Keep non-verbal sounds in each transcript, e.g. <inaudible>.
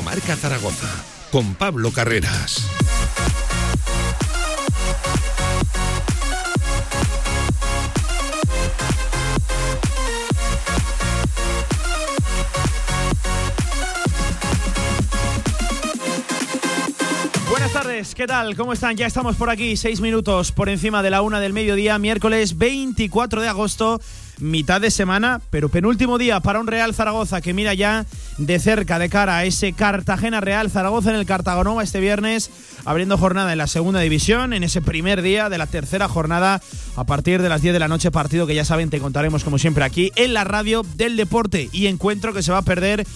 Directo Marca Zaragoza con Pablo Carreras. Buenas tardes, ¿qué tal? ¿Cómo están? Ya estamos por aquí, seis minutos por encima de la una del mediodía, miércoles 24 de agosto, mitad de semana, pero penúltimo día para un Real Zaragoza que mira ya de cerca, de cara a ese Cartagena Real Zaragoza en el Cartagonova este viernes, abriendo jornada en la segunda división, en ese primer día de la tercera jornada, a partir de las 10 de la noche, partido que ya saben, te contaremos como siempre aquí en la radio del deporte. Y encuentro que se va a perder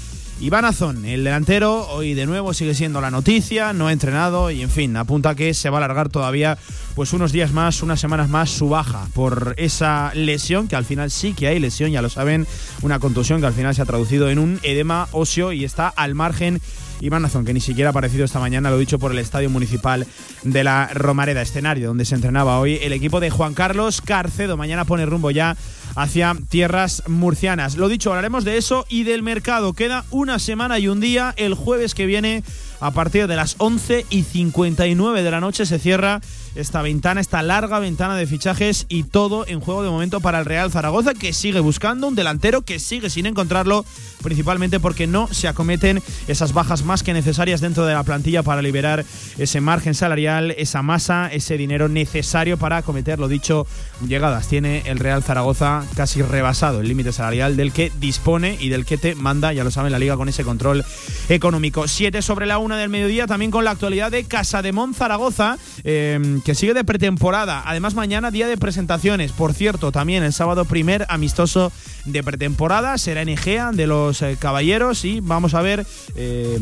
Iván Azón, el delantero, hoy de nuevo sigue siendo la noticia, no ha entrenado y en fin, apunta que se va a alargar todavía pues unos días más, unas semanas más su baja por esa lesión, que al final sí que hay lesión, ya lo saben, una contusión que al final se ha traducido en un edema óseo y está al margen Iván Azón, que ni siquiera ha aparecido esta mañana, lo dicho por el Estadio Municipal de la Romareda, escenario donde se entrenaba hoy el equipo de Juan Carlos Carcedo. Mañana pone rumbo ya hacia tierras murcianas. Lo dicho, hablaremos de eso y del mercado. Queda una semana y un día. El jueves que viene, a partir de las 11 y 59 de la noche, se cierra esta ventana, esta larga ventana de fichajes y todo en juego de momento para el Real Zaragoza, que sigue buscando un delantero que sigue sin encontrarlo, principalmente porque no se acometen esas bajas más que necesarias dentro de la plantilla para liberar ese margen salarial, esa masa, ese dinero necesario para acometer lo dicho llegadas. Tiene el Real Zaragoza casi rebasado el límite salarial del que dispone y del que te manda, ya lo saben, la liga con ese control económico. Siete sobre la del mediodía, también con la actualidad de Casa de Mon Zaragoza, eh, que sigue de pretemporada. Además, mañana día de presentaciones. Por cierto, también el sábado primer amistoso de pretemporada será en Egea de los eh, caballeros y vamos a ver eh,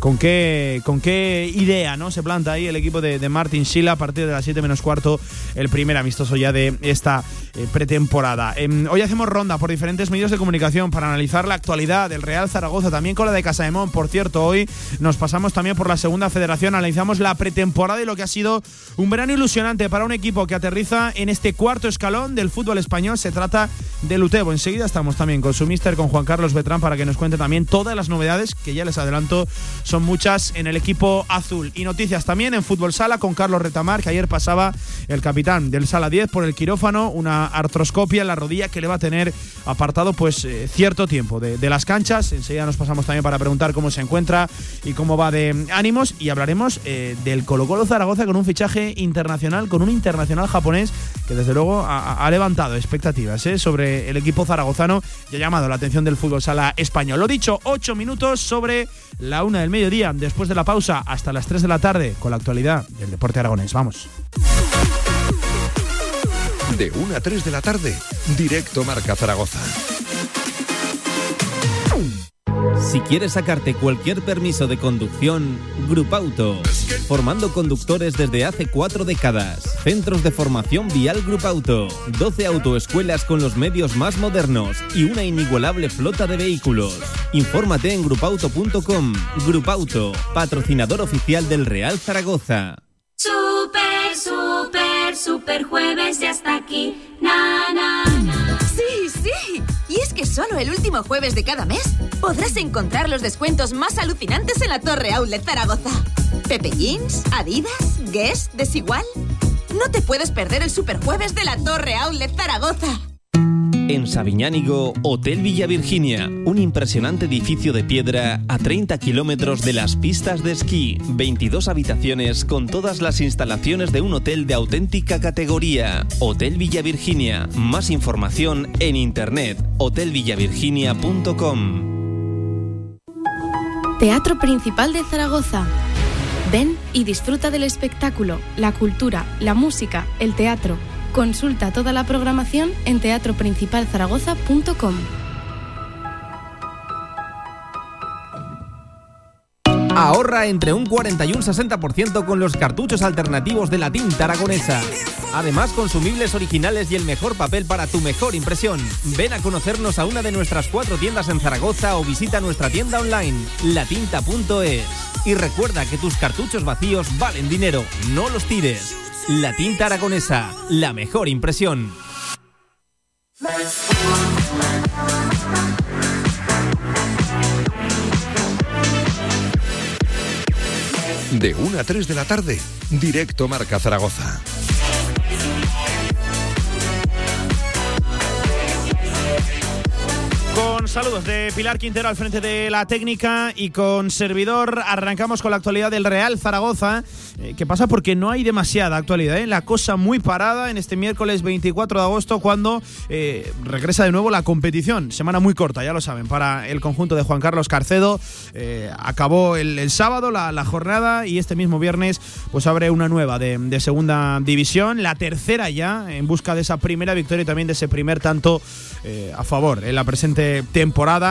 con qué con qué idea no se planta ahí el equipo de, Martin Sila a partir de las 7 menos cuarto el primer amistoso ya de esta pretemporada. Em, hoy hacemos ronda por diferentes medios de comunicación para analizar la actualidad del Real Zaragoza, también con la de Casa de Mon. Por cierto, hoy nos pasamos también por la segunda federación, analizamos la pretemporada y lo que ha sido un verano ilusionante para un equipo que aterriza en este cuarto escalón del fútbol español. Se trata del Utebo. Enseguida estamos también con su mister, con Juan Carlos Betrán, para que nos cuente también todas las novedades, que ya les adelanto, son muchas en el equipo azul. Y noticias también en Fútbol Sala con Carlos Retamar, que ayer pasaba el capitán del Sala 10 por el quirófano, una artroscopia en la rodilla que le va a tener apartado pues eh, cierto tiempo de, de las canchas. Enseguida nos pasamos también para preguntar cómo se encuentra y cómo va ánimos. Y hablaremos eh, del Colo Colo Zaragoza con un fichaje internacional, con un internacional japonés que desde luego ha, levantado expectativas eh, sobre el equipo zaragozano y ha llamado la atención del fútbol sala español. Lo dicho, ocho minutos sobre la una del mediodía, después de la pausa hasta las 3 de la tarde con la actualidad del deporte aragonés. Vamos. De 1 a 3 de la tarde, Directo Marca Zaragoza. Si quieres sacarte cualquier permiso de conducción, Grupauto. Formando conductores desde hace cuatro décadas. Centros de formación vial Grupauto. 12 autoescuelas con los medios más modernos y una inigualable flota de vehículos. Infórmate en grupauto.com. Grupauto, patrocinador oficial del Real Zaragoza. Super, super, super jueves ya está aquí. Na, na, na. Sí, sí. Y es que solo el último jueves de cada mes podrás encontrar los descuentos más alucinantes en la Torre Outlet Zaragoza. Pepe Jeans, Adidas, Guess, Desigual. No te puedes perder el super jueves de la Torre Outlet Zaragoza. En Sabiñánigo, Hotel Villa Virginia, un impresionante edificio de piedra a 30 kilómetros de las pistas de esquí, 22 habitaciones con todas las instalaciones de un hotel de auténtica categoría. Hotel Villa Virginia, más información en internet, hotelvillavirginia.com. Teatro Principal de Zaragoza. Ven y disfruta del espectáculo, la cultura, la música, el teatro. Consulta toda la programación en teatroprincipalzaragoza.com. Ahorra entre un 40 y un 60% con los cartuchos alternativos de la tinta aragonesa. Además, consumibles originales y el mejor papel para tu mejor impresión. Ven a conocernos a una de nuestras cuatro tiendas en Zaragoza o visita nuestra tienda online, latinta.es. Y recuerda que tus cartuchos vacíos valen dinero, no los tires. La tinta aragonesa, la mejor impresión. De 1 a 3 de la tarde, directo Marca Zaragoza. Saludos de Pilar Quintero al frente de la técnica y con servidor arrancamos con la actualidad del Real Zaragoza. Eh, ¿Qué pasa? Porque no hay demasiada actualidad. ¿eh? La cosa muy parada en este miércoles 24 de agosto cuando eh, regresa de nuevo la competición. Semana muy corta, ya lo saben, para el conjunto de Juan Carlos Carcedo. acabó el, sábado la, jornada y este mismo viernes pues abre una nueva de, de segunda división. La tercera ya en busca de esa primera victoria y también de ese primer tanto a favor en la presente temporada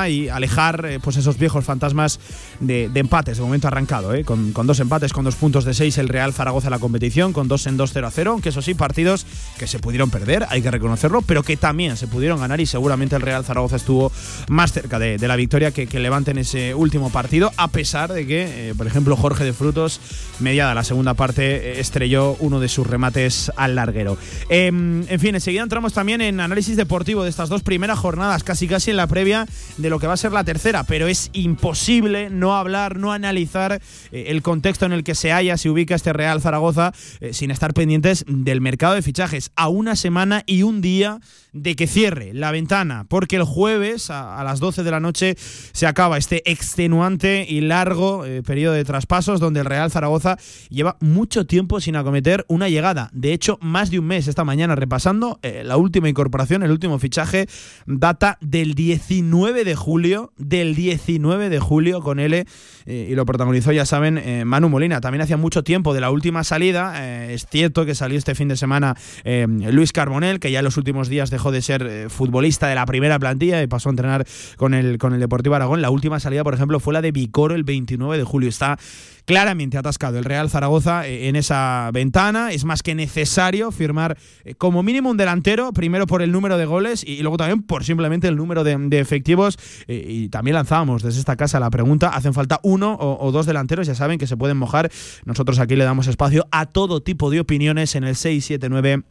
y alejar eh, pues esos viejos fantasmas de, empates. De momento arrancado, eh, con, dos empates, con dos puntos de seis el Real Zaragoza la competición, con dos en 2-0 a 0, aunque eso sí, partidos que se pudieron perder, hay que reconocerlo, pero que también se pudieron ganar y seguramente el Real Zaragoza estuvo más cerca de, la victoria que, que Levante en ese último partido, a pesar de que, eh, por ejemplo, Jorge de Frutos, mediada la segunda parte, estrelló uno de sus remates al larguero. Em, en fin, enseguida entramos también en análisis deportivo de estas dos primeras jornadas, casi casi en la previa de lo que va a ser la tercera, pero es imposible no hablar, no analizar eh, el contexto en el que se halla, se ubica este Real Zaragoza, eh, sin estar pendientes del mercado de fichajes. A una semana y un día de que cierre la ventana, porque el jueves a, las 12 de la noche se acaba este extenuante y largo eh, periodo de traspasos donde el Real Zaragoza lleva mucho tiempo sin acometer una llegada. De hecho, más de un mes esta mañana repasando la última incorporación, el último fichaje, data del 19 de julio, del 19 de julio con L, eh, y lo protagonizó, ya saben, eh, Manu Molina. También hacía mucho tiempo de la última salida, eh, es cierto que salió este fin de semana Luis Carbonel, que ya en los últimos días dejó de ser futbolista de la primera plantilla y pasó a entrenar con el, con el Deportivo Aragón. La última salida, por ejemplo, fue la de Vicoro el 29 de julio. Está claramente atascado el Real Zaragoza eh, en esa ventana. Es más que necesario firmar eh, como mínimo un delantero, primero por el número de goles y luego también por simplemente el número de, efectivos. Eh, y también lanzábamos desde esta casa la pregunta, ¿hacen falta uno o, o, dos delanteros? Ya saben que se pueden mojar. Nosotros aquí le damos espacio a todo tipo de opiniones en el 679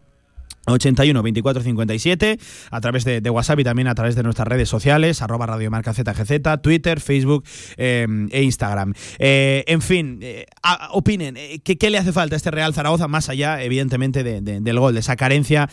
81 24 57 a través de, WhatsApp y también a través de nuestras redes sociales arroba radiomarca ZGZ, Twitter, Facebook eh, e Instagram. Eh, en fin, eh, opinen, ¿qué, le hace falta a este Real Zaragoza más allá, evidentemente, del gol, de esa carencia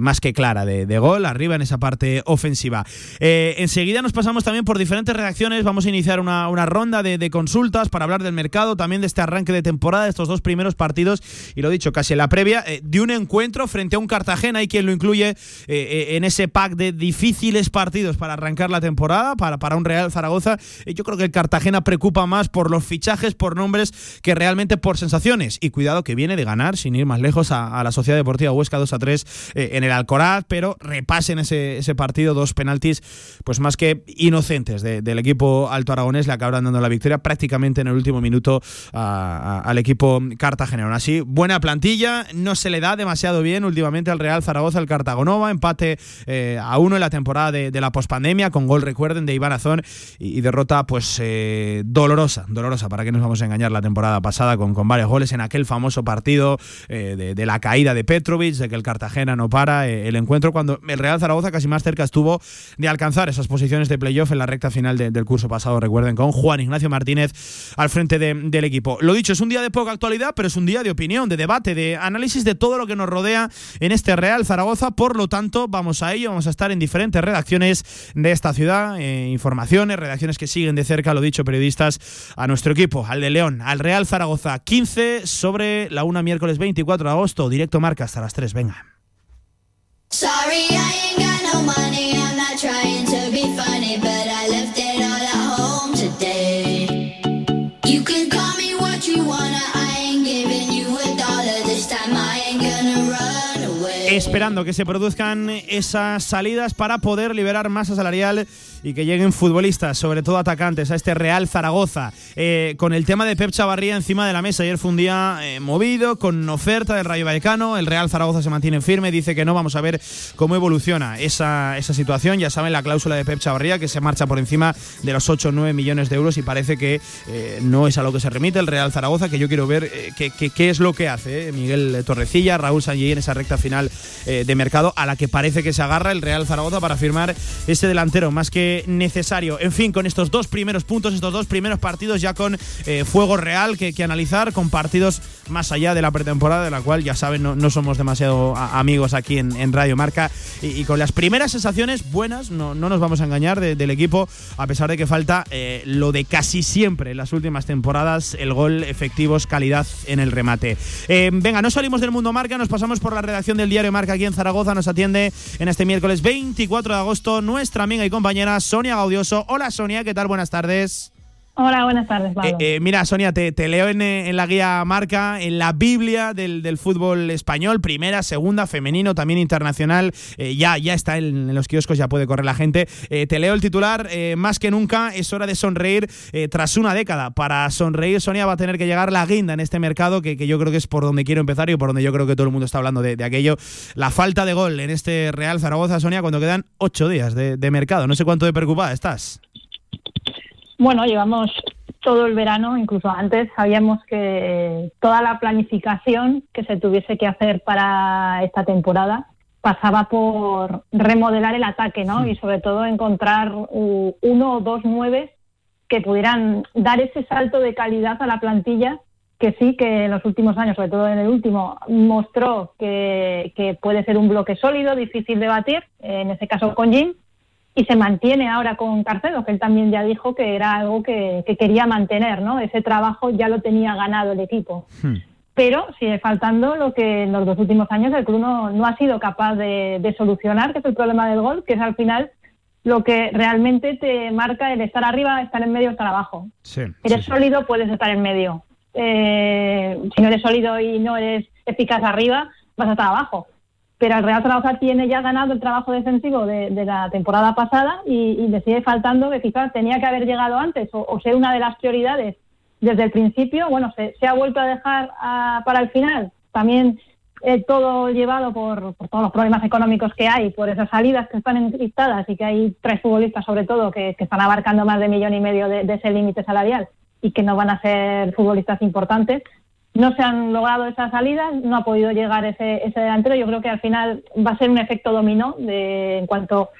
más que clara de, gol arriba en esa parte ofensiva? enseguida nos pasamos también por diferentes reacciones, vamos a iniciar una, ronda de, consultas para hablar del mercado, también de este arranque de temporada, de estos dos primeros partidos y lo dicho, casi la previa, de un encuentro frente a un Cartagena, hay quien lo incluye eh, eh, en ese pack de difíciles partidos para arrancar la temporada, para, para un Real Zaragoza. Eh, yo creo que el Cartagena preocupa más por los fichajes, por nombres, que realmente por sensaciones. Y cuidado que viene de ganar, sin ir más lejos, a, la Sociedad Deportiva Huesca 2 a 3 en el Alcoraz, pero repasen ese, ese partido, dos penaltis, pues más que inocentes del equipo alto aragonés, le acaban dando la victoria prácticamente en el último minuto al equipo cartagenero. Así, buena plantilla, no se le da demasiado bien últimamente al Real Zaragoza, el Cartagonova, empate eh, a uno en la temporada de, la pospandemia, con gol, recuerden, de Iván Azón y, derrota pues eh, dolorosa, dolorosa, para que nos vamos a engañar la temporada pasada con, varios goles en aquel famoso partido eh, de, la caída de Petrovic, de que el Cartagena no para, el encuentro cuando el Real Zaragoza casi más cerca estuvo de alcanzar esas posiciones de playoff en la recta final del curso pasado, recuerden, con Juan Ignacio Martínez al frente del equipo. Lo dicho, es un día de poca actualidad, pero es un día de opinión, de debate, de análisis de todo lo que nos rodea en este Real Zaragoza. Por lo tanto, vamos a ello. Vamos a estar en diferentes redacciones de esta ciudad, eh, informaciones, redacciones que siguen de cerca, lo dicho, periodistas a nuestro equipo, al de León, al Real Zaragoza 15 sobre la 1 miércoles 24 de agosto. Directo marca hasta las 3. Venga. Esperando que se produzcan esas salidas para poder liberar masa salarial y que lleguen futbolistas, sobre todo atacantes, a este Real Zaragoza. Eh, con el tema de Pep Chavarría encima de la mesa. Ayer fue un día eh, movido, con oferta del Rayo Vallecano. El Real Zaragoza se mantiene firme, dice que no. Vamos a ver cómo evoluciona esa, esa situación. Ya saben la cláusula de Pep Chavarría, que se marcha por encima de los 8 o 9 millones de euros y parece que eh, no es a lo que se remite el Real Zaragoza, que yo quiero ver qué es lo que hace Miguel Torrecilla, Raúl Sanjay en esa recta final eh, de mercado a la que parece que se agarra el Real Zaragoza para firmar ese delantero más que necesario. En fin, con estos dos primeros puntos, estos dos primeros partidos ya con eh, fuego real que, que, analizar, con partidos más allá de la pretemporada, de la cual ya saben, no, no somos demasiado amigos aquí en, Radio Marca. Y, con las primeras sensaciones buenas, no, no nos vamos a engañar de, del equipo, a pesar de que falta eh, lo de casi siempre en las últimas temporadas, el gol efectivos, calidad en el remate. Venga, no salimos del mundo marca, nos pasamos por la redacción del diario Marca aquí en Zaragoza, nos atiende en este miércoles 24 de agosto nuestra amiga y compañera Sonia Gaudioso. Hola Sonia, ¿qué tal? Buenas tardes. Hola, buenas tardes, Pablo. Eh, eh, mira, Sonia, te, te leo en, en, la guía marca, en la Biblia del, del fútbol español, primera, segunda, femenino, también internacional. Eh, ya, ya está en, en, los kioscos, ya puede correr la gente. Eh, te leo el titular, más que nunca es hora de sonreír tras una década. Para sonreír, Sonia va a tener que llegar la guinda en este mercado, que, que, yo creo que es por donde quiero empezar y por donde yo creo que todo el mundo está hablando de, de aquello. La falta de gol en este Real Zaragoza, Sonia, cuando quedan ocho días de, de mercado. No sé cuánto de preocupada estás. Bueno, llevamos todo el verano, incluso antes, sabíamos que toda la planificación que se tuviese que hacer para esta temporada pasaba por remodelar el ataque, ¿no? Y sobre todo encontrar uno o dos nueves que pudieran dar ese salto de calidad a la plantilla que sí que en los últimos años, sobre todo en el último, mostró que, que puede ser un bloque sólido, difícil de batir, en este caso con Jim, y se mantiene ahora con Carcedo, que él también ya dijo que era algo que, que quería mantener, ¿no? Ese trabajo ya lo tenía ganado el equipo. Hmm. Pero sigue faltando lo que en los dos últimos años el club no, no ha sido capaz de, de, solucionar, que es el problema del gol, que es al final lo que realmente te marca el estar arriba, estar en medio, estar abajo. Sí, eres sí, sólido, puedes estar en medio. Eh, si no eres sólido y no eres eficaz arriba, vas a estar abajo pero el Real Zaragoza tiene ya ganado el trabajo defensivo de, la temporada pasada y, le sigue faltando que quizás tenía que haber llegado antes o, o ser una de las prioridades desde el principio. Bueno, se, ha vuelto a dejar para el final. También eh, todo llevado por, por, todos los problemas económicos que hay, por esas salidas que están encriptadas y que hay tres futbolistas sobre todo que, están abarcando más de millón y medio de ese límite salarial y que no van a ser futbolistas importantes no se han logrado esas salidas, no ha podido llegar ese, ese delantero. Yo creo que al final va a ser un efecto dominó de, en cuanto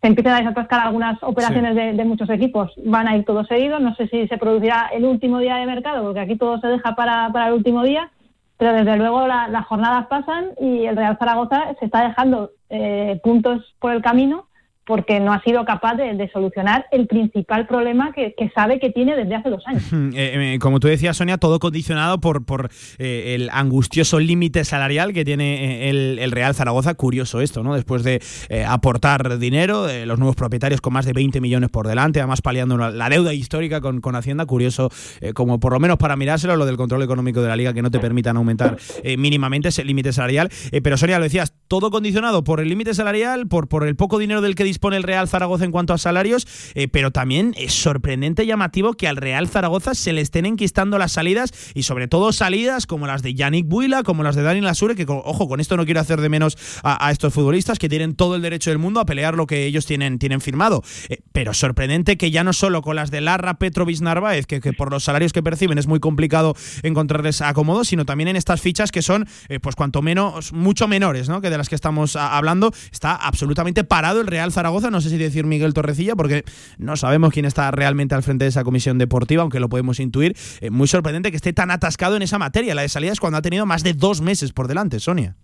se empiecen a desatascar algunas operaciones sí. de, de, muchos equipos, van a ir todos seguidos. No sé si se producirá el último día de mercado, porque aquí todo se deja para, para el último día, pero desde luego la, las jornadas pasan y el Real Zaragoza se está dejando eh, puntos por el camino porque no ha sido capaz de, de solucionar el principal problema que, que, sabe que tiene desde hace dos años. <laughs> Eh, eh, como tú decías, Sonia, todo condicionado por, por eh, el angustioso límite salarial que tiene eh, el, el, Real Zaragoza. Curioso esto, ¿no? Después de eh, aportar dinero, los nuevos propietarios con más de 20 millones por delante, además paliando la deuda histórica con, con Hacienda. Curioso, eh, como por lo menos para mirárselo, lo del control económico de la liga que no te permitan aumentar mínimamente ese límite salarial. pero Sonia, lo decías, todo condicionado por el límite salarial, por, por el poco dinero del que dispone el Real Zaragoza en cuanto a salarios, eh, pero también es sorprendente y llamativo que al Real Zaragoza se le estén enquistando las salidas y sobre todo salidas como las de Yannick Buila, como las de Dani Lasure, que ojo, con esto no quiero hacer de menos a, estos futbolistas que tienen todo el derecho del mundo a pelear lo que ellos tienen, tienen firmado. Eh, pero sorprendente que ya no solo con las de Larra, Petrovic, Narváez, que, por los salarios que perciben es muy complicado encontrarles acomodo, sino también en estas fichas que son, eh, pues cuanto menos, mucho menores, ¿no? Que de las que estamos a, hablando, está absolutamente parado el Real Zaragoza. No sé si decir Miguel Torrecilla, porque no sabemos quién está realmente al frente de esa comisión deportiva, aunque lo podemos intuir. Eh, muy sorprendente que esté tan atascado en esa materia, la de salidas, cuando ha tenido más de dos meses por delante, Sonia.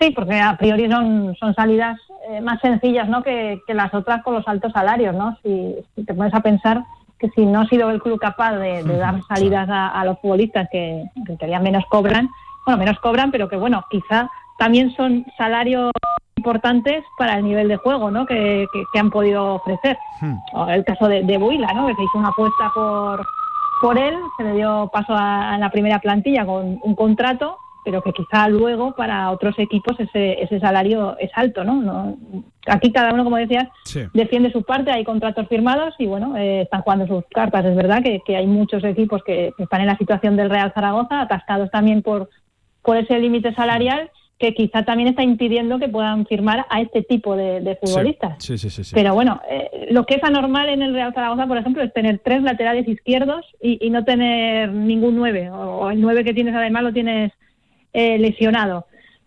Sí, porque a priori son, son salidas eh, más sencillas ¿no? que, que, las otras con los altos salarios. ¿no? Si, si, te pones a pensar que si no ha sido el club capaz de, de dar salidas a, a, los futbolistas que, que en teoría menos cobran, bueno, menos cobran, pero que bueno, quizá también son salarios importantes para el nivel de juego ¿no? que, que, que han podido ofrecer. Hmm. El caso de, de Buila, ¿no? que se hizo una apuesta por, por él, se le dio paso a, a, la primera plantilla con un contrato, pero que quizá luego para otros equipos ese, ese salario es alto. ¿no? no aquí cada uno, como decías, sí. defiende su parte, hay contratos firmados y bueno, eh, están jugando sus cartas. Es verdad que, que hay muchos equipos que, que están en la situación del Real Zaragoza, atascados también por, por ese límite salarial que quizá también está impidiendo que puedan firmar a este tipo de, de futbolistas. Sí, sí, sí, sí, Pero bueno, eh, lo que es anormal en el Real Zaragoza, por ejemplo, es tener tres laterales izquierdos y, y no tener ningún nueve, o, o, el nueve que tienes además lo tienes eh, lesionado.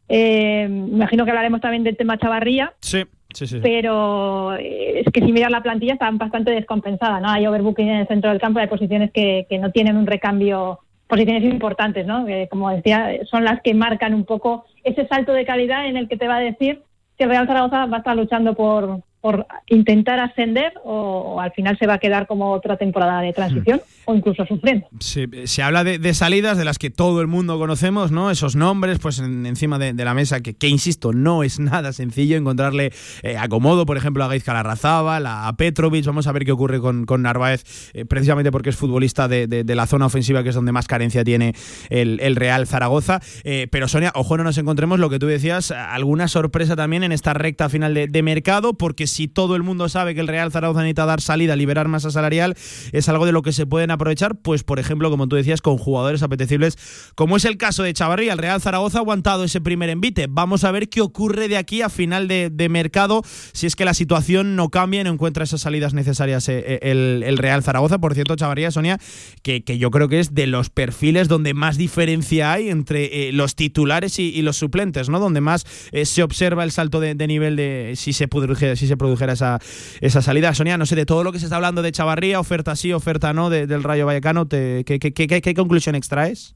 Eh, imagino que hablaremos también del tema Chavarría. Sí. Sí, sí. Pero eh, es que si miras la plantilla está bastante descompensada, ¿no? Hay overbooking en el centro del campo, hay posiciones que, que no tienen un recambio, posiciones importantes, ¿no? Que, como decía, son las que marcan un poco ese salto de calidad en el que te va a decir el Real Zaragoza va a estar luchando por, por intentar ascender o, al final se va a quedar como otra temporada de transición hmm. o incluso sufriendo. se habla de, salidas de las que todo el mundo conocemos, ¿no? Esos nombres, pues encima de, la mesa, que, que, insisto, no es nada sencillo encontrarle eh, acomodo, por ejemplo, a Gaizka Larrazábal, a Petrovic, vamos a ver qué ocurre con, con Narváez, eh, precisamente porque es futbolista de, la zona ofensiva, que es donde más carencia tiene el, Real Zaragoza. Eh, pero Sonia, ojo, no nos encontremos lo que tú decías, alguna sorpresa también en esta recta final de, mercado, porque si todo el mundo sabe que el Real Zaragoza necesita dar salida, liberar masa salarial, es algo de lo que se pueden aprovechar, pues por ejemplo, como tú decías, con jugadores apetecibles, como es el caso de Chavarría. El Real Zaragoza ha aguantado ese primer envite. Vamos a ver qué ocurre de aquí a final de, mercado, si es que la situación no cambia y no encuentra esas salidas necesarias eh, eh, el, Real Zaragoza. Por cierto, Chavarría, Sonia, que, que, yo creo que es de los perfiles donde más diferencia hay entre eh, los titulares y, los suplentes, ¿no? Donde más se observa el salto de, nivel de si se, si se produjera esa, esa salida. Sonia, no sé, de todo lo que se está hablando de Chavarría, oferta sí, oferta no, del Rayo Vallecano, ¿qué, qué, conclusión extraes?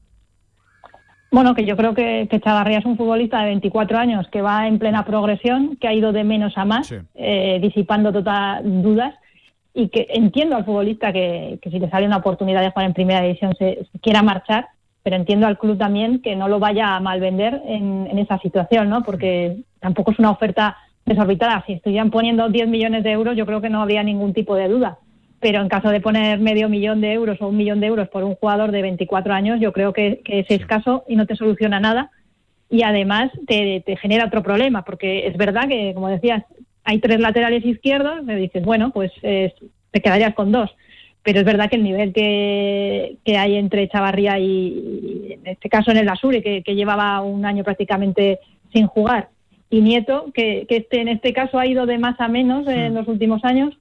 Bueno, que yo creo que, Chavarría es un futbolista de 24 años que va en plena progresión, que ha ido de menos a más, eh, disipando todas dudas y que entiendo al futbolista que, si le sale una oportunidad de jugar en primera división se, quiera marchar, pero entiendo al club también que no lo vaya a malvender en, en esa situación, ¿no? Porque tampoco es una oferta desorbitada. Si estuvieran poniendo 10 millones de euros, yo creo que no habría ningún tipo de duda. Pero en caso de poner medio millón de euros o un millón de euros por un jugador de 24 años, yo creo que, es escaso y no te soluciona nada. Y además te, genera otro problema, porque es verdad que, como decías, hay tres laterales izquierdos, me dices, bueno, pues te quedarías con dos. Pero es verdad que el nivel que, hay entre Chavarría y, en este caso en el Asuri, que, que llevaba un año prácticamente sin jugar, y Nieto, que, que este, en este caso ha ido de más a menos en los últimos años,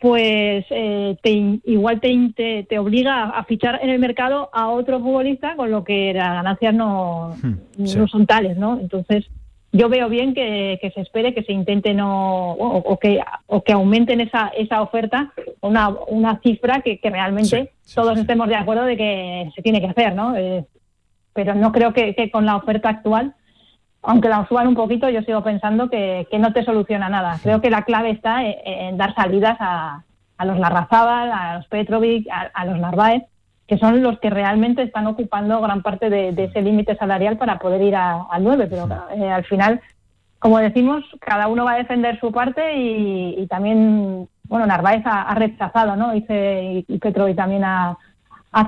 pues eh, te, igual te, te, obliga a fichar en el mercado a otro futbolista, con lo que las ganancias no, no son tales, ¿no? Entonces, yo veo bien que, que se espere, que se intente no, o, que, o que aumenten esa, esa oferta, una, una cifra que, que realmente todos estemos de acuerdo de que se tiene que hacer, ¿no? Eh, pero no creo que, que con la oferta actual aunque la suban un poquito, yo sigo pensando que, no te soluciona nada. Creo que la clave está en, dar salidas a, los Larrazábal, a los Petrovic, a, los Narváez, que son los que realmente están ocupando gran parte de, ese límite salarial para poder ir al 9. Pero eh, al final, como decimos, cada uno va a defender su parte y, también, bueno, Narváez ha, rechazado, ¿no? Dice, y, Petrovic también a,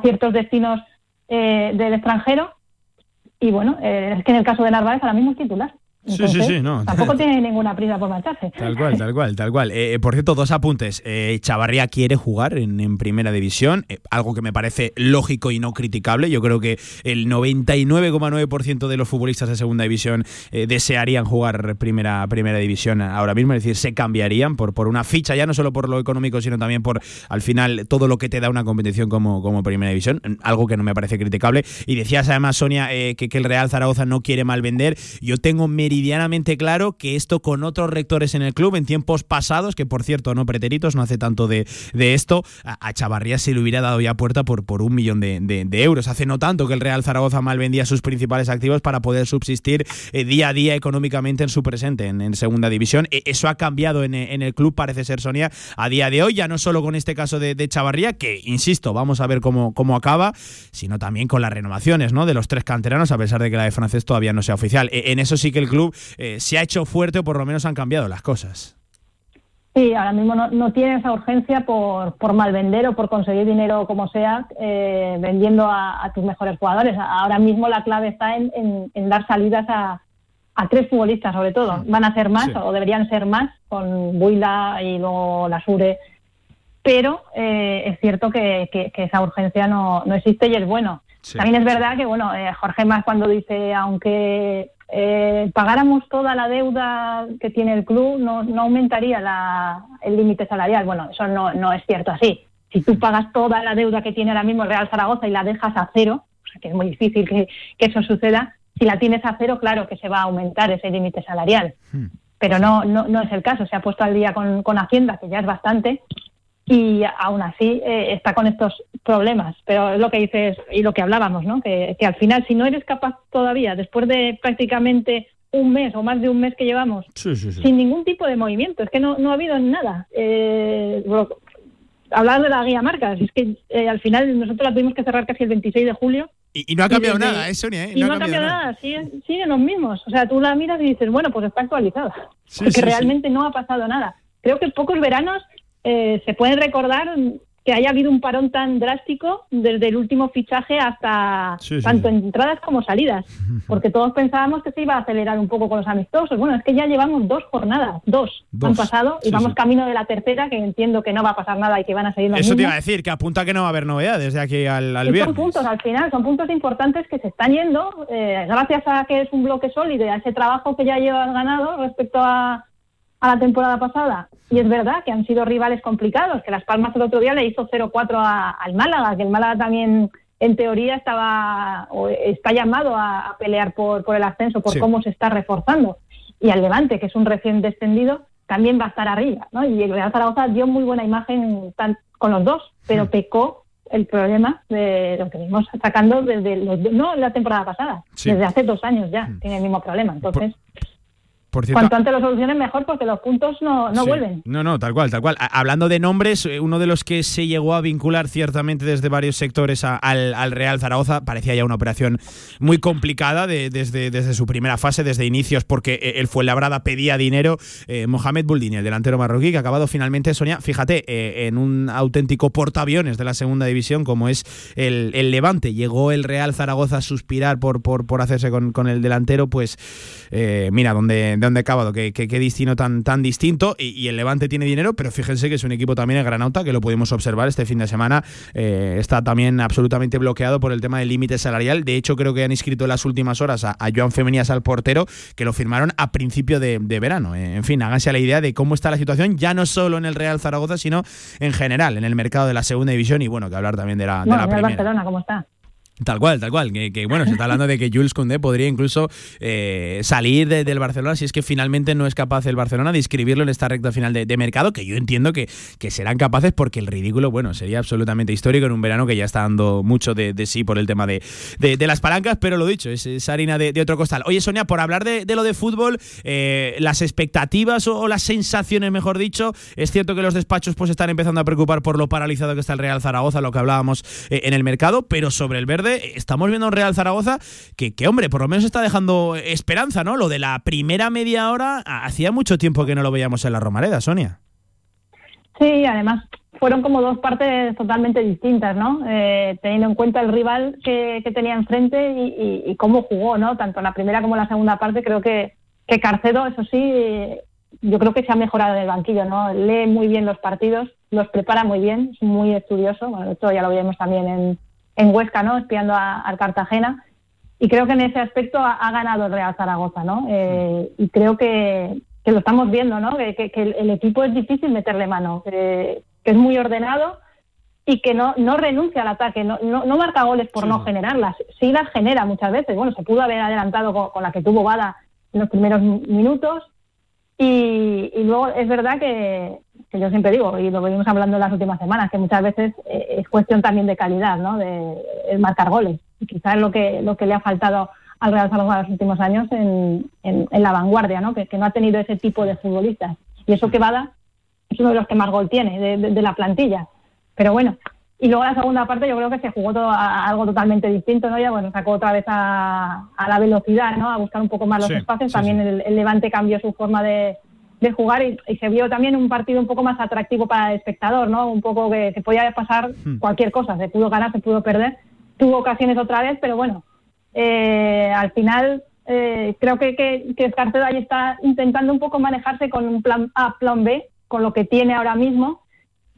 ciertos destinos eh, del extranjero y bueno, eh, es que en el caso de Narváez ahora mismo es titular sí, sí, sí, no. Tampoco <laughs> tiene ninguna prisa por marcharse. Tal cual, tal cual, tal cual. Eh, eh, por cierto, dos apuntes. Eh, Chavarría quiere jugar en, primera división, algo que me parece lógico y no criticable. Yo creo que el 99,9% de los futbolistas de segunda división desearían jugar primera, primera división ahora mismo, es decir, se cambiarían por, por una ficha, ya no solo por lo económico, sino también por al final todo lo que te da una competición como, como primera división, algo que no me parece criticable. Y decías además, Sonia, que, que el Real Zaragoza no quiere mal vender. Yo tengo meridianamente claro que esto con otros rectores en el club en tiempos pasados, que por cierto no preteritos, no hace tanto de, esto, a, Chavarría se le hubiera dado ya puerta por, por un millón de, euros. Hace no tanto que el Real Zaragoza mal vendía sus principales activos para poder subsistir eh, día a día económicamente en su presente en, segunda división. E, eso ha cambiado en, el club, parece ser Sonia, a día de hoy, ya no solo con este caso de, Chavarría, que insisto, vamos a ver cómo, cómo acaba, sino también con las renovaciones ¿no? de los tres canteranos, a pesar de que la de francés todavía no sea oficial. E, en eso sí que el club eh, se ha hecho fuerte o por lo menos han cambiado las cosas. Sí, ahora mismo no, no tiene esa urgencia por, por malvender o por conseguir dinero como sea eh, vendiendo a, tus mejores jugadores. Ahora mismo la clave está en, dar salidas a, tres futbolistas, sobre todo. Van a ser más o deberían ser más con Buila y luego la Sure. Pero eh, es cierto que, esa urgencia no, no existe y es bueno. También es verdad que, bueno, Jorge Más cuando dice, aunque eh, pagáramos toda la deuda que tiene el club, no, no aumentaría el límite salarial. Bueno, eso no, no es cierto así. Si tú pagas toda la deuda que tiene ahora mismo el Real Zaragoza y la dejas a cero, o sea que es muy difícil que, eso suceda, Si la tienes a cero, claro que se va a aumentar ese límite salarial. Pero no, no, no es el caso. Se ha puesto al día con, con Hacienda, que ya es bastante, y aún así eh, está con estos problemas. Pero es lo que dices y lo que hablábamos, ¿no? Que, que, al final, si no eres capaz todavía, después de prácticamente un mes o más de un mes que llevamos, Sí, sí, sí. sin ningún tipo de movimiento, es que no, no ha habido nada. Eh, bueno, hablar de la guía marcas, es que eh, al final nosotros la tuvimos que cerrar casi el 26 de julio. Y, y no ha cambiado desde- nada, ¿eh, Sonia? ¿eh? Y no, ha cambiado nada, siguen, siguen los mismos. O sea, tú la miras y dices, bueno, pues está actualizada. Porque realmente no ha pasado nada. Creo que pocos veranos eh, se pueden recordar que haya habido un parón tan drástico desde el último fichaje hasta Sí, sí, tanto sí. entradas como salidas. <laughs> Porque todos pensábamos que se iba a acelerar un poco con los amistosos. Bueno, es que ya llevamos dos jornadas, dos, Dos. han pasado y vamos camino de la tercera, que entiendo que no va a pasar nada y que van a seguir los Eso te iba a decir, que apunta que no va a haber novedades de aquí al, al Y son viernes. puntos al final, son puntos importantes que se están yendo eh, gracias a que es un bloque sólido y a ese trabajo que ya llevas ganado respecto a, a la temporada pasada. Y es verdad que han sido rivales complicados, que Las Palmas el otro día le hizo 0-4 a- al Málaga, que el Málaga también en teoría estaba o está llamado a, a pelear por, por el ascenso, por Sí. cómo se está reforzando. Y al Levante, que es un recién descendido, también va a estar arriba. ¿no? Y el Real Zaragoza dio muy buena imagen tan- con los dos, pero pecó el problema de lo que venimos sacando desde los, no la temporada pasada, Sí. desde hace dos años ya tiene el mismo problema. Entonces, Por cierto, cuanto antes lo solucionen mejor porque los puntos no, no Sí. vuelven. No, no, tal cual, tal cual. Hablando de nombres, eh, uno de los que se llegó a vincular ciertamente desde varios sectores a- al, al Real Zaragoza parecía ya una operación muy complicada de- desde, desde su primera fase, desde inicios, porque eh, el Fuenlabrada pedía dinero. Eh, Mohamed Buldini, el delantero marroquí, que ha acabado finalmente, Sonia, fíjate, eh, en un auténtico portaaviones de la segunda división, como es el, el Levante. Llegó el Real Zaragoza a suspirar por, por, por hacerse con, con el delantero, pues eh, mira, dónde, de dónde ha acabado, qué, qué, qué destino tan, tan distinto. Y, y el Levante tiene dinero, pero fíjense que es un equipo también el Granauta, que lo pudimos observar este fin de semana. eh, está también absolutamente bloqueado por el tema del límite salarial. De hecho, creo que han inscrito en las últimas horas a, a Joan Femenías al portero, que lo firmaron a principio de, de verano. Eh, En fin, háganse a la idea de cómo está la situación, ya no solo en el Real Zaragoza, sino en general, en el mercado de la segunda división. Y bueno, que hablar también de la, de No, la primera. Barcelona, ¿cómo está? Tal cual, tal cual. Que, bueno, se está hablando de que Jules Koundé podría incluso eh, salir de- del Barcelona si es que finalmente no es capaz el Barcelona de inscribirlo en esta recta final de, mercado, que yo entiendo que, que serán capaces porque el ridículo, bueno, sería absolutamente histórico en un verano que ya está dando mucho de, sí por el tema de, las palancas, pero lo dicho, es, harina de, otro costal. Oye, Sonia, por hablar de, lo de fútbol, eh, las expectativas o, o las sensaciones, mejor dicho, es cierto que los despachos pues están empezando a preocupar por lo paralizado que está el Real Zaragoza, lo que hablábamos eh, en el mercado, pero sobre el verde estamos viendo un Real Zaragoza que, que, hombre, por lo menos está dejando esperanza, ¿no? Lo de la primera media hora, hacía mucho tiempo que no lo veíamos en la Romareda, Sonia. Sí, además fueron como dos partes totalmente distintas, ¿no? Eh, teniendo en cuenta el rival que, tenía enfrente y, cómo jugó, ¿no? Tanto la primera como la segunda parte, creo que, que Carcedo, eso sí, yo creo que se ha mejorado en el banquillo, ¿no? Lee muy bien los partidos, los prepara muy bien, es muy estudioso, bueno, esto ya lo vimos también en, en Huesca, ¿no? Espiando a- al Cartagena. Y creo que en ese aspecto ha, ha ganado el Real Zaragoza, ¿no? Eh, y creo que, que lo estamos viendo, ¿no? Que, que- que el, equipo es difícil meterle mano, que, es muy ordenado y que no, no renuncia al ataque, no, no, no marca goles por no generarlas, sí las genera muchas veces. Bueno, se pudo haber adelantado con, con la que tuvo Bada en los primeros mi- minutos y, y luego es verdad que, que yo siempre digo, y lo venimos hablando en las últimas semanas, que muchas veces eh, es cuestión también de calidad, ¿no? De, el marcar goles. Y quizás es lo que, lo que le ha faltado al Real Zaragoza en los últimos años en, en, en la vanguardia, ¿no? Que, que no ha tenido ese tipo de futbolistas. Y eso que Bada es uno de los que más gol tiene de, de- de la plantilla. Pero bueno, y luego la segunda parte yo creo que se jugó todo a, a algo totalmente distinto, ¿no? Ya bueno, sacó otra vez a, a la velocidad, ¿no? A buscar un poco más los Sí, espacios. sí, también sí. El, el Levante cambió su forma de, de jugar y, y se vio también un partido un poco más atractivo para el espectador, ¿no? Un poco que, que podía pasar Hmm. cualquier cosa, se pudo ganar, se pudo perder. Tuvo ocasiones otra vez, pero bueno, eh, al final eh, creo que, que, que Escarcedo ahí está intentando un poco manejarse con un plan A, plan B, con lo que tiene ahora mismo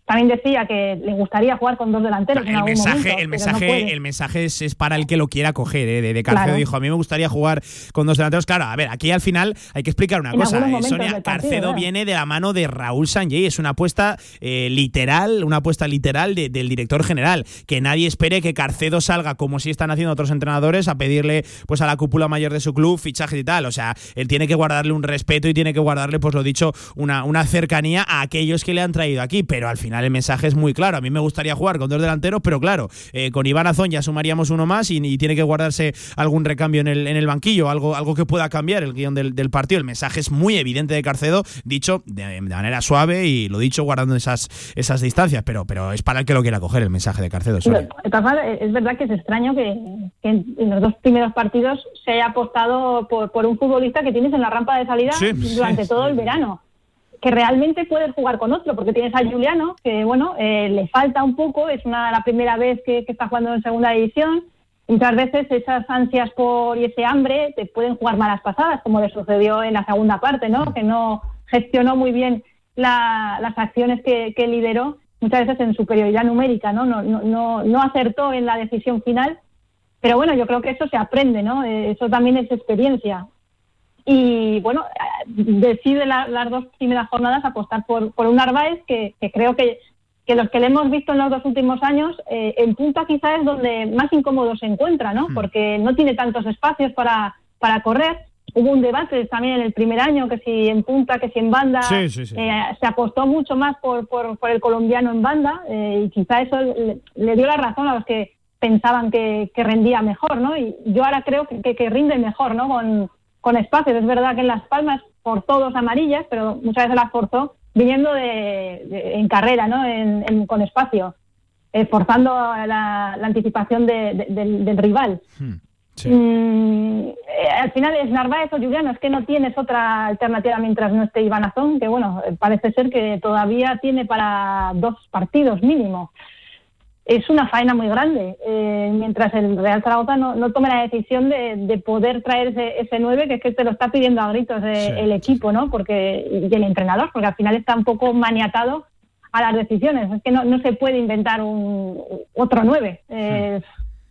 también decía que le gustaría jugar con dos delanteros. en el algún mensaje, momento, el mensaje, no el mensaje es, es para el que lo quiera coger. ¿eh? De, de Carcedo Claro. dijo: A mí me gustaría jugar con dos delanteros. Claro, a ver, aquí al final hay que explicar una En cosa. eh, Sonia partido, Carcedo claro. viene de la mano de Raúl Sanjay. Es una apuesta eh, literal, una apuesta literal de- del director general. Que nadie espere que Carcedo salga como si están haciendo otros entrenadores a pedirle pues a la cúpula mayor de su club fichajes y tal. O sea, él tiene que guardarle un respeto y tiene que guardarle, pues lo dicho, una, una cercanía a aquellos que le han traído aquí. Pero al final el mensaje es muy claro. A mí me gustaría jugar con dos delanteros, pero claro, eh, con Iván Azón ya sumaríamos uno más y, y tiene que guardarse algún recambio en el, en el banquillo, algo, algo que pueda cambiar el guion del, del partido. El mensaje es muy evidente de Carcedo, dicho de, de manera suave y lo dicho guardando esas, esas distancias, pero, pero es para el que lo quiera coger el mensaje de Carcedo. Es verdad que es extraño que, que en en los dos primeros partidos se haya apostado por, por un futbolista que tienes en la rampa de salida Sí, durante sí, todo sí. el verano. Que realmente puedes jugar con otro, porque tienes a Juliano, que bueno, eh, le falta un poco, es una la primera vez que, que está jugando en segunda división. Muchas veces esas ansias por y ese hambre te pueden jugar malas pasadas, como le sucedió en la segunda parte, ¿no? Que no gestionó muy bien la- las acciones que, que lideró, muchas veces en superioridad numérica, ¿no? No, no, no, no acertó en la decisión final. Pero bueno, yo creo que eso se aprende, ¿no? Eh, Eso también es experiencia. Y bueno, eh, decide la- las dos primeras jornadas apostar por, por un Narváez que, que creo que, que los que le hemos visto en los dos últimos años, eh, en punta quizás es donde más incómodo se encuentra, ¿no? Porque no tiene tantos espacios para, para correr. Hubo un debate también en el primer año, que si en punta, que si en banda. Sí, sí, sí. Eh, se apostó mucho más por, por, por el colombiano en banda eh, y quizá eso le, le dio la razón a los que pensaban que, que rendía mejor, ¿no? Y yo ahora creo que, que, que rinde mejor, ¿no? Con, con espacios. Es verdad que en Las Palmas forzó dos amarillas, pero muchas veces las forzó viniendo de, de- en carrera, ¿no? En, en- con espacio, eh, forzando la, la anticipación de- de- del, del rival. Hmm, sí. Mm, eh, al final es Narváez o Juliano, es que no tienes otra alternativa mientras no esté Iván Azón, que bueno, eh, parece ser que todavía tiene para dos partidos mínimo. Es una faena muy grande, eh, mientras el Real Zaragoza no, no tome la decisión de, de poder traer ese, ese 9, que es que te lo está pidiendo a gritos eh, Sí, el equipo, ¿no? Porque, y el entrenador, porque al final está un poco maniatado a las decisiones. Es que no, no se puede inventar un otro 9. Eh,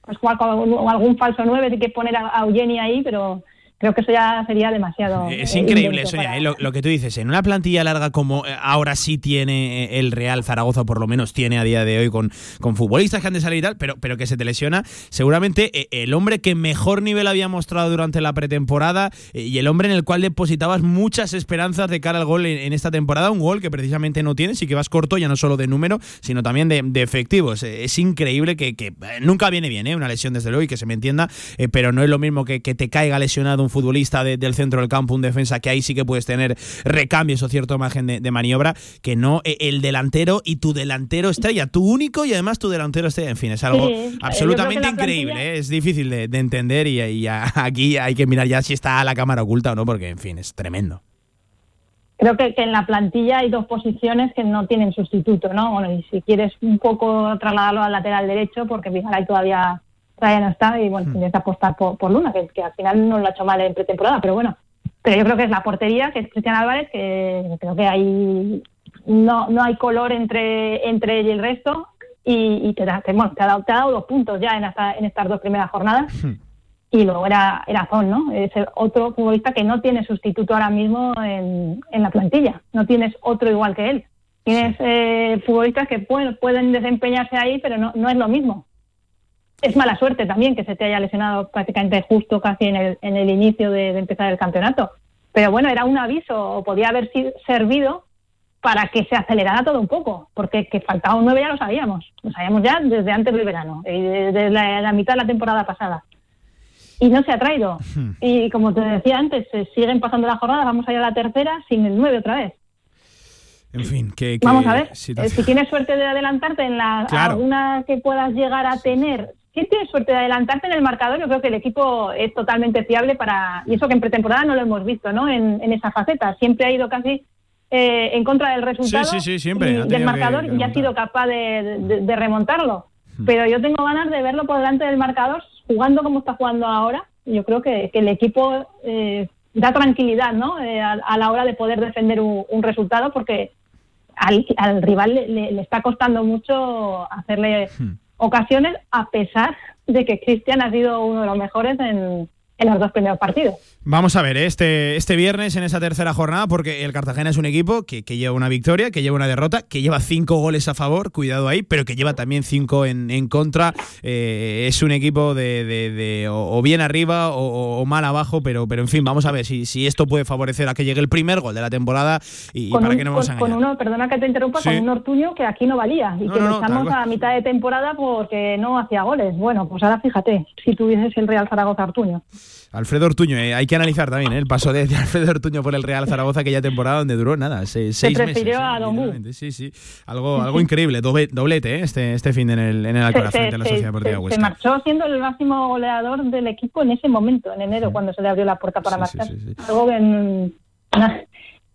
pues jugar con algún- falso 9, hay que poner a, a Eugeni ahí, pero creo que eso ya sería demasiado. Es eh, increíble, Sonia, para- eh, lo, lo que tú dices. En una plantilla larga como eh, ahora sí tiene eh, el Real Zaragoza, por lo menos tiene a día de hoy, con, con futbolistas que han de salir y tal, pero, pero que se te lesiona, seguramente eh, el hombre que mejor nivel había mostrado durante la pretemporada eh, y el hombre en el cual depositabas muchas esperanzas de cara al gol en, en esta temporada, un gol que precisamente no tienes y que vas corto ya no solo de número, sino también de, de efectivos. Eh, Es increíble que, que, eh, nunca viene bien, eh, una lesión desde luego y que se me entienda, eh, pero no es lo mismo que, que te caiga lesionado un futbolista de- del centro del campo, un defensa, que ahí sí que puedes tener recambios o cierto margen de, de maniobra, que no eh, el delantero y tu delantero estrella, tu único y además tu delantero estrella. En fin, es algo Sí, absolutamente increíble, plantilla- eh, es difícil de, de entender y, y a- <laughs> aquí hay que mirar ya si está la cámara oculta o no, porque en fin, es tremendo. Creo que, que en la plantilla hay dos posiciones que no tienen sustituto, ¿no? Bueno, y si quieres un poco trasladarlo al lateral derecho, porque Vigaray todavía, todavía no está, y bueno, tienes que apostar por, por Luna, que, que al final no lo ha hecho mal en pretemporada, pero bueno. Pero yo creo que es la portería, que es Cristian Álvarez, que creo que hay no, no hay color entre, entre él y el resto, y, y te, da, te, bueno, te ha dado, te ha dado dos puntos ya en, esta- en estas dos primeras jornadas y luego era, era Zon, ¿no? Es el otro futbolista que no tiene sustituto ahora mismo en, en la plantilla. No tienes otro igual que él. Tienes eh, futbolistas que pueden, pueden desempeñarse ahí, pero no, no es lo mismo. Es mala suerte también que se te haya lesionado prácticamente justo casi en el, en el inicio de, de empezar el campeonato. Pero bueno, era un aviso, o podía haber si- servido para que se acelerara todo un poco, porque que faltaba un 9 ya lo sabíamos, lo sabíamos ya desde antes del verano, y desde la, la mitad de la temporada pasada y no se ha traído. Y como te decía antes, se siguen pasando las jornadas, vamos a ir a la tercera sin el 9 otra vez. En fin, que... que Vamos a ver, situación- eh, si tienes suerte de adelantarte en la Claro. alguna que puedas llegar a tener, si tienes suerte de adelantarte en el marcador, yo creo que el equipo es totalmente fiable para, y eso que en pretemporada no lo hemos visto, ¿no? En, en esa faceta, siempre ha ido casi eh, en contra del resultado sí, sí, siempre, y del marcador y ha sido capaz de, de- de remontarlo. Pero yo tengo ganas de verlo por delante del marcador, jugando como está jugando ahora. Yo creo que, que el equipo eh, da tranquilidad ¿no? Eh, a, a la hora de poder defender un, un resultado, porque al, al rival le, le- le está costando mucho hacerle Hmm. Ocasiones, a pesar de que Cristian ha sido uno de los mejores en, en los dos primeros partidos. Vamos a ver, ¿eh? este, este viernes en esa tercera jornada, porque el Cartagena es un equipo que, que lleva una victoria, que lleva una derrota, que lleva cinco goles a favor, cuidado ahí, pero que lleva también cinco en, en contra. Eh, es un equipo de, de- de o, o bien arriba o, o mal abajo, pero, pero en fin, vamos a ver si, si esto puede favorecer a que llegue el primer gol de la temporada y, con, para un- que no vamos a con- con engañar. uno, perdona que te interrumpa, Sí. con un Ortuño que aquí no valía y No, que no, lo no, a mitad de temporada porque no hacía goles. Bueno, pues ahora fíjate, si tuvieses el Real Zaragoza Ortuño. Alfredo Ortuño, eh, hay que analizar también ¿eh? el paso de, de Alfredo Ortuño por el Real Zaragoza aquella temporada donde duró nada, se- seis meses. a ¿eh? Bu. Literalmente, Sí, sí, algo, algo increíble, doble- doblete ¿eh? este, este fin en el, en el Alcoraz Se- frente a la se- Sociedad se- Deportiva se Huesca. marchó siendo el máximo goleador del equipo en ese momento, en enero, cuando se le abrió la puerta para Sí, marchar. sí, sí. Algo que nah,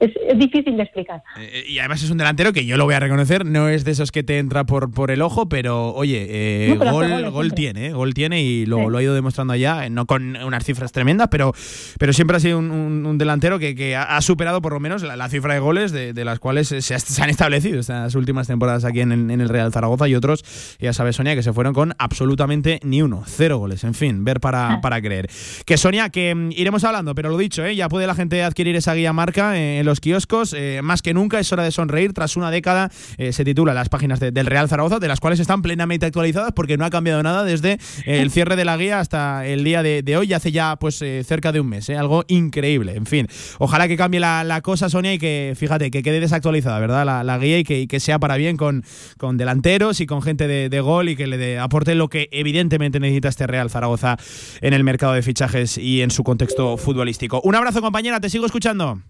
es, es difícil de explicar. Eh, y además es un delantero que yo lo voy a reconocer, no es de esos que te entra por, por el ojo, pero oye, eh, No, pero hace gol, gol tiene, eh, gol tiene y lo, Sí. lo ha ido demostrando allá, eh, no con unas cifras tremendas, pero, pero siempre ha sido un, un- un delantero que, que ha superado por lo menos la, la cifra de goles de, de las cuales se, ha- se han establecido estas últimas temporadas aquí en, el- en el Real Zaragoza y otros, ya sabes Sonia, que se fueron con absolutamente ni uno, cero goles, en fin, ver para, Ah. para creer. Que Sonia, que mm, iremos hablando, pero lo dicho, ¿eh? ya puede la gente adquirir esa guía marca eh, en los kioscos. eh, más que nunca es hora de sonreír. Tras una década eh, se titula Las páginas de- del Real Zaragoza, de las cuales están plenamente actualizadas porque no ha cambiado nada desde el <laughs> cierre de la guía hasta el día de, de hoy, hace ya pues eh, cerca de un mes. Algo increíble. En fin, ojalá que cambie la, la cosa, Sonia, y que, fíjate, que quede desactualizada, ¿verdad? La, la guía y que, y que sea para bien con, con delanteros y con gente de, de gol y que le dé- aporte lo que evidentemente necesita este Real Zaragoza en el mercado de fichajes y en su contexto futbolístico. Un abrazo, compañera, te sigo escuchando.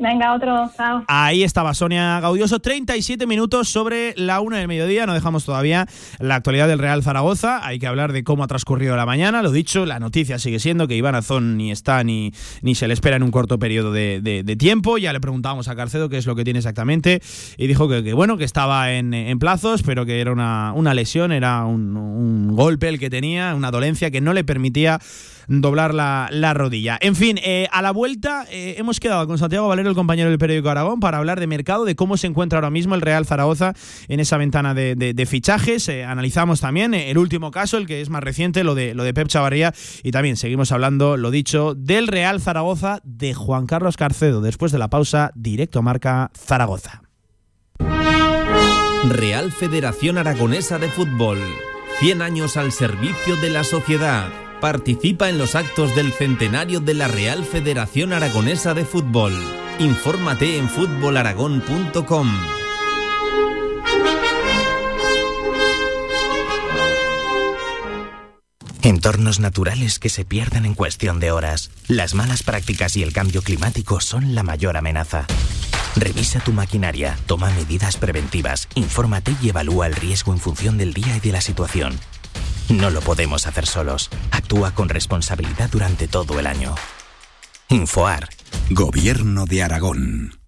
Venga, otro. Ahí estaba Sonia Gaudioso, 37 minutos sobre la una del mediodía. No dejamos todavía la actualidad del Real Zaragoza. Hay que hablar de cómo ha transcurrido la mañana. Lo dicho, la noticia sigue siendo que Iván Azón ni está ni, ni se le espera en un corto periodo de, de- tiempo. Ya le preguntábamos a Carcedo qué es lo que tiene exactamente y dijo que, bueno, que estaba en, en plazos, pero que era una, una lesión, era un golpe el que tenía, una dolencia que no le permitía doblar la, la rodilla. En fin, eh, a la vuelta eh, hemos quedado con Santiago Valero, el compañero del periódico Aragón, para hablar de mercado, de cómo se encuentra ahora mismo el Real Zaragoza en esa ventana de, fichajes. Eh, analizamos también el último caso, el que es más reciente, lo de, lo de Pep Chavarría, y también seguimos hablando, lo dicho, del Real Zaragoza de Juan Carlos Carcedo. Después de la pausa, directo marca Zaragoza. Real Federación Aragonesa de Fútbol. 100 años al servicio de la sociedad. Participa en los actos del centenario de la Real Federación Aragonesa de Fútbol. Infórmate en fútbolaragón.com. Entornos naturales que se pierden en cuestión de horas. Las malas prácticas y el cambio climático son la mayor amenaza. Revisa tu maquinaria, toma medidas preventivas, infórmate y evalúa el riesgo en función del día y de la situación. No lo podemos hacer solos. Actúa con responsabilidad durante todo el año. Infoar. Gobierno de Aragón.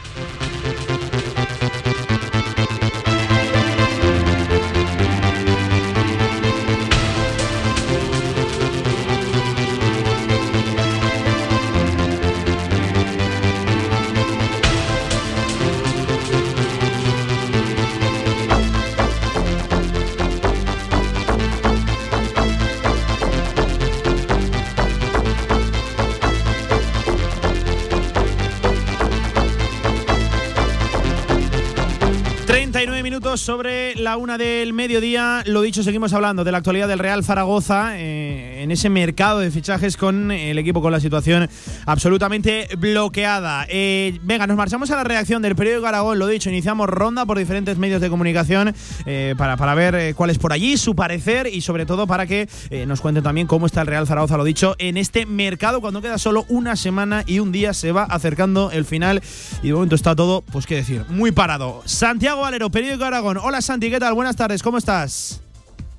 Minutos sobre la una del mediodía. Lo dicho, seguimos hablando de la actualidad del Real Zaragoza eh, en ese mercado de fichajes con el equipo con la situación absolutamente bloqueada. Eh, venga, nos marchamos a la reacción del periódico Aragón. Lo dicho, iniciamos ronda por diferentes medios de comunicación eh, para, para ver cuál es por allí, su parecer y sobre todo para que nos cuenten también cómo está el Real Zaragoza, lo dicho, en este mercado cuando queda solo una semana y un día se va acercando el final y de momento está todo, pues qué decir, muy parado. Santiago Valero, Periódico Aragón. Hola Santi, ¿qué tal? Buenas tardes, ¿cómo estás?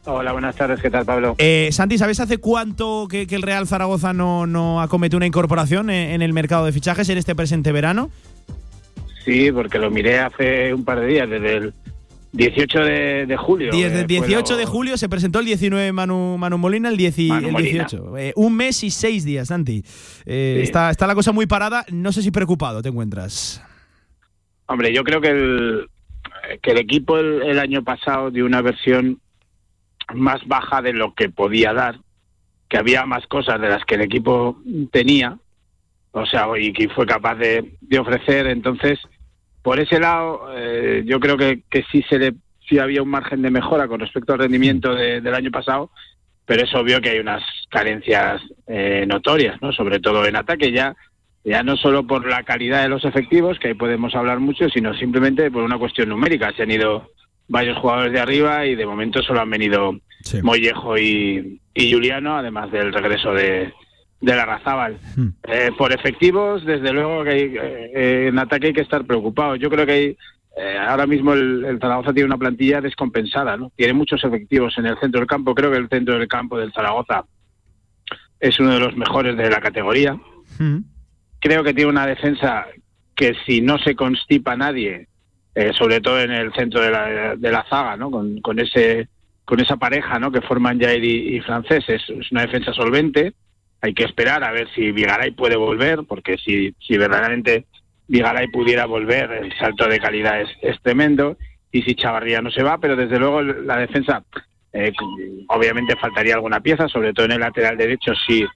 Hola, buenas tardes, ¿qué tal Pablo? Eh, Santi, ¿sabes hace cuánto que, el Real Zaragoza no, no acomete una incorporación en, el mercado de fichajes en este presente verano? Sí, porque lo miré hace un par de días, desde el 18 de, julio. Desde el 18 de julio se presentó el 19 Manu, Manu Molina, el, 18. Eh, un mes y seis días, Santi. Eh, está, está la cosa muy parada, no sé si preocupado te encuentras. Hombre, yo creo que el, que el equipo el, año pasado dio una versión más baja de lo que podía dar, que había más cosas de las que el equipo tenía, o sea, y que fue capaz de, ofrecer. Entonces, por ese lado, eh, yo creo que, que sí se le sí había un margen de mejora con respecto al rendimiento del año pasado, pero es obvio que hay unas carencias eh, notorias, ¿no? Sobre todo en ataque ya ya no solo por la calidad de los efectivos, que ahí podemos hablar mucho, sino simplemente por una cuestión numérica. Se han ido varios jugadores de arriba y de momento solo han venido Mollejo y, Juliano, además del regreso de, de la Razábal. Hmm. Eh, por efectivos, desde luego que hay, eh, en ataque hay que estar preocupado. Yo creo que hay, eh, ahora mismo el, el, Zaragoza tiene una plantilla descompensada, ¿no? Tiene muchos efectivos en el centro del campo. Creo que el centro del campo del Zaragoza es uno de los mejores de la categoría. Hmm creo que tiene una defensa que si no se constipa nadie, eh, sobre todo en el centro de la, de la zaga, ¿no? Con, con, ese con esa pareja, ¿no? Que forman Jair y, Francés es, una defensa solvente. Hay que esperar a ver si Vigaray puede volver, porque si, si verdaderamente Vigaray pudiera volver, el salto de calidad es, es tremendo. Y si Chavarría no se va, pero desde luego la defensa, eh, obviamente faltaría alguna pieza, sobre todo en el lateral derecho, si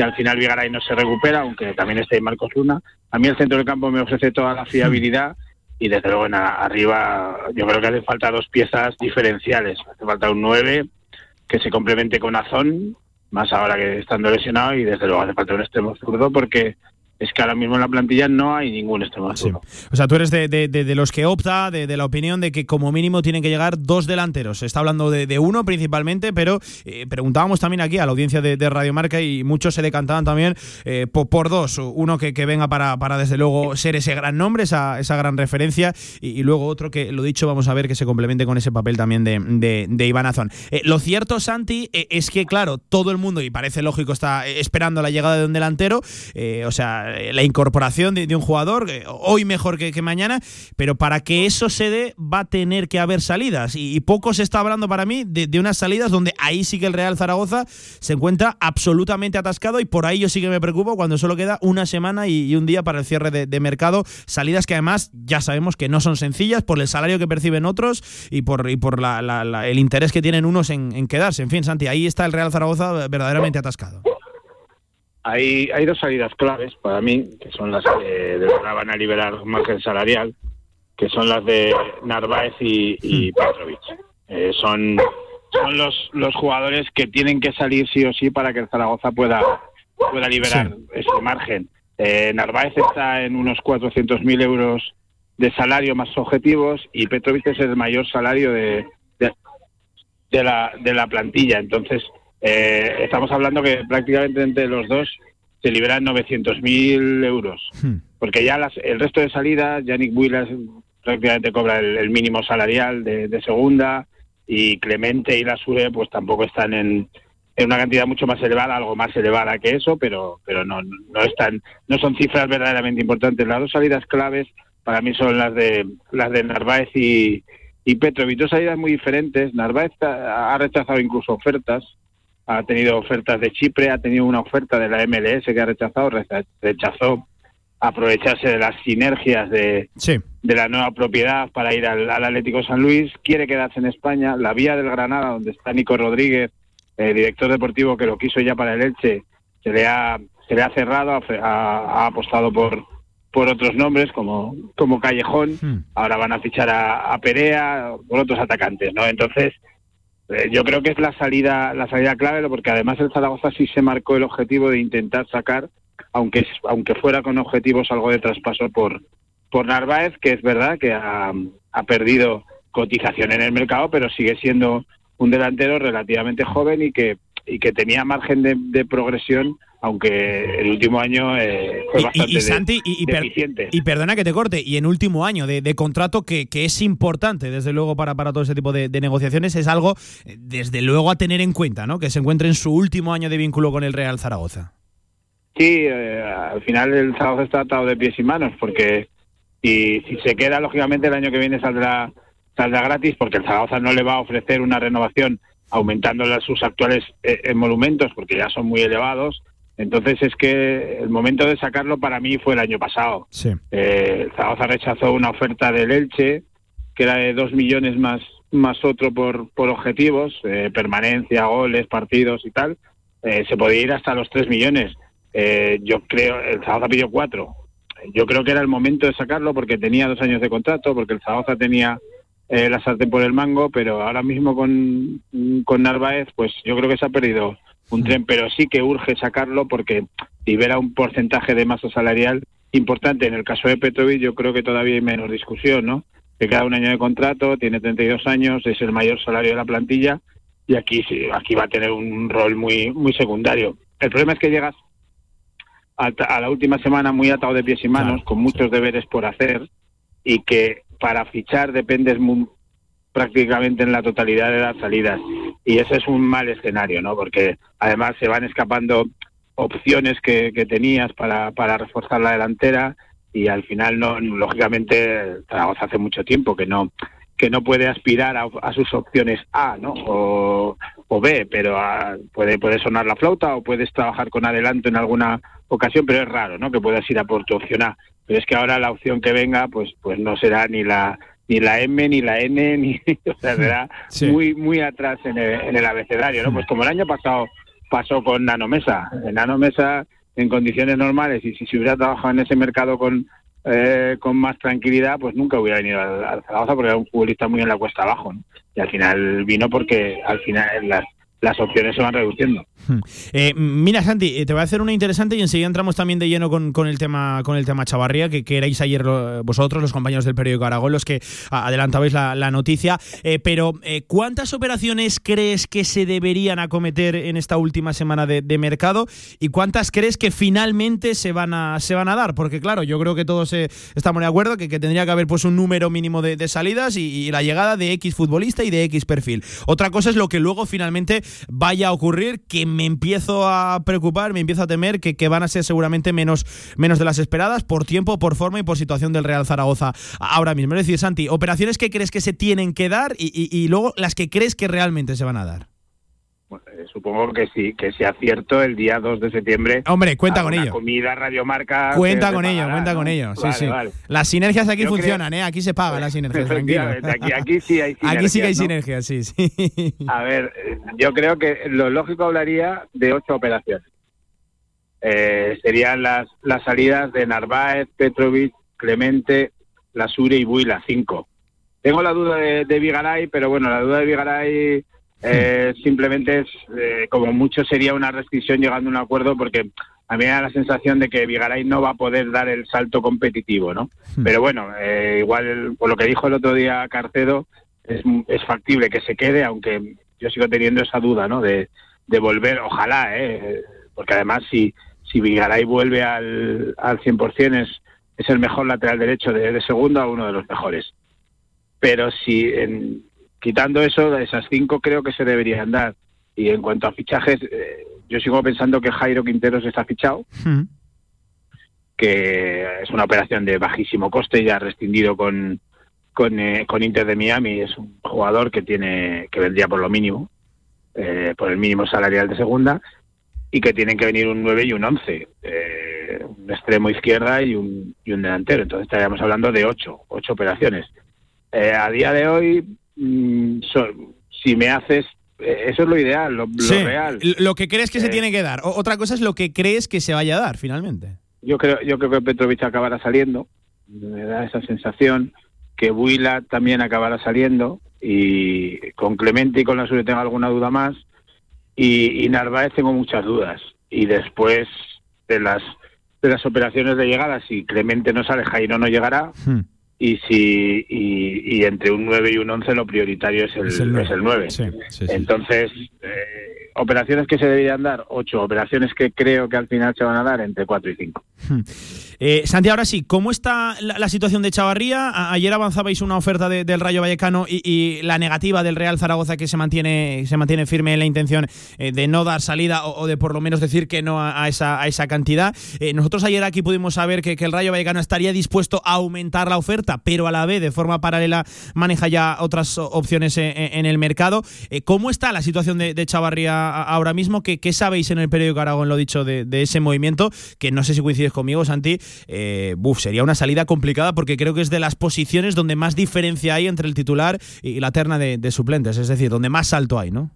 si al final Vigaray no se recupera, aunque también esté Marcos Luna. A mí el centro del campo me ofrece toda la fiabilidad y desde luego en arriba yo creo que hace falta dos piezas diferenciales. Hace falta un 9 que se complemente con Azón, más ahora que estando lesionado, y desde luego hace falta un extremo zurdo porque es que ahora mismo en la plantilla no hay ningún extremo O sea, tú eres de, los que opta, de, la opinión de que como mínimo tienen que llegar dos delanteros. Se está hablando de, uno principalmente, pero eh, preguntábamos también aquí a la audiencia de, Radio Marca y muchos se decantaban también eh, por, dos. Uno que, venga para, desde luego, ser ese gran nombre, esa, esa gran referencia, y, luego otro que, lo dicho, vamos a ver que se complemente con ese papel también de, Iván Azón. Eh, lo cierto, Santi, es que, claro, todo el mundo, y parece lógico, está esperando la llegada de un delantero. o sea, la incorporación de, un jugador, hoy mejor que, mañana, pero para que eso se dé va a tener que haber salidas. Y, poco se está hablando para mí de, unas salidas donde ahí sí que el Real Zaragoza se encuentra absolutamente atascado y por ahí yo sí que me preocupo cuando solo queda una semana y, un día para el cierre de, mercado. Salidas que además ya sabemos que no son sencillas por el salario que perciben otros y por, y por el interés que tienen unos en, en quedarse. En fin, Santi, ahí está el Real Zaragoza verdaderamente atascado. Hay, hay dos salidas claves para mí, que son las que de verdad van a liberar margen salarial, que son las de Narváez y, y hmm. Petrovic. Eh, son son los, los jugadores que tienen que salir sí o sí para que el Zaragoza pueda, pueda liberar ese margen. Eh, Narváez está en unos 400.000 euros de salario más objetivos y Petrovic es el mayor salario de, de, la, de la plantilla. Entonces, eh, estamos hablando que prácticamente entre los dos se liberan 900.000 euros. Hmm. Porque ya las, el resto de salidas, Yannick Builas prácticamente cobra el, mínimo salarial de, segunda y Clemente y la SURE pues tampoco están en, en, una cantidad mucho más elevada, algo más elevada que eso, pero, pero no, no, están, no son cifras verdaderamente importantes. Las dos salidas claves para mí son las de, las de Narváez y, y Petrovic. Dos salidas muy diferentes. Narváez ha rechazado incluso ofertas ha tenido ofertas de Chipre, ha tenido una oferta de la MLS que ha rechazado, rechazó aprovecharse de las sinergias de, de la nueva propiedad para ir al, Atlético San Luis, quiere quedarse en España, la vía del Granada, donde está Nico Rodríguez, eh, director deportivo que lo quiso ya para el Elche, se le ha, se le ha cerrado, ha, apostado por, por otros nombres como, como Callejón, Hmm. ahora van a fichar a, a Perea, por otros atacantes, ¿no? Entonces, yo creo que es la salida, la salida clave, porque además el Zaragoza sí se marcó el objetivo de intentar sacar, aunque, aunque fuera con objetivos algo de traspaso por, por Narváez, que es verdad que ha, ha perdido cotización en el mercado, pero sigue siendo un delantero relativamente joven y que, y que tenía margen de, de progresión, aunque el último año eh, fue Y- bastante y, Santi, y, per- perdona que te corte, y en último año de, de contrato que, que es importante, desde luego, para, para todo ese tipo de, de negociaciones, es algo, eh, desde luego, a tener en cuenta, ¿no? Que se encuentre en su último año de vínculo con el Real Zaragoza. Sí, eh, al final el Zaragoza está atado de pies y manos, porque si, si se queda, lógicamente el año que viene saldrá, saldrá gratis, porque el Zaragoza no le va a ofrecer una renovación aumentando sus actuales eh, emolumentos, porque ya son muy elevados. Entonces es que el momento de sacarlo para mí fue el año pasado. Sí. Eh, el Zaragoza rechazó una oferta del Elche, que era de dos millones más, más otro por, por objetivos, eh, permanencia, goles, partidos y tal. Eh, se podía ir hasta los tres millones. Eh, yo creo, el Zaragoza pidió cuatro. Yo creo que era el momento de sacarlo porque tenía dos años de contrato, porque el Zaragoza tenía eh, la sartén por el mango, pero ahora mismo con, con Narváez, pues yo creo que se ha perdido un tren, pero sí que urge sacarlo porque libera un porcentaje de masa salarial importante. En el caso de Petrovic yo creo que todavía hay menos discusión, ¿no? Le queda un año de contrato, tiene 32 años, es el mayor salario de la plantilla y aquí sí, aquí va a tener un rol muy muy secundario. El problema es que llegas a, a la última semana muy atado de pies y manos, con muchos deberes por hacer y que para fichar dependes mu- prácticamente en la totalidad de las salidas. Y ese es un mal escenario, ¿no? Porque además se van escapando opciones que, que tenías para, para reforzar la delantera y al final no lógicamente Zaragoza hace mucho tiempo que no que no puede aspirar a, a sus opciones A no o, o B pero ah, puede puede sonar la flauta o puedes trabajar con adelanto en alguna ocasión pero es raro no que puedas ir a por tu opción A. Pero es que ahora la opción que venga pues pues no será ni la ni la M ni la N <laughs> ni o sea será Sí. muy muy atrás en el, en el abecedario no pues como el año pasado pasó con Nanomesa en Nanomesa en condiciones normales y si se hubiera trabajado en ese mercado con eh, con más tranquilidad, pues nunca hubiera venido al, Zaragoza porque era un futbolista muy en la cuesta abajo. Y al final vino porque al final las, las opciones se van reduciendo. Eh, mira, Santi, eh, te voy a hacer una interesante y enseguida entramos también de lleno con, con el tema con el tema Chavarría, que, que erais ayer vosotros, los compañeros del periódico Aragón, los que adelantabais la, la noticia. Eh, pero, ¿cuántas operaciones crees que se deberían acometer en esta última semana de, mercado? ¿Y cuántas crees que finalmente se van a, se van a dar? Porque, claro, yo creo que todos estamos de acuerdo que, que tendría que haber pues un número mínimo de, de salidas y la llegada de X futbolista y de X perfil. Otra cosa es lo que luego finalmente vaya a ocurrir, que me empiezo a preocupar, me empiezo a temer que, que van a ser seguramente menos, menos de las esperadas por tiempo, por forma y por situación del Real Zaragoza ahora mismo. Es decir, Santi, operaciones que crees que se tienen que dar y, y- y luego las que crees que realmente se van a dar. Eh, supongo que sí, que sea cierto el día 2 de septiembre. Hombre, cuenta con ello. comida radiomarca. Cuenta con ello, cuenta con ello. Sí, Vale, sí. vale. Las sinergias aquí Yo creo- funcionan, ¿eh? Aquí se pagan las sinergias, tranquilo. Aquí, aquí sí hay <laughs> Aquí sí que hay sinergias, ¿no? sinergias, sí, sí. A ver, yo creo que lo lógico hablaría de ocho operaciones. Eh, serían las, las salidas de Narváez, Petrovic, Clemente, Lasure y Buila, cinco. Tengo la duda de, de Vigaray, pero bueno, la duda de Vigaray eh, simplemente es, eh, como mucho, sería una restricción llegando a un acuerdo, porque a mí me da la sensación de que Vigaray no va a poder dar el salto competitivo, ¿no? Pero bueno, eh, igual por lo que dijo el otro día Carcedo, es, es factible que se quede, aunque yo sigo teniendo esa duda, ¿no? De, de volver, ojalá, ¿eh? Porque además si, si Vigaray vuelve al, al 100% es, es el mejor lateral derecho de, de segunda, uno de los mejores. Pero si, en, quitando eso, esas cinco creo que se deberían dar. Y en cuanto a fichajes, eh, yo sigo pensando que Jairo Quinteros está fichado, que es una operación de bajísimo coste, ya rescindido con, con, eh, con Inter de Miami. Es un jugador que tiene que vendría por lo mínimo, eh, por el mínimo salarial de segunda, y que tienen que venir un 9 y un 11, eh, un extremo izquierda y un, y un delantero. Entonces estaríamos hablando de ocho, ocho operaciones. A día de hoy, mm, so- si me haces, eh, eso es lo ideal, lo, lo Sí, real. Lo que crees que se Eh, tiene que dar. O- otra cosa es lo que crees que se vaya a dar finalmente. yo creo, yo creo que Petrovic acabará saliendo, me da esa sensación que Buila también acabará saliendo y con Clemente y con la Sure tengo alguna duda más y, y Narváez tengo muchas dudas y después de las de las operaciones de llegada si Clemente no sale Jairo no llegará Hmm. Y si y, y entre un 9 y un 11 lo prioritario es el, Es el nueve. es el 9 Sí, sí, sí. entonces eh, operaciones que se deberían dar 8 operaciones que creo que al final se van a dar entre 4 y 5 Eh, Santi, ahora sí, ¿cómo está la, situación de Chavarría? Ayer avanzabais una oferta de- del Rayo Vallecano y, la negativa del Real Zaragoza que se mantiene, se mantiene firme en la intención eh, de no dar salida o, de por lo menos decir que no a, esa, a esa cantidad. Eh, nosotros ayer aquí pudimos saber que, el Rayo Vallecano estaría dispuesto a aumentar la oferta, pero a la vez, de forma paralela, maneja ya otras opciones en, en el mercado. Eh, ¿Cómo está la situación de, de Chavarría ahora mismo? ¿Qué, sabéis en el periódico Aragón, lo dicho, de, ese movimiento? Que no sé si coincides conmigo, Santi. eh, buf, sería una salida complicada porque creo que es de las posiciones donde más diferencia hay entre el titular y la terna de, de suplentes, es decir, donde más salto hay, ¿no?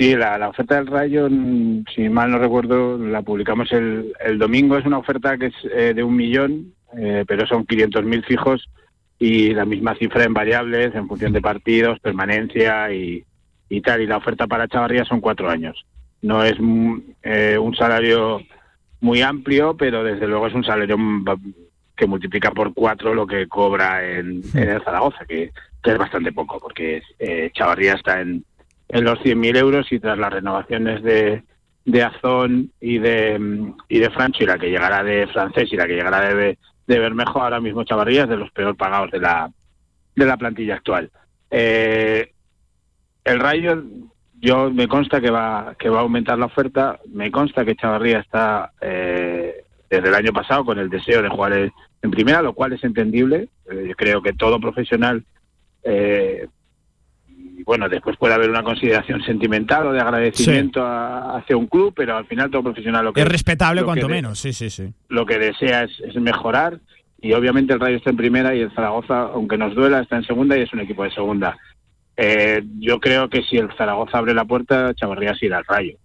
Sí, la, la oferta del Rayo, mm, si mal no recuerdo, la publicamos el, el domingo. Es una oferta que es eh, de un millón, eh, pero son 500.000 fijos y la misma cifra en variables en función de partidos, permanencia y, y tal. Y la oferta para Chavarría son cuatro años. No es mm, eh, un salario muy amplio, pero desde luego es un salario mm, que multiplica por cuatro lo que cobra en, en el Zaragoza, que, que es bastante poco, porque eh, Chavarría está en, en los 100.000 euros y tras las renovaciones de, de Azón y de, mm, y de Francho y la que llegará de Francés y la que llegará de, de Bermejo, ahora mismo Chavarría es de los peor pagados de la, de la plantilla actual. Eh, el Rayo, yo me consta que va, que va a aumentar la oferta, me consta que Chavarría está eh, desde el año pasado con el deseo de jugar en, en primera, lo cual es entendible. Eh, yo creo que todo profesional eh, y bueno, después puede haber una consideración sentimental o de agradecimiento a- hacia un club, pero al final todo profesional lo que Es respetable cuanto de- menos, sí, sí, sí. lo que desea es, es mejorar y obviamente el Rayo está en primera y el Zaragoza, aunque nos duela, está en segunda y es un equipo de segunda. Eh, yo creo que si el Zaragoza abre la puerta, Chavarría se irá al Rayo.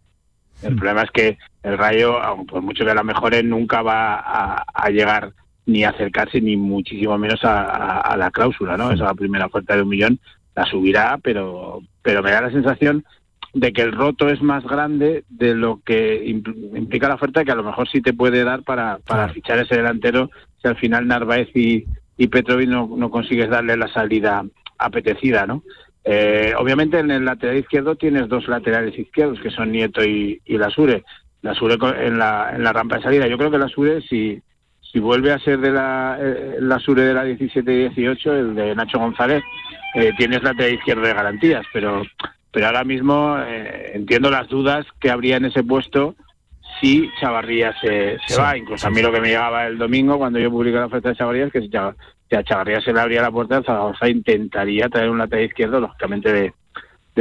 El problema es que el Rayo, aun por mucho que la mejore, nunca va a, a llegar ni a acercarse ni muchísimo menos a, a- a la cláusula, ¿no? Esa primera oferta de un millón la subirá, pero pero me da la sensación de que el roto es más grande de lo que impl- implica la oferta que a lo mejor sí te puede dar para, para fichar ese delantero si al final Narváez y, y Petrovic no, no consigues darle la salida apetecida, ¿no? Eh, obviamente en el lateral izquierdo tienes dos laterales izquierdos que son Nieto y, y Lasure. Lasure en la, en la rampa de salida. Yo creo que Lasure si, si vuelve a ser de la eh, Lasure de la 17 y 18, el de Nacho González, eh, tienes lateral izquierdo de garantías, pero pero ahora mismo eh, entiendo las dudas que habría en ese puesto si Chavarría se, se Sí, va. Incluso a mí lo que me llegaba el domingo cuando yo publiqué la oferta de Chavarría es que si, Chav- si a Chavarría se le abría la puerta, Zaragoza intentaría traer un lateral izquierdo, lógicamente de,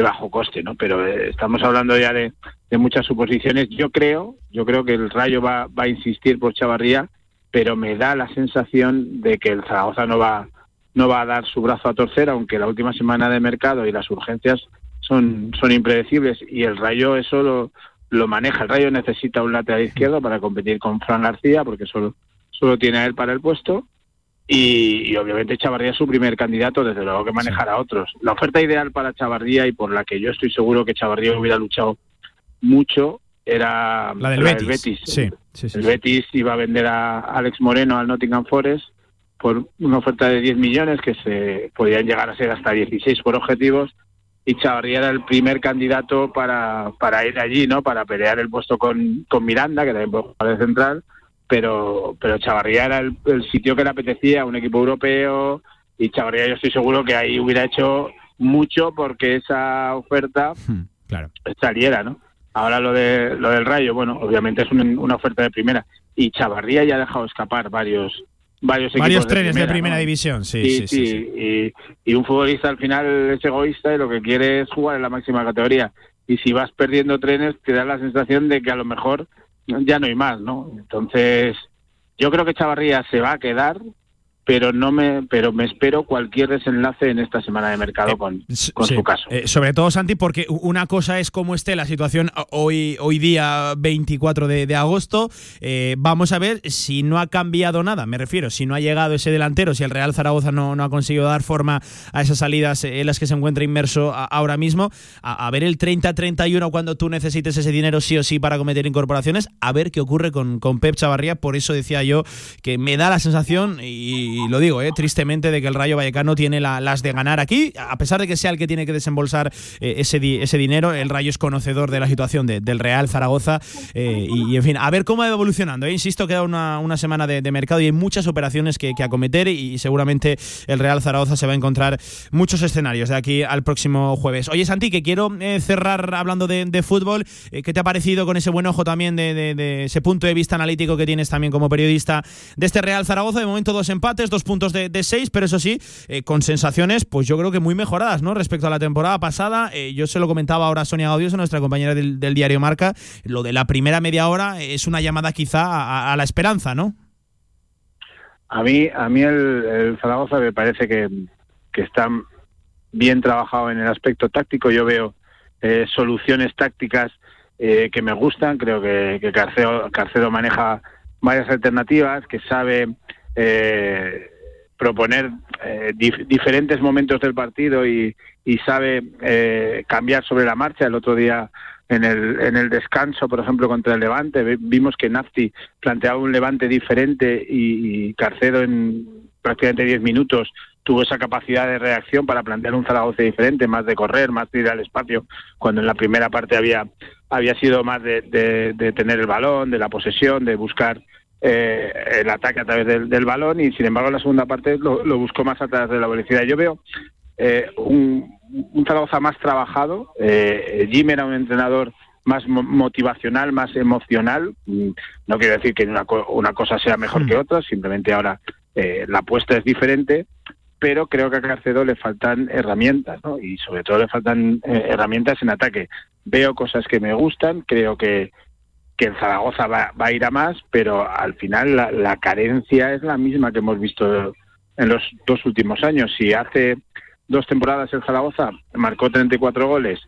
bajo coste, ¿no? Pero eh, estamos hablando ya de, de muchas suposiciones. Yo creo, yo creo que el Rayo va, va a insistir por Chavarría, pero me da la sensación de que el Zaragoza no va no va a dar su brazo a torcer, aunque la última semana de mercado y las urgencias son, son impredecibles y el Rayo eso lo, lo maneja. El Rayo necesita un lateral izquierdo para competir con Fran García, porque solo, solo tiene a él para el puesto. Y, y obviamente Chavarría es su primer candidato, desde luego que manejará a otros. La oferta ideal para Chavarría y por la que yo estoy seguro que Chavarría hubiera luchado mucho era La del Betis. Sí, sí, sí, El. Betis iba a vender a Alex Moreno al Nottingham Forest por una oferta de 10 millones que se podían llegar a ser hasta 16 por objetivos y Chavarría era el primer candidato para, para ir allí, ¿no? Para pelear el puesto con, con Miranda, que también puede jugar de central, pero, pero Chavarría era el, el sitio que le apetecía, un equipo europeo, y Chavarría yo estoy seguro que ahí hubiera hecho mucho porque esa oferta Hmm, Claro. saliera, ¿no? Ahora lo de lo del Rayo, bueno, obviamente es un- una oferta de primera y Chavarría ya ha dejado escapar varios varios equipos Varios de trenes primera, de primera ¿no? división, sí, sí, sí. sí. Y, y un futbolista al final es egoísta y lo que quiere es jugar en la máxima categoría. Y si vas perdiendo trenes, te da la sensación de que a lo mejor ya no hay más, ¿no? Entonces, yo creo que Chavarría se va a quedar, pero no me pero me espero cualquier desenlace en esta semana de mercado Eh, con, con sí. su caso. Eh, sobre todo, Santi, porque una cosa es cómo esté la situación hoy, hoy día 24 de, de agosto. Eh, vamos a ver si no ha cambiado nada, me refiero, si no ha llegado ese delantero, si el Real Zaragoza no, no ha conseguido dar forma a esas salidas en las que se encuentra inmerso a- ahora mismo, a, a ver el 30-31 cuando tú necesites ese dinero sí o sí para cometer incorporaciones, a ver qué ocurre con, con Pep Chavarría. Por eso decía yo que me da la sensación, y, y lo digo eh, tristemente, de que el Rayo Vallecano tiene la- las de ganar aquí, a pesar de que sea el que tiene que desembolsar eh, ese, di- ese dinero, el Rayo es conocedor de la situación de- del Real Zaragoza eh, y, en fin, a ver cómo va evolucionando. eh. Insisto, queda una, una semana de, mercado y hay muchas operaciones que, acometer y, seguramente el Real Zaragoza se va a encontrar muchos escenarios de aquí al próximo jueves. Oye, Santi, que quiero cerrar hablando de, de fútbol. ¿Qué te ha parecido con ese buen ojo también de ese punto de vista analítico que tienes también como periodista de este Real Zaragoza? De momento dos empates, dos puntos de, seis, pero eso sí, eh, con sensaciones, pues yo creo que muy mejoradas, ¿no? Respecto a la temporada pasada. Eh, yo se lo comentaba ahora a Sonia Gaudioso, nuestra compañera del, diario Marca. Lo de la primera media hora es una llamada quizá a, la esperanza, ¿no? A mí, a mí el, el Zaragoza me parece que, que está bien trabajado en el aspecto táctico. Yo veo eh, soluciones tácticas eh, que me gustan. Creo que, que Carcedo, Carcedo maneja varias alternativas, que sabe eh, proponer eh, dif- diferentes momentos del partido y, y sabe eh, cambiar sobre la marcha. El otro día en el, en el descanso, por ejemplo, contra el Levante, vi- vimos que Nafti planteaba un Levante diferente y, Carcedo en prácticamente 10 minutos tuvo esa capacidad de reacción para plantear un Zaragoza diferente, más de correr, más de ir al espacio, cuando en la primera parte había, había sido más de- de tener el balón, de la posesión, de buscar eh, el ataque a través del, del balón y sin embargo en la segunda parte lo, lo buscó más a través de la velocidad. Yo veo eh, un, un Zaragoza más trabajado. Eh, Jim era un entrenador más mo- motivacional, más emocional. Mm, No quiero decir que una, co- una cosa sea mejor que otra, simplemente ahora eh, la apuesta es diferente, pero creo que a Carcedo le faltan herramientas, ¿no? Y sobre todo le faltan eh, herramientas en ataque. Veo cosas que me gustan, creo que, que el Zaragoza va, va a ir a más, pero al final la, la carencia es la misma que hemos visto en los dos últimos años. Si hace dos temporadas el Zaragoza marcó 34 goles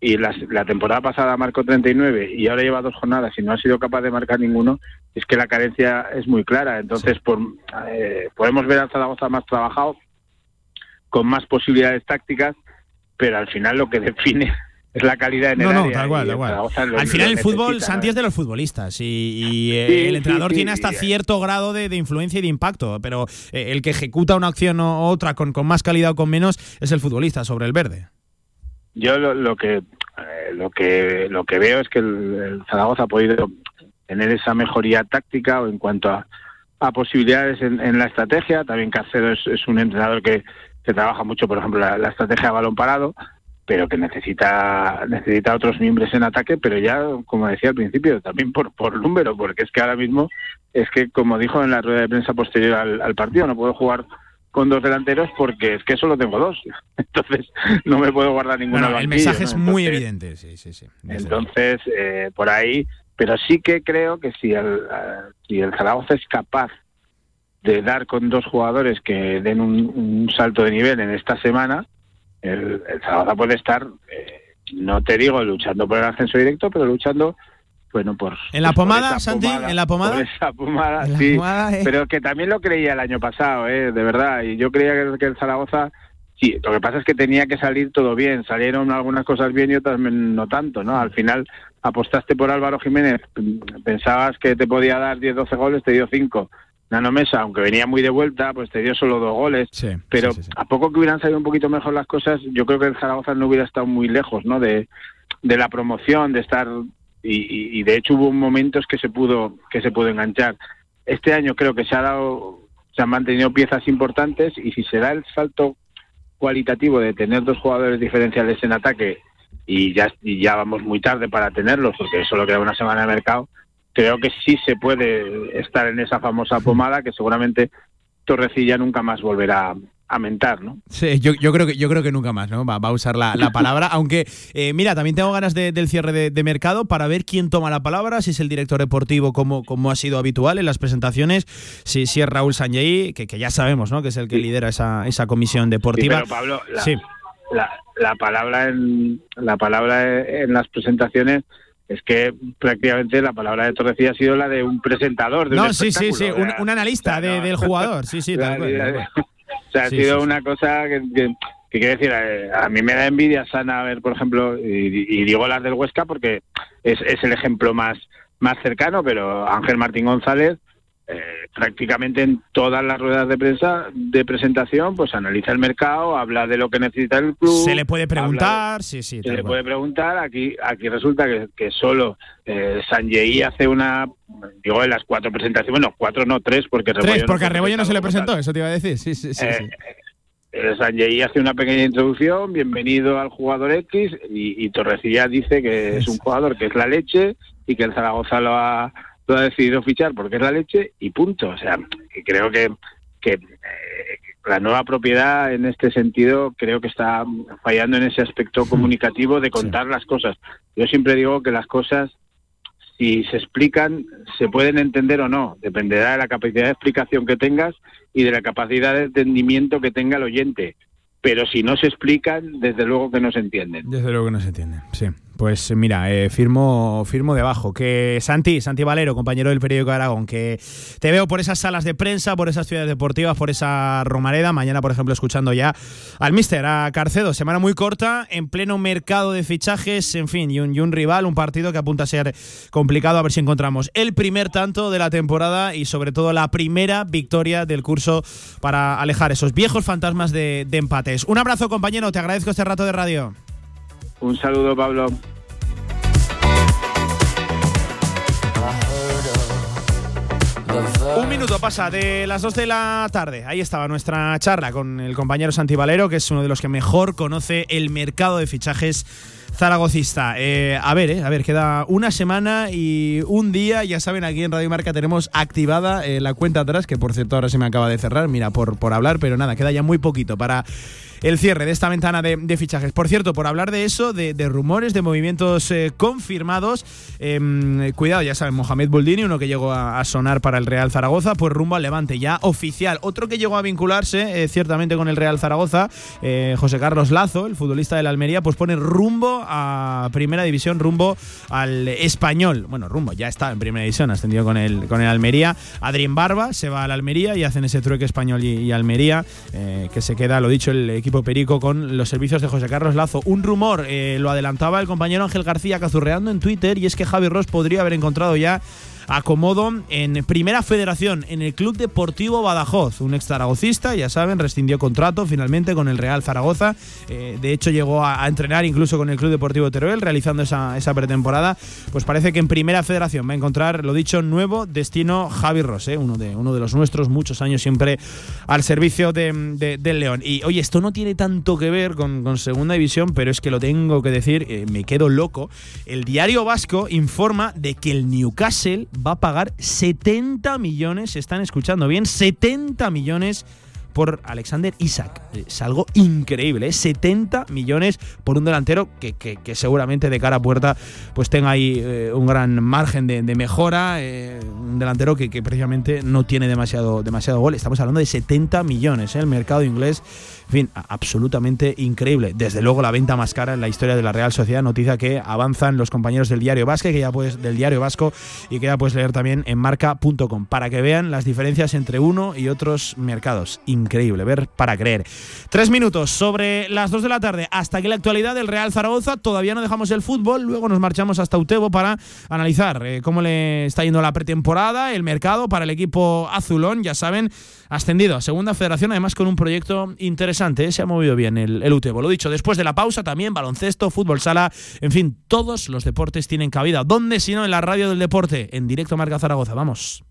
y las- la temporada pasada marcó 39 y ahora lleva dos jornadas y no ha sido capaz de marcar ninguno, es que la carencia es muy clara. Entonces, por, eh, podemos ver al Zaragoza más trabajado, con más posibilidades tácticas, pero al final lo que define es la calidad en el No, no, área tal cual, tal Al final el fútbol, necesita, Santi, ¿no? es de los futbolistas y, y, eh, el entrenador sí, tiene hasta y- cierto grado de, de influencia y de impacto, pero eh, el que ejecuta una acción o otra con, con más calidad o con menos es el futbolista sobre el verde. Yo lo, lo que eh, lo que lo que veo es que el, el Zaragoza ha podido tener esa mejoría táctica o en cuanto a, a posibilidades en, en la estrategia. También Carcedo es, es un entrenador que, que trabaja mucho, por ejemplo, la, la estrategia de balón parado, pero que necesita necesita otros miembros en ataque, pero ya, como decía al principio, también por, por número, porque es que ahora mismo es que, como dijo en la rueda de prensa posterior al, al partido, no puedo jugar con dos delanteros porque es que solo tengo dos. <laughs> Entonces no me puedo guardar ninguna. No, al no, el mensaje ¿no? es muy Entonces- evidente, sí, sí, sí. entonces, eh, por ahí, pero sí que creo que si el, eh, si el Zaragoza es capaz de dar con dos jugadores que den un, un salto de nivel en esta semana, el, el Zaragoza puede estar, eh, no te digo luchando por el ascenso directo, pero luchando, bueno, por... ¿En la por pomada, Santi? ¿En la pomada? Por esa pomada, En la sí. pomada, eh. Pero que también lo creía el año pasado, eh, de verdad, y yo creía que, que el Zaragoza... Sí, lo que pasa es que tenía que salir todo bien. Salieron algunas cosas bien y otras no tanto, ¿no? Al final apostaste por Álvaro Jiménez, pensabas que te podía dar 10, 12 goles, te dio 5. Nano Mesa, aunque venía muy de vuelta, pues te dio solo dos goles. pero a poco que hubieran salido un poquito mejor las cosas, yo creo que el Zaragoza no hubiera estado muy lejos, ¿no? De, de la promoción, de estar y, y- y de hecho hubo momentos que se pudo que se pudo enganchar. Este año creo que se ha dado, se han mantenido piezas importantes y si se da el salto cualitativo de tener dos jugadores diferenciales en ataque y ya, y ya vamos muy tarde para tenerlos porque solo queda una semana de mercado, creo que sí se puede estar en esa famosa pomada que seguramente Torrecilla nunca más volverá a mentar, ¿no? Sí, yo, yo, creo que yo creo que nunca más, ¿no? Va, va a usar la, la <laughs> palabra. Aunque, eh, mira, también tengo ganas de- del cierre de, de mercado para ver quién toma la palabra, si es el director deportivo, como, como ha sido habitual en las presentaciones, si, si es Raúl Sanjei, que, que ya sabemos, ¿no? Que es el que lidera esa, esa comisión Sí, deportiva. pero Pablo, la, Sí. la, la palabra en la palabra en las presentaciones es que prácticamente la palabra de Torrecilla ha sido la de un presentador. De No, un sí, sí, sí, un, o sea, un analista de- del jugador, sí, sí, <laughs> tal cual. O sea, ha Sí, sido sí, sí. una cosa que, que, que quiero decir, eh, a mí me da envidia sana ver, por ejemplo, y, y digo las del Huesca porque es, es el ejemplo más, más cercano, pero Ángel Martín González, eh, prácticamente en todas las ruedas de prensa de presentación, pues analiza el mercado, habla de lo que necesita el club. Se le puede de- preguntar, sí, sí. se le cual. puede preguntar, aquí aquí resulta que, que solo eh, Sanjei hace una, digo, en las cuatro presentaciones, bueno, cuatro no, tres, porque Tres, Rebollo porque a fue Rebollo no se le presentó, eso te iba a decir, sí, sí, sí. Eh, sí. eh, Sanjei hace una pequeña introducción, bienvenido al jugador X, y, y Torrecilla dice que es un jugador que es la leche y que el Zaragoza lo ha, lo ha decidido fichar porque es la leche y punto. O sea, creo que, que eh, la nueva propiedad en este sentido creo que está fallando en ese aspecto comunicativo de contar las cosas. Yo siempre digo que las cosas si se explican, se pueden entender o no. Dependerá de la capacidad de explicación que tengas y de la capacidad de entendimiento que tenga el oyente. Pero si no se explican, desde luego que no se entienden. Desde luego que no se entiende, sí. Pues mira, eh, firmo, firmo debajo. Que Santi, Santi Valero, compañero del periódico Aragón, que te veo por esas salas de prensa, por esas ciudades deportivas, por esa Romareda. Mañana, por ejemplo, escuchando ya al Mister, a Carcedo. Semana muy corta, en pleno mercado de fichajes, en fin, y un, y un rival, un partido que apunta a ser complicado. A ver si encontramos el primer tanto de la temporada y sobre todo la primera victoria del curso para alejar esos viejos fantasmas de, de empates. Un abrazo, compañero. Te agradezco este rato de radio. Un saludo, Pablo. Un minuto pasa de las 2 de la tarde. Ahí estaba nuestra charla con el compañero Santi Valero, que es uno de los que mejor conoce el mercado de fichajes zaragocista. Eh, a ver, eh, a ver, queda una semana y un día. Ya saben, aquí en Radio Marca tenemos activada eh, la cuenta atrás, que por cierto ahora se me acaba de cerrar, mira, por, por hablar, pero nada, queda ya muy poquito para el cierre de esta ventana de, fichajes. Por cierto, por hablar de eso, de, rumores, de movimientos eh, confirmados, em, cuidado, ya saben, Mohamed Buldini, uno que llegó a, sonar para el Real Zaragoza, pues rumbo al Levante, ya oficial. Otro que llegó a vincularse eh, ciertamente con el Real Zaragoza, eh, José Carlos Lazo, el futbolista de la Almería, pues pone rumbo a Primera División, rumbo al Español. Bueno, rumbo, ya está en Primera División, ascendido con el, con el Almería. Adrien Barba se va al Almería y hacen ese trueque Español y, Almería, que se queda, lo dicho, el equipo Perico con los servicios de José Carlos Lazo. Un rumor, eh, lo adelantaba el compañero Ángel García cazurreando en Twitter, y es que Javi Ross podría haber encontrado ya acomodo en Primera Federación, en el Club Deportivo Badajoz. Un ex zaragocista, ya saben, rescindió contrato finalmente con el Real Zaragoza. Eh, de hecho, llegó a, entrenar incluso con el Club Deportivo Teruel, realizando esa, esa pretemporada. Pues parece que en Primera Federación va a encontrar, lo dicho, nuevo destino Javi Ross, eh, uno, de, uno de los nuestros, muchos años siempre al servicio de, de- del León. Y oye, esto no tiene tanto que ver con, con Segunda División, pero es que lo tengo que decir, eh, me quedo loco. El diario vasco informa de que el Newcastle va a pagar 70 millones, se están escuchando bien, 70 millones por Alexander Isaac. Es algo increíble, ¿eh? 70 millones por un delantero que, que- seguramente de cara a puerta pues tenga ahí eh, un gran margen de, mejora, eh, un delantero que, que precisamente no tiene demasiado, demasiado gol. Estamos hablando de 70 millones, ¿eh? el mercado inglés, en fin, absolutamente increíble. Desde luego la venta más cara en la historia de la Real Sociedad, noticia que avanzan los compañeros del diario Vasco, que ya puedes, del diario Vasco y que ya puedes leer también en marca.com para que vean las diferencias entre uno y otros mercados. Increíble, ver para creer. Tres minutos sobre las dos de la tarde. Hasta aquí la actualidad del Real Zaragoza. Todavía no dejamos el fútbol. Luego nos marchamos hasta Utebo para analizar eh, cómo le está yendo la pretemporada, el mercado para el equipo azulón. Ya saben, ascendido a Segunda Federación, además con un proyecto interesante. ¿Eh? Se ha movido bien el, el Utebo. Lo dicho, después de la pausa también baloncesto, fútbol sala, en fin, todos los deportes tienen cabida. ¿Dónde si no en la radio del deporte? En directo Marca Zaragoza. Vamos.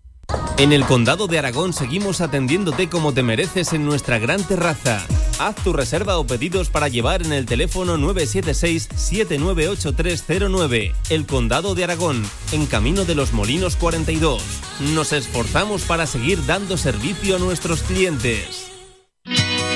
En el Condado de Aragón seguimos atendiéndote como te mereces en nuestra gran terraza. Haz tu reserva o pedidos para llevar en el teléfono 976-798309. El Condado de Aragón, en Camino de los Molinos 42. Nos esforzamos para seguir dando servicio a nuestros clientes.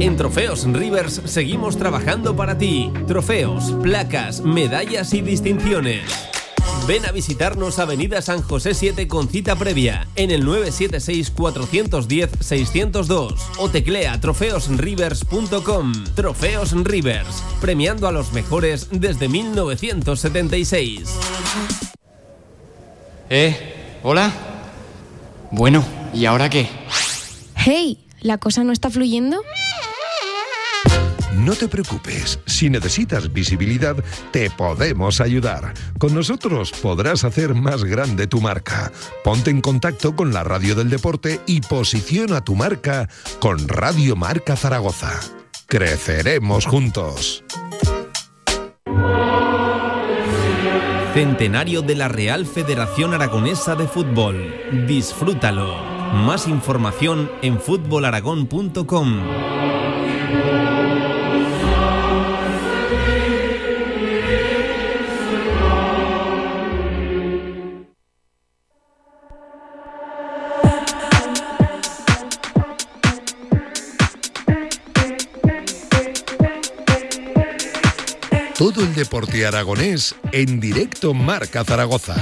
En Trofeos Rivers seguimos trabajando para ti. Trofeos, placas, medallas y distinciones. Ven a visitarnos Avenida San José 7 con cita previa en el 976-410-602 o teclea trofeosrivers.com. Trofeos Rivers, premiando a los mejores desde 1976. ¿Eh? ¿Hola? Bueno, ¿y ahora qué? ¡Hey! ¿La cosa no está fluyendo? No te preocupes, si necesitas visibilidad, te podemos ayudar. Con nosotros podrás hacer más grande tu marca. Ponte en contacto con la radio del deporte y posiciona tu marca con Radio Marca Zaragoza. Creceremos juntos. Centenario de la Real Federación Aragonesa de Fútbol. Disfrútalo. Más información en fútbolaragón.com. Todo el deporte aragonés en directo Marca Zaragoza.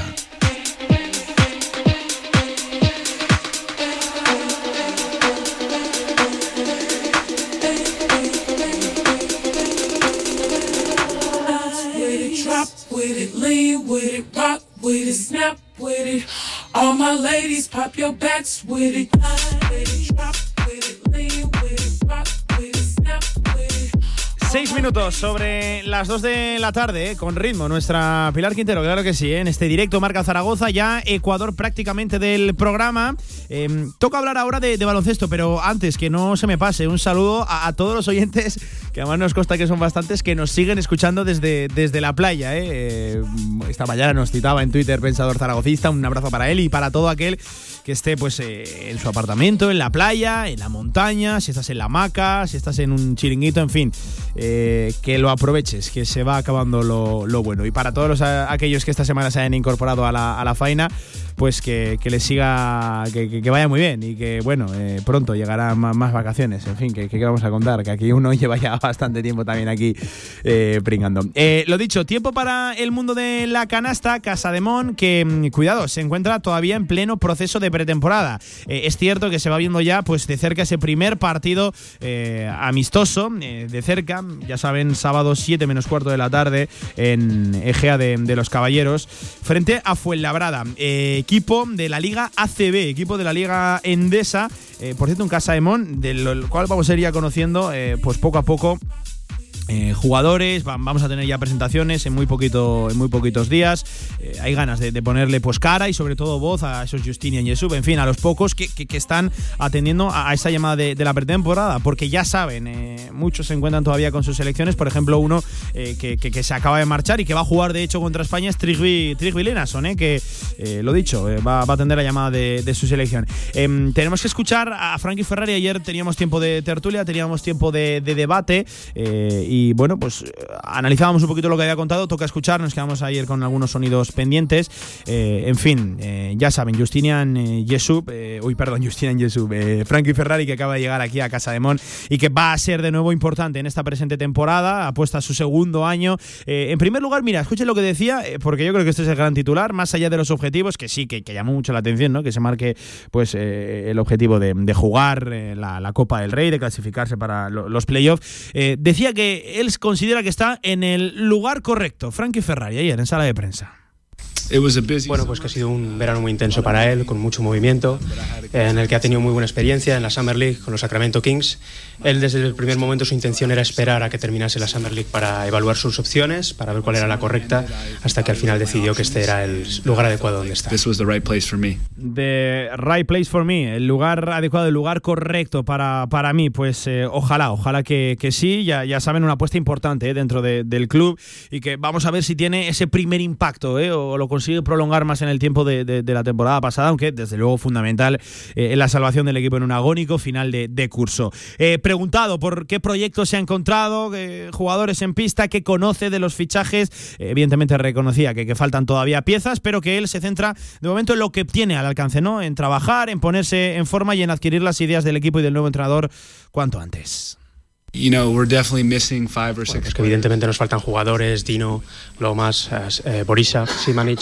All my ladies, pop your backs with it. With it, drop with it, lean with it, rock with it, snap with it. Seis minutos sobre las dos de la tarde, eh, con ritmo. Nuestra Pilar Quintero, claro que sí, eh, en este directo Marca Zaragoza, ya Ecuador prácticamente del programa. Eh, toca hablar ahora de, baloncesto, pero antes que no se me pase, un saludo a, todos los oyentes, que además nos consta que son bastantes, que nos siguen escuchando desde, desde la playa. eh. Eh, esta mañana nos citaba en Twitter Pensador Zaragocista, un abrazo para él y para todo aquel que esté pues en su apartamento, en la playa, en la montaña, si estás en la hamaca, si estás en un chiringuito, en fin, eh, que lo aproveches, que se va acabando lo, lo bueno. Y para todos los, aquellos que esta semana se hayan incorporado a la, a la faena, pues que, que les siga, que, que- vaya muy bien y que, bueno, eh, pronto llegarán más, más vacaciones. En fin, que, que vamos a contar, que aquí uno <laughs> lleva ya bastante tiempo también aquí eh, pringando. Eh, lo dicho, tiempo para el mundo de la canasta, Casa de Mon, que, mm, cuidado, se encuentra todavía en pleno proceso de pretemporada. Eh, es cierto que se va viendo ya pues de cerca ese primer partido amistoso, de cerca, ya saben, sábado 7 menos cuarto de la tarde en Egea de, de los Caballeros, frente a Fuenlabrada, eh, equipo de la Liga ACB, equipo de la Liga Endesa, eh, por cierto, un Casa de Mon, del cual vamos a ir ya conociendo eh, pues poco a poco eh, jugadores, va- vamos a tener ya presentaciones en muy poquito, en muy poquitos días. Eh, hay ganas de, de ponerle pues cara y sobre todo voz a esos Justinian y Yesub, en fin, a los pocos que, que- que están atendiendo a, a esa llamada de, de la pretemporada, porque ya saben, eh, muchos se encuentran todavía con sus selecciones. Por ejemplo, uno eh, que, que- se acaba de marchar y que va a jugar de hecho contra España es Trigby, Trigby Lenason, eh, que eh, lo dicho, va, va a atender la llamada de, de su selección. Em, tenemos que escuchar a Frankie Ferrari. Ayer teníamos tiempo de tertulia, teníamos tiempo de, de debate eh, bueno, pues eh, analizábamos un poquito lo que había contado. Toca escuchar, nos quedamos ayer con algunos sonidos pendientes. Eh, en fin, eh, ya saben, Justinian eh, Yesub, uy, perdón, <laughs> Justinian Yesub, Frankie Ferrari que acaba de llegar aquí a Casa de Mon y que va a ser de nuevo importante en esta presente temporada, apuesta su segundo año. En primer lugar, mira, escuchen lo que decía, porque yo creo que este es el gran titular, más allá de los objetivos, que sí, que, llamó mucho la atención, ¿no? Que se marque pues el objetivo de, jugar la, Copa del Rey, de clasificarse para lo- los playoffs. Decía que él considera que está en el lugar correcto, Frankie Ferrari, ayer en sala de prensa. Bueno, pues que ha sido un verano muy intenso para él, con mucho movimiento, en el que ha tenido muy buena experiencia en la Summer League con los Sacramento Kings. Él desde el primer momento su intención era esperar a que terminase la Summer League para evaluar sus opciones, para ver cuál era la correcta, hasta que al final decidió que este era el lugar adecuado donde estar. This was the right place for me. The right place for me, el lugar adecuado, el lugar correcto para, para mí. Pues eh, ojalá, ojalá que, que sí. Ya, ya saben, una apuesta importante eh, dentro de- del club y que vamos a ver si tiene ese primer impacto eh, o lo consigue prolongar más en el tiempo de, la temporada pasada, aunque desde luego fundamental eh, en la salvación del equipo en un agónico final de, curso. Eh, preguntado por qué proyectos se ha encontrado, qué jugadores en pista, qué conoce de los fichajes, eh, evidentemente reconocía que, que faltan todavía piezas, pero que él se centra de momento en lo que tiene al alcance, ¿no? En trabajar, en ponerse en forma y en adquirir las ideas del equipo y del nuevo entrenador cuanto antes. You know, we're definitely missing five or six. Pues que evidentemente nos faltan jugadores, Dino, Lomas, eh, Borisa, Simanic,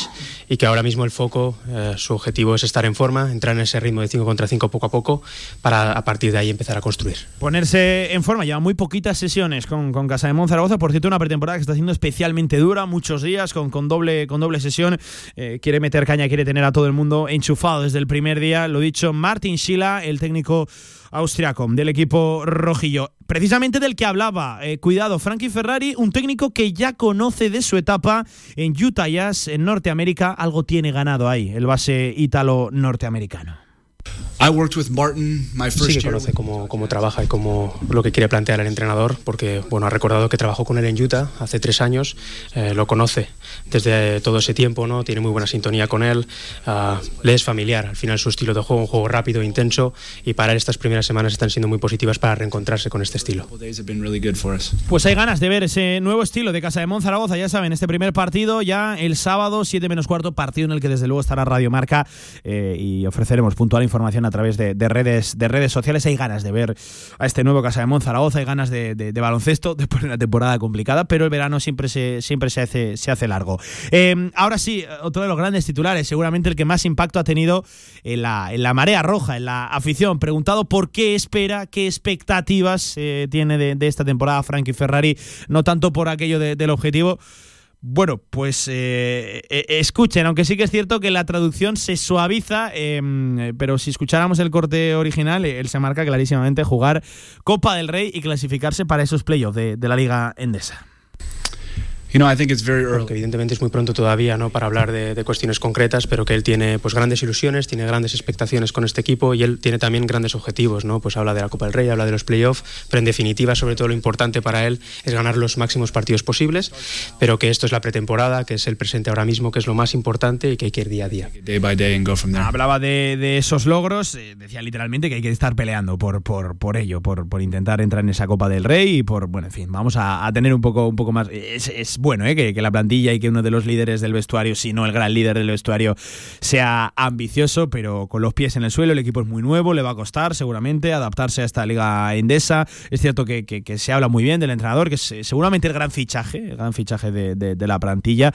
y que ahora mismo el foco, eh, su objetivo es estar en forma, entrar en ese ritmo de 5 contra 5 poco a poco, para a partir de ahí empezar a construir. Ponerse en forma, lleva muy poquitas sesiones con, con Casa de Monzaragoza, por cierto, una pretemporada que está siendo especialmente dura, muchos días, con, con doble, con doble sesión. Eh, quiere meter caña, quiere tener a todo el mundo enchufado desde el primer día. Lo dicho, Martin Schila, el técnico austriaco del equipo rojillo. Precisamente del que hablaba, eh, cuidado, Frankie Ferrari, un técnico que ya conoce de su etapa en Utah Jazz, en Norteamérica, algo tiene ganado ahí, el base ítalo-norteamericano. I worked with Martin my first Sí que conoce cómo, cómo trabaja y cómo lo que quiere plantear el entrenador, porque bueno, ha recordado que trabajó con él en Utah hace tres años, eh, lo conoce desde todo ese tiempo, ¿no? tiene muy buena sintonía con él, ah, le es familiar, al final su estilo de juego, un juego rápido, intenso, y para él estas primeras semanas están siendo muy positivas para reencontrarse con este estilo. Pues hay ganas de ver ese nuevo estilo de Casa de Monzaragoza, ya saben, este primer partido ya el sábado, 7 menos cuarto, partido en el que desde luego estará Radio Marca eh, y ofreceremos puntual información a través de, de redes, de redes sociales. Hay ganas de ver a este nuevo Casa de Monzaragoza, hay ganas de, baloncesto <laughs> después de una temporada complicada, pero el verano siempre se, siempre se, hace, se hace largo. Eh, ahora sí, otro de los grandes titulares, seguramente el que más impacto ha tenido en la, en la marea roja, en la afición. Preguntado por qué espera, qué expectativas eh, tiene de, esta temporada Frankie Ferrari, no tanto por aquello de- del objetivo. Bueno, pues eh, eh, escuchen, aunque sí que es cierto que la traducción se suaviza, eh, pero si escucháramos el corte original, eh, él se marca clarísimamente jugar Copa del Rey y clasificarse para esos playoffs de la Liga Endesa. You know, I think it's very early. que evidentemente es muy pronto todavía ¿no? para hablar de, de cuestiones concretas, pero que él tiene pues grandes ilusiones, tiene grandes expectaciones con este equipo y él tiene también grandes objetivos, ¿no? Pues habla de la Copa del Rey, habla de los playoffs, pero en definitiva, sobre todo lo importante para él es ganar los máximos partidos posibles, pero que esto es la pretemporada, que es el presente ahora mismo, que es lo más importante y que hay que ir día a día. Day by day and go from there. Hablaba de, de esos logros, eh, decía literalmente que hay que estar peleando por, por, por ello, por, por intentar entrar en esa Copa del Rey y por, bueno, en fin, vamos a, a tener un poco, un poco más. Es, es bueno eh, que, que la plantilla y que uno de los líderes del vestuario, si no el gran líder del vestuario, sea ambicioso, pero con los pies en el suelo. El equipo es muy nuevo, le va a costar seguramente adaptarse a esta liga endesa. Es cierto que, se habla muy bien del entrenador, que es seguramente el gran fichaje, el gran fichaje de la plantilla,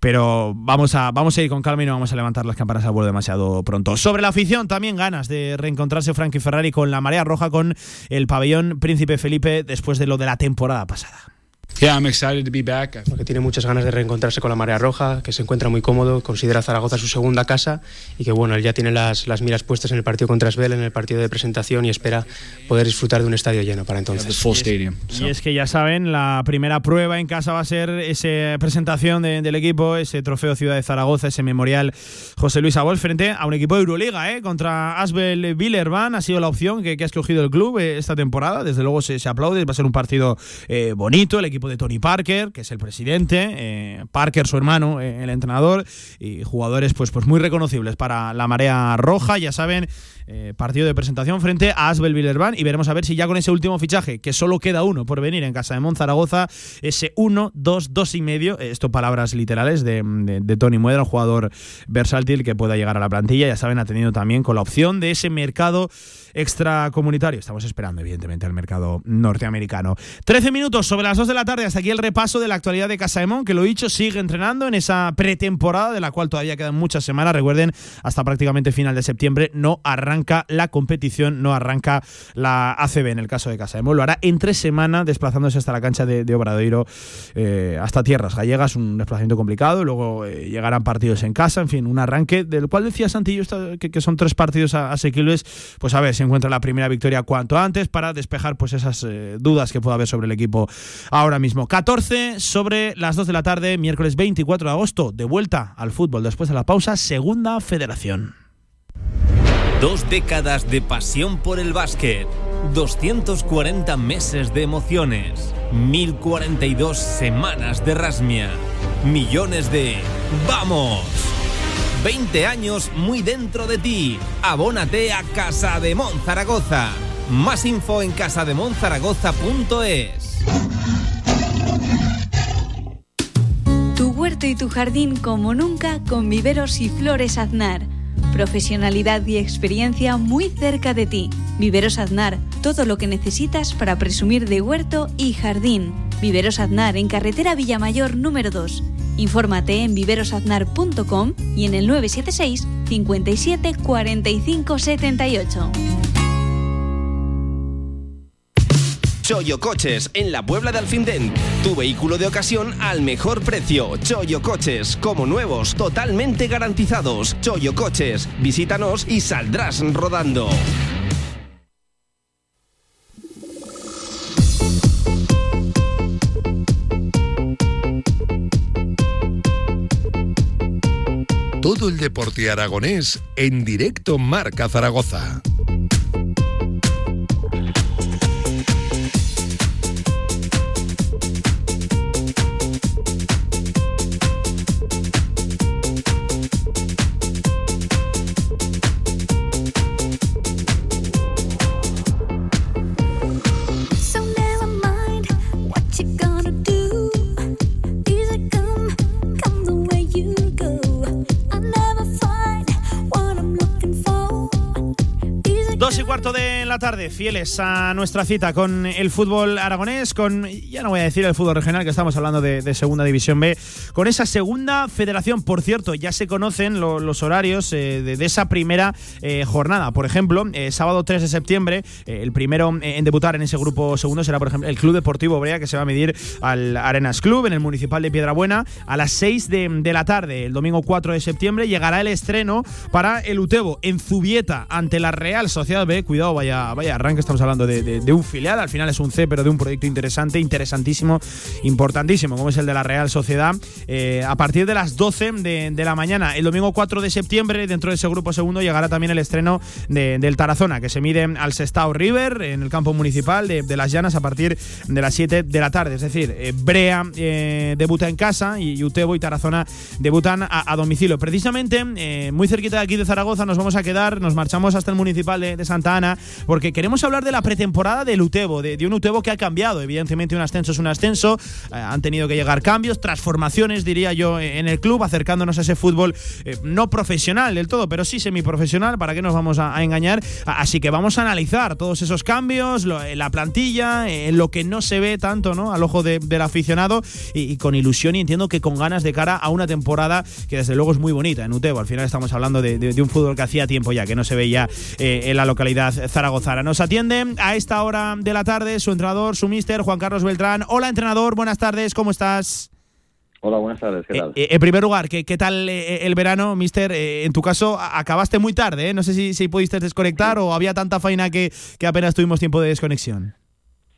pero vamos a, vamos a ir con calma y no vamos a levantar las campanas al vuelo demasiado pronto. Sobre la afición, también ganas de reencontrarse Frankie Ferrari con la marea roja, con el pabellón Príncipe Felipe después de lo de la temporada pasada. Yeah, I'm excited to be back. Porque tiene muchas ganas de reencontrarse con la Marea Roja, que se encuentra muy cómodo, considera Zaragoza su segunda casa y que bueno, él ya tiene las, las miras puestas en el partido contra Asbel, en el partido de presentación y espera poder disfrutar de un estadio lleno para entonces. Full stadium. Y es que ya saben, la primera prueba en casa va a ser esa presentación de- del equipo, ese trofeo Ciudad de Zaragoza, ese memorial José Luis Abol frente a un equipo de Euroliga, ¿eh? contra Asbel Villerban. Ha sido la opción que, que ha escogido el club eh, esta temporada. Desde luego se, se aplaude, va a ser un partido eh, bonito. El equipo de Tony Parker, que es el presidente, eh, Parker, su hermano, eh, el entrenador, y jugadores pues, pues muy reconocibles para la marea roja. Ya saben, eh, partido de presentación frente a Asbel Villerban y veremos a ver si ya con ese último fichaje, que solo queda uno por venir en casa de Monzaragoza, ese 1, 2, 2 y medio, esto palabras literales de Tony Muedra, un jugador versátil que pueda llegar a la plantilla, ya saben, ha tenido también con la opción de ese mercado extracomunitario. Estamos esperando, evidentemente, al mercado norteamericano. 13 minutos sobre las 2 de la tarde. hasta aquí el repaso de la actualidad de Casaemón, que lo dicho, sigue entrenando en esa pretemporada de la cual todavía quedan muchas semanas. Recuerden, hasta prácticamente final de septiembre no arranca la competición, no arranca la ACB en el caso de Casaemón. Lo hará en tres semanas desplazándose hasta la cancha de, de Obradoiro, eh, hasta tierras gallegas, un desplazamiento complicado. Luego eh, llegarán partidos en casa, en fin, un arranque del cual decía Santillo que, que son tres partidos asequibles. Pues a ver si encuentra la primera victoria cuanto antes para despejar pues esas eh, dudas que pueda haber sobre el equipo ahora mismo. 14 sobre las 2 de la tarde, miércoles 24 de agosto, de vuelta al fútbol después de la pausa, segunda federación. Dos décadas de pasión por el básquet, 240 meses de emociones, 1042 semanas de rasmia, millones de ¡Vamos! 20 años muy dentro de ti. Abónate a Casa de Mon Zaragoza. Más info en casademonzaragoza.es. Tu huerto y tu jardín como nunca con viveros y flores Aznar. Profesionalidad y experiencia muy cerca de ti. Viveros Aznar, todo lo que necesitas para presumir de huerto y jardín. Viveros Aznar en carretera Villamayor número 2. Infórmate en viverosaznar.com y en el 976 57 45 78. Choyo Coches, en la Puebla de Alfindén. Tu vehículo de ocasión al mejor precio. Choyo Coches, como nuevos, totalmente garantizados. Choyo Coches, visítanos y saldrás rodando. Todo el deporte aragonés en directo Marca Zaragoza. Tarde, fieles a nuestra cita con el fútbol aragonés, con, ya no voy a decir el fútbol regional, que estamos hablando de, Segunda División B, con esa segunda federación. Por cierto, ya se conocen lo- los horarios eh, de, esa primera eh, jornada. Por ejemplo, eh, sábado 3 de septiembre, eh, el primero en debutar en ese grupo segundo será, por ejemplo, el Club Deportivo Brea, que se va a medir al Arenas Club en el Municipal de Piedrabuena a las 6 de, de la tarde. El domingo 4 de septiembre llegará el estreno para el Utebo en Zubieta ante la Real Sociedad B. Cuidado, vaya, vaya arranque, estamos hablando de, un filial, al final es un C, pero de un proyecto interesante, interesantísimo, importantísimo, como es el de la Real Sociedad. Eh, a partir de las 12 de, la mañana, el domingo 4 de septiembre, dentro de ese grupo segundo, llegará también el estreno de- del Tarazona, que se mide al Sestao River, en el campo municipal de, Las Llanas, a partir de las 7 de la tarde. Es decir, eh, Brea eh, debuta en casa y Utebo y Tarazona debutan a, a domicilio. Precisamente, muy cerquita de aquí de Zaragoza, nos vamos a quedar, nos marchamos hasta el municipal de Santa Ana, porque queremos hablar de la pretemporada del Utebo, de, un Utebo que ha cambiado. Evidentemente, un ascenso es un ascenso, eh, han tenido que llegar cambios, transformaciones, diría yo, en el club, acercándonos a ese fútbol eh, no profesional del todo, pero sí semiprofesional, ¿para qué nos vamos a, engañar? Así que vamos a analizar todos esos cambios, eh, la plantilla, eh, lo que no se ve tanto ¿no? al ojo de- del aficionado y, con ilusión y entiendo que con ganas de cara a una temporada que desde luego es muy bonita en Utebo. Al final estamos hablando de, de- un fútbol que hacía tiempo ya, que no se veía en la localidad zaragozana. Nos atiende a esta hora de la tarde su entrenador, su mister, Juan Carlos Beltrán. Hola entrenador, buenas tardes, ¿cómo estás? Hola, buenas tardes, ¿qué tal? Eh, en primer lugar, ¿qué, qué tal eh, el verano, mister? Eh, en tu caso, acabaste muy tarde, ¿eh? No sé si, si pudiste desconectar o había tanta faena que, que apenas tuvimos tiempo de desconexión.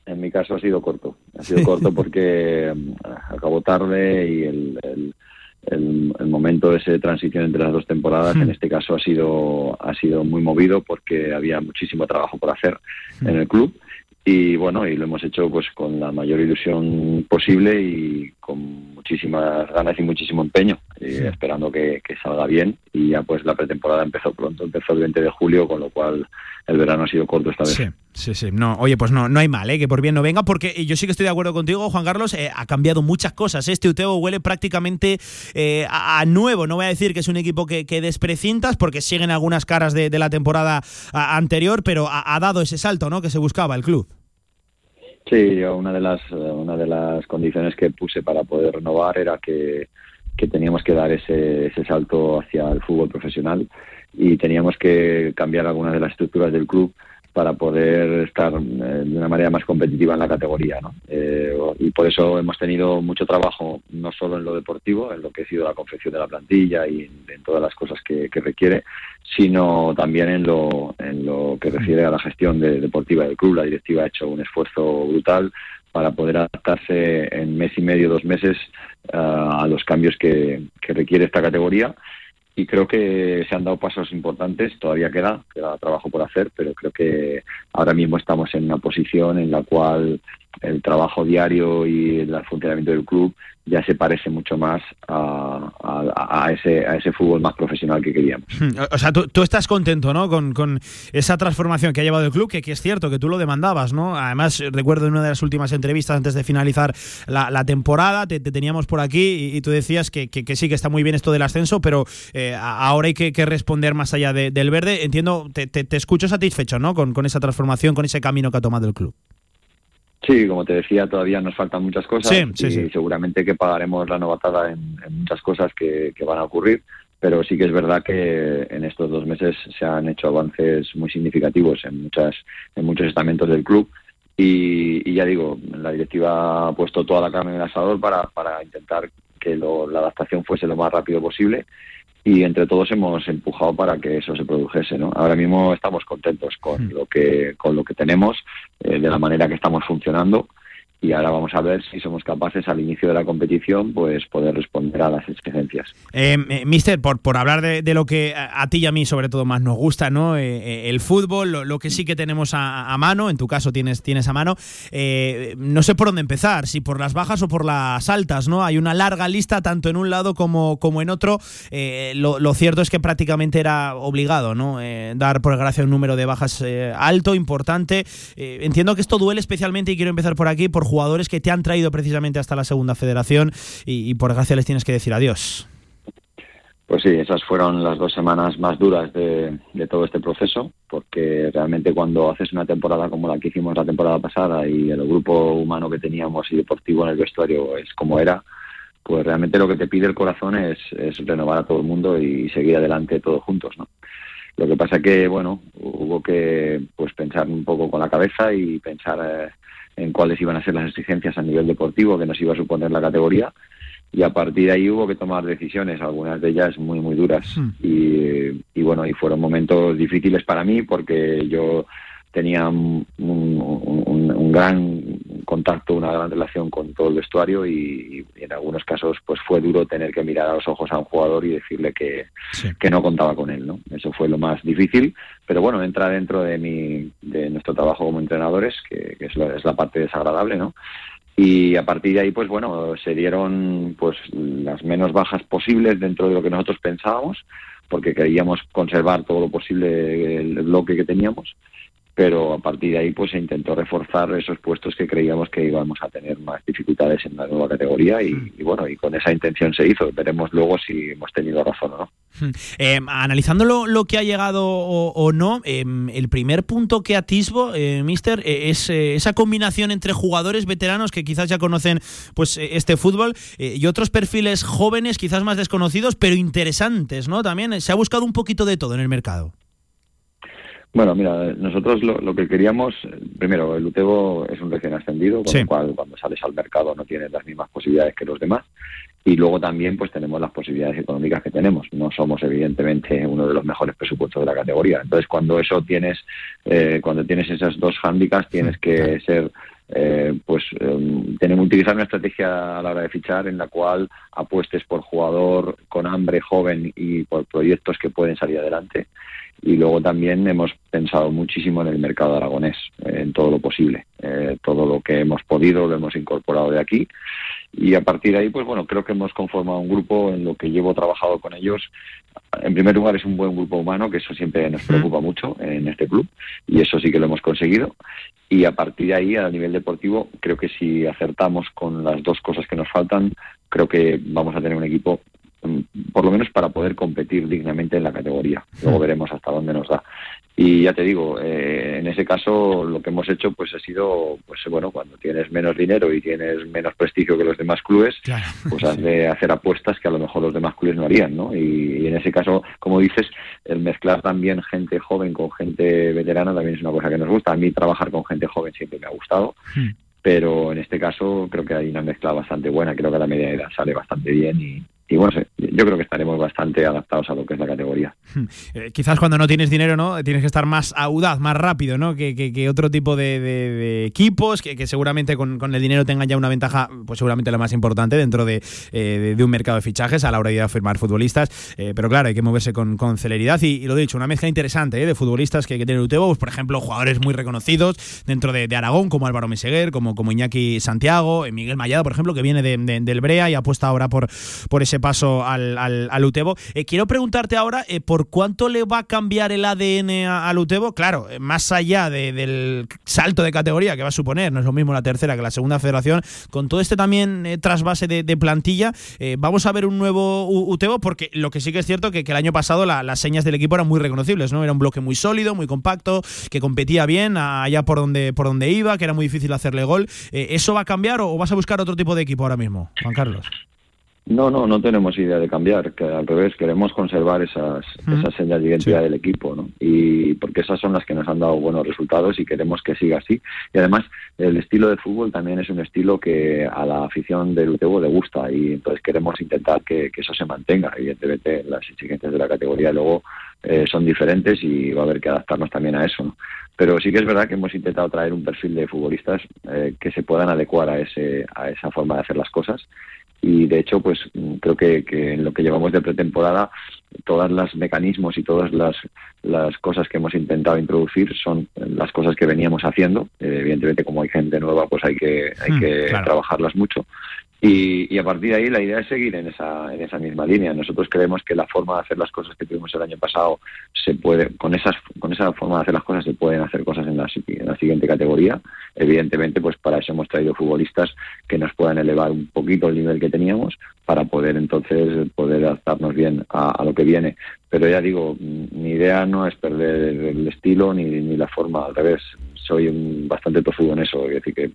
En mi caso ha sido corto. Ha sido corto <laughs> porque mm, acabó tarde y el, el, el- el momento ese de transición entre las dos temporadas, Hmm. en este caso, ha sido, ha sido muy movido porque había muchísimo trabajo por hacer en el club. Y bueno, y lo hemos hecho pues con la mayor ilusión posible y con muchísimas ganas y muchísimo empeño, y esperando que, que salga bien. Y ya pues la pretemporada empezó pronto, empezó el 20 de julio, con lo cual el verano ha sido corto esta vez. Sí, sí, sí. No, oye, pues no, no hay mal, ¿eh? que por bien no venga, porque yo sí que estoy de acuerdo contigo, Juan Carlos. eh, ha cambiado muchas cosas. Este Uteo huele prácticamente eh, a, a nuevo. No voy a decir que es un equipo que, que desprecintas, porque siguen algunas caras de, de la temporada a- anterior, pero ha, ha dado ese salto ¿no? que se buscaba el club. Sí, yo una de las una de las condiciones que puse para poder renovar era que, que teníamos que dar ese, ese salto hacia el fútbol profesional y teníamos que cambiar algunas de las estructuras del club para poder estar eh, de una manera más competitiva en la categoría. ¿no? Eh, y por eso hemos tenido mucho trabajo, no solo en lo deportivo, en lo que ha sido la confección de la plantilla y en, todas las cosas que, que requiere, sino también en lo, en lo que refiere a la gestión de- deportiva del club. La directiva ha hecho un esfuerzo brutal para poder adaptarse en mes y medio, dos meses, ah, a los cambios que, que requiere esta categoría y creo que se han dado pasos importantes, todavía queda, queda trabajo por hacer, pero creo que ahora mismo estamos en una posición en la cual el trabajo diario y el funcionamiento del club ya se parece mucho más a, a- ese, a ese fútbol más profesional que queríamos. Hmm, O sea, tú, estás contento, ¿no? Con, con esa transformación que ha llevado el club, que, que es cierto que tú lo demandabas, ¿no? Además, recuerdo en una de las últimas entrevistas antes de finalizar la, temporada, te, te teníamos por aquí y, tú decías que, que- sí, que está muy bien esto del ascenso, pero eh, ahora hay que, responder más allá de- del verde. Entiendo, te, te- te escucho satisfecho, ¿no? Con, con esa transformación, con ese camino que ha tomado el club. Sí, como te decía, todavía nos faltan muchas cosas Sí, sí, y sí. seguramente que pagaremos la novatada en, en muchas cosas que, que van a ocurrir, pero sí que es verdad que en estos dos meses se han hecho avances muy significativos en muchas en muchos estamentos del club y, y ya digo, la directiva ha puesto toda la carne en el asador para, para intentar que lo- la adaptación fuese lo más rápido posible y entre todos hemos empujado para que eso se produjese ¿no? ahora mismo estamos contentos con lo que con lo que tenemos eh, de la manera que estamos funcionando y ahora vamos a ver si somos capaces al inicio de la competición pues poder responder a las exigencias Eh, Mister, por, por hablar de, de lo que a, ti y a mí sobre todo más nos gusta, ¿no? Eh, eh, el fútbol, lo, lo que sí que tenemos a, a mano, en tu caso tienes, tienes a mano, no sé por dónde empezar, si por las bajas o por las altas, ¿no? Hay una larga lista tanto en un lado como, como en otro. Lo, lo cierto es que prácticamente era obligado, ¿no? Dar por gracia un número de bajas alto, importante. Entiendo que esto duele especialmente y quiero empezar por aquí, por jugadores que te han traído precisamente hasta la segunda federación y, por desgracia les tienes que decir adiós. Pues sí, esas fueron las dos semanas más duras de, de todo este proceso, porque realmente cuando haces una temporada como la que hicimos la temporada pasada y el grupo humano que teníamos y deportivo en el vestuario es como era, pues realmente lo que te pide el corazón es, es renovar a todo el mundo y seguir adelante todos juntos, ¿no? Lo que pasa que, bueno, hubo que pues pensar un poco con la cabeza y pensar eh, en cuáles iban a ser las exigencias a nivel deportivo que nos iba a suponer la categoría y a partir de ahí hubo que tomar decisiones, algunas de ellas muy, muy duras. Y, y bueno, y fueron momentos difíciles para mí porque yo tenía un, un- un- un gran contacto, una gran relación con todo el vestuario y, y en algunos casos pues fue duro tener que mirar a los ojos a un jugador y decirle que, que no contaba con él, ¿no? Eso fue lo más difícil, pero bueno, entra dentro de mi, de nuestro trabajo como entrenadores, que, que es, la, es la parte desagradable, ¿no? y a partir de ahí pues bueno se dieron pues las menos bajas posibles dentro de lo que nosotros pensábamos porque queríamos conservar todo lo posible el bloque que teníamos pero a partir de ahí pues se intentó reforzar esos puestos que creíamos que íbamos a tener más dificultades en la nueva categoría y, y bueno y con esa intención se hizo veremos luego si hemos tenido razón o no Eh, analizando lo, lo que ha llegado o, o no, eh, el primer punto que atisbo, eh, Mister, eh, es eh, esa combinación entre jugadores veteranos que quizás ya conocen pues este fútbol y otros perfiles jóvenes, quizás más desconocidos, pero interesantes, ¿no? También se ha buscado un poquito de todo en el mercado. Bueno, mira, nosotros lo, lo que queríamos, primero, el Utebo es un recién ascendido, con lo cual cuando sales al mercado no tienes las mismas posibilidades que los demás. Y luego también pues tenemos las posibilidades económicas que tenemos. No somos evidentemente uno de los mejores presupuestos de la categoría. Entonces cuando eso tienes, eh, cuando tienes esas dos hándicaps, tienes que ser eh, pues eh, tenemos que utilizar una estrategia a la hora de fichar en la cual apuestes por jugador con hambre joven y por proyectos que pueden salir adelante y luego también hemos pensado muchísimo en el mercado aragonés, en todo lo posible. Eh, todo lo que hemos podido lo hemos incorporado de aquí y a partir de ahí, pues bueno, creo que hemos conformado un grupo en lo que llevo trabajado con ellos. En primer lugar, es un buen grupo humano, que eso siempre nos preocupa mucho en este club y eso sí que lo hemos conseguido. Y a partir de ahí, a nivel deportivo, creo que si acertamos con las dos cosas que nos faltan, creo que vamos a tener un equipo por lo menos para poder competir dignamente en la categoría. Luego veremos hasta dónde nos da. Y ya te digo, eh, en ese caso lo que hemos hecho pues ha sido, pues bueno, cuando tienes menos dinero y tienes menos prestigio que los demás clubes, pues <laughs> has de hacer apuestas que a lo mejor los demás clubes no harían, ¿no? Y, y en ese caso, como dices, el mezclar también gente joven con gente veterana también es una cosa que nos gusta. A mí trabajar con gente joven siempre me ha gustado, pero en este caso creo que hay una mezcla bastante buena, creo que la media edad sale bastante bien y, y bueno, yo creo que estaremos bastante adaptados a lo que es la categoría. Eh, quizás cuando no tienes dinero, ¿no? Tienes que estar más audaz, más rápido, ¿no? Que, que- otro tipo de, equipos, que, seguramente con, con el dinero tengan ya una ventaja, pues seguramente la más importante dentro de, eh, de- un mercado de fichajes a la hora de firmar futbolistas. Eh, pero claro, hay que moverse con, con celeridad y, y lo dicho, una mezcla interesante de futbolistas que, tiene el Utebo, pues, por ejemplo, jugadores muy reconocidos dentro de, Aragón, como Álvaro Meseguer, como, como Iñaki Santiago, Miguel Mayado, por ejemplo, que viene de- de- del Brea y apuesta ahora por, por ese paso al, al, Utebo. Eh, quiero preguntarte ahora eh, por cuánto le va a cambiar el ADN al Utebo. Claro, eh, más allá de- del salto de categoría que va a suponer, no es lo mismo la tercera que la segunda federación, con todo este también trasvase de, plantilla, vamos a ver un nuevo Utebo, porque lo que sí que es cierto que, que el año pasado la- las señas del equipo eran muy reconocibles, ¿no? Era un bloque muy sólido, muy compacto, que competía bien allá por donde, por donde iba, que era muy difícil hacerle gol. ¿Eso va a cambiar o, o vas a buscar otro tipo de equipo ahora mismo, Juan Carlos? No, no, no tenemos idea de cambiar, que al revés, queremos conservar esas, esas señas de identidad del equipo, ¿no? Y porque esas son las que nos han dado buenos resultados y queremos que siga así. Y además, el estilo de fútbol también es un estilo que a la afición del UTEBO le gusta y entonces queremos intentar que, que eso se mantenga. Evidentemente, las exigencias de la categoría luego eh, son diferentes y va a haber que adaptarnos también a eso, ¿no? Pero sí que es verdad que hemos intentado traer un perfil de futbolistas eh, que se puedan adecuar a, ese, a esa forma de hacer las cosas y de hecho pues mm, creo que, que en lo que llevamos de pretemporada todos los mecanismos y todas las, las cosas que hemos intentado introducir son las cosas que veníamos haciendo Eh, evidentemente como hay gente nueva pues hay que hay Hmm, que claro. trabajarlas mucho y, y a partir de ahí la idea es seguir en esa, en esa misma línea. Nosotros creemos que la forma de hacer las cosas que tuvimos el año pasado se puede, con esas, con esa forma de hacer las cosas se pueden hacer cosas en la, si- en la siguiente categoría. Evidentemente, pues para eso hemos traído futbolistas que nos puedan elevar un poquito el nivel que teníamos para poder entonces poder adaptarnos bien a, lo que viene. Pero ya digo, mi idea no es perder el estilo ni, ni la forma, al revés. Soy un, bastante tozudo en eso, es decir, que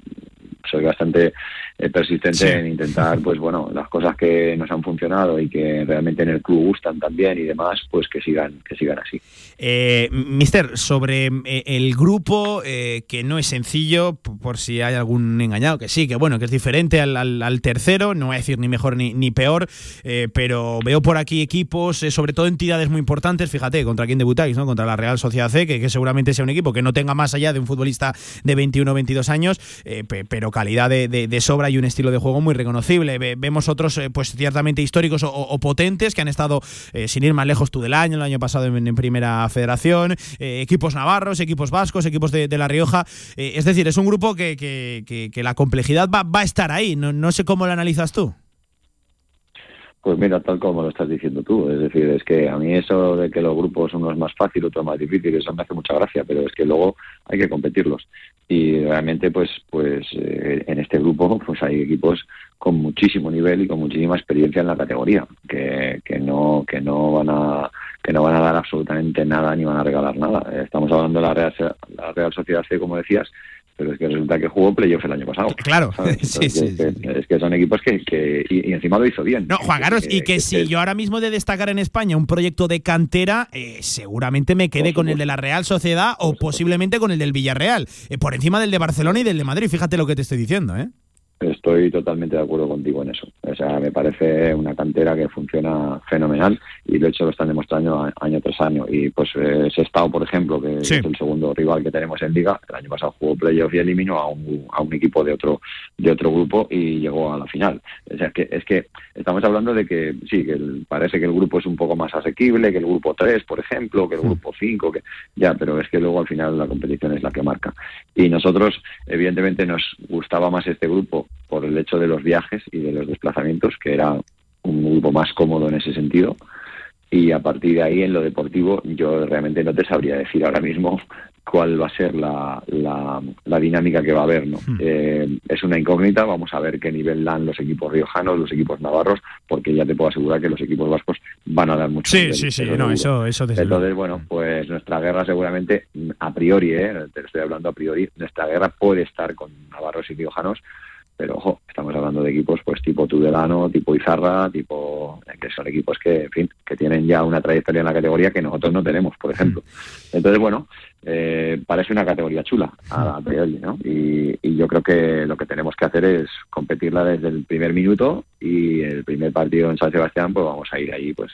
soy bastante eh, persistente Sí. en intentar, pues bueno, las cosas que nos han funcionado y que realmente en el club gustan también y demás, pues que sigan, que sigan así. Eh, Mister, sobre eh, el grupo, eh, que no es sencillo, por si hay algún engañado, que sí, que bueno, que es diferente al, al- al tercero, no voy a decir ni mejor ni, ni peor, eh, pero veo por aquí equipos, sobre todo entidades muy importantes, fíjate, contra quién debutáis, ¿no? Contra la Real Sociedad C, que, que seguramente sea un equipo que no tenga más allá de un futbolista de 21 o 22 años, pe- pero calidad de, de- de sobra y un estilo de juego muy reconocible. Ve- vemos otros, eh, pues ciertamente históricos o, potentes, que han estado, eh, sin ir más lejos, tú del año, el año pasado en, Primera Federación, eh, equipos navarros, equipos vascos, equipos de, La Rioja. Es decir, es un grupo que, que- que- que la complejidad va, va a estar ahí. No, no sé cómo lo analizas tú. Pues mira, tal como lo estás diciendo tú, es decir, es que a mí eso de que los grupos uno es más fácil, otro más difícil, eso me hace mucha gracia, pero es que luego hay que competirlos. Y realmente, pues, pues eh, en este grupo, pues hay equipos con muchísimo nivel y con muchísima experiencia en la categoría, que, que no, que no van a, que no van a dar absolutamente nada ni van a regalar nada. Estamos hablando de la Real, la Real Sociedad C, como decías, pero es que resulta que jugó playoff el año pasado. Claro, <laughs> sí, sí, es, que, es que son equipos que, que y, y encima lo hizo bien. No, Juan Carlos, y que si yo ahora mismo de destacar en España un proyecto de cantera, eh, seguramente me quede con el de la Real Sociedad o posiblemente con el del Villarreal, eh, por encima del de Barcelona y del de Madrid. Fíjate lo que te estoy diciendo, ¿eh? Estoy totalmente de acuerdo contigo en eso. O sea, me parece una cantera que funciona fenomenal y de hecho lo están demostrando año tras año. Y pues eh, Sestao, por ejemplo, que Sí. es el segundo rival que tenemos en Liga, el año pasado jugó playoff y eliminó a un, a un equipo de otro de otro grupo y llegó a la final. O sea, que es que estamos hablando de que sí, que el- parece que el grupo es un poco más asequible que el grupo 3, por ejemplo, que el grupo 5, que ya, pero es que luego al final la competición es la que marca. Y nosotros, evidentemente, nos gustaba más este grupo por el hecho de los viajes y de los desplazamientos, que era un grupo más cómodo en ese sentido. Y a partir de ahí, en lo deportivo, yo realmente no te sabría decir ahora mismo <laughs> cuál va a ser la, la, la dinámica que va a haber. ¿no? Eh, es una incógnita, vamos a ver qué nivel dan los equipos riojanos, los equipos navarros, porque ya te puedo asegurar que los equipos vascos van a dar mucho Sí, nivel, sí, sí, no, eso, eso Entonces, bueno, pues nuestra guerra seguramente, a priori, ¿eh? te estoy hablando a priori, nuestra guerra puede estar con navarros y riojanos, pero ojo, estamos hablando de equipos pues tipo Tudelano, tipo Izarra, tipo que son equipos que, en fin, que tienen ya una trayectoria en la categoría que nosotros no tenemos, por ejemplo. <laughs> Entonces, bueno, eh, parece una categoría chula a, priori, ¿no? Y, y yo creo que lo que tenemos que hacer es competirla desde el primer minuto y el primer partido en San Sebastián, pues vamos a ir ahí, pues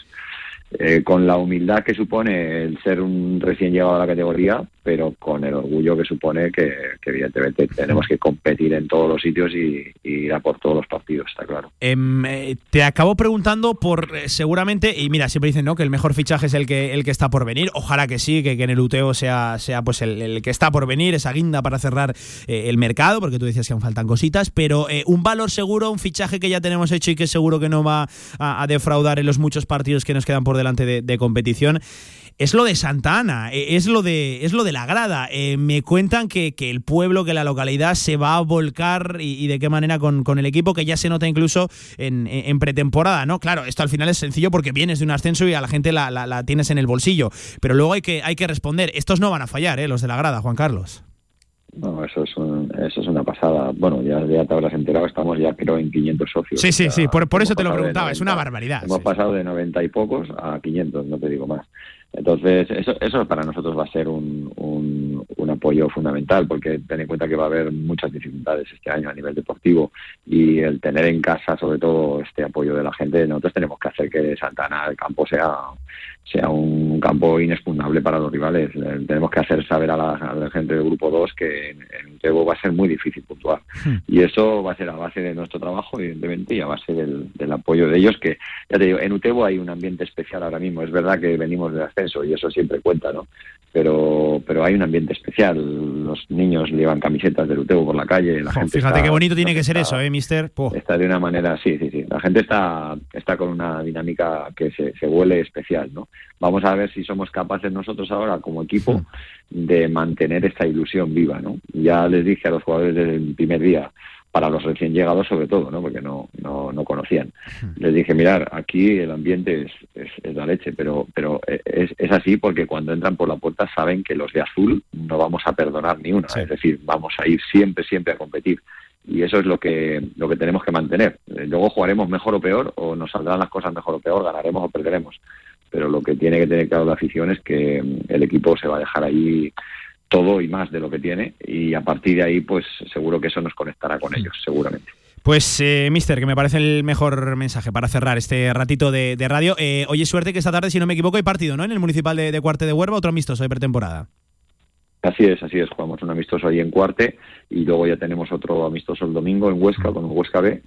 eh, con la humildad que supone el ser un recién llegado a la categoría, pero con el orgullo que supone que, evidentemente tenemos que competir en todos los sitios y, ir a por todos los partidos, está claro. Em, eh, te acabo preguntando por eh, seguramente, y mira, siempre dicen ¿no? que el mejor fichaje es el que, el que está por venir. Ojalá que sí, que, que en el UTEO sea, sea pues el, que está por venir, esa guinda para cerrar el mercado, porque tú decías que aún faltan cositas, pero un valor seguro, un fichaje que ya tenemos hecho y que seguro que no va a defraudar en los muchos partidos que nos quedan por delante de, competición. Es lo de Santa Ana, eh, es lo de, es lo de la grada. Eh, me cuentan que, que el pueblo, que la localidad se va a volcar y, de qué manera con, con el equipo, que ya se nota incluso en, en pretemporada, ¿no? Claro, esto al final es sencillo porque vienes de un ascenso y a la gente la, la- la tienes en el bolsillo. Pero luego hay que, hay que responder. Estos no van a fallar, ¿eh? Los de la grada, Juan Carlos. No, eso es, un- eso es una pasada. Bueno, ya, ya te habrás enterado, estamos ya creo en 500 socios. Sí, sí, sí, por, eso te lo preguntaba, es una 90 barbaridad. Hemos sí. pasado de 90 y pocos a 500, no te digo más. Entonces, eso, eso para nosotros va a ser un, un, un apoyo fundamental, porque ten en cuenta que va a haber muchas dificultades este año a nivel deportivo y el tener en casa, sobre todo, este apoyo de la gente, nosotros tenemos que hacer que Santana, el campo, sea, sea un campo inexpugnable para los rivales. Eh, tenemos que hacer saber a la, a la gente del Grupo 2 que en, Utebo va a ser muy difícil puntuar. Y eso va a ser a base de nuestro trabajo, evidentemente, y a base del, del apoyo de ellos, que, ya te digo, en Utebo hay un ambiente especial ahora mismo. Es verdad que venimos de ascenso y eso siempre cuenta, ¿no? Pero, pero hay un ambiente especial. Los niños llevan camisetas del Utebo por la calle. La gente Fíjate está- qué bonito tiene que ser está- eso, ¿eh, mister? Po. Está de una manera, sí, sí, sí. La gente está, está con una dinámica que se, se huele especial, ¿no? Vamos a ver si somos capaces nosotros ahora como equipo de mantener esta ilusión viva, ¿no? Ya les dije a los jugadores desde el primer día, para los recién llegados sobre todo, ¿no? Porque no, no, no conocían. Les dije, mirar, aquí el ambiente es, es, es la leche, pero, pero es, es así porque cuando entran por la puerta saben que los de azul no vamos a perdonar ni una. Es decir, vamos a ir siempre, siempre a competir y eso es lo que lo que tenemos que mantener. Eh, Luego jugaremos mejor o peor, o nos saldrán las cosas mejor o peor, ganaremos o perderemos. Pero lo que tiene que tener claro la afición es que mm, el equipo se va a dejar ahí todo y más de lo que tiene, y a partir de ahí, pues seguro que eso nos conectará con ellos, seguramente. Pues, eh, mister, que me parece el mejor mensaje para cerrar este ratito de, de radio. Eh, oye, suerte que esta tarde, si no me equivoco, hay partido, ¿no? En el Municipal de, de Cuarte de Huerva, otro amistoso de pretemporada. Así es, así es. Jugamos un amistoso ahí en Cuarte y luego ya tenemos otro amistoso el domingo en Huesca con el Huesca B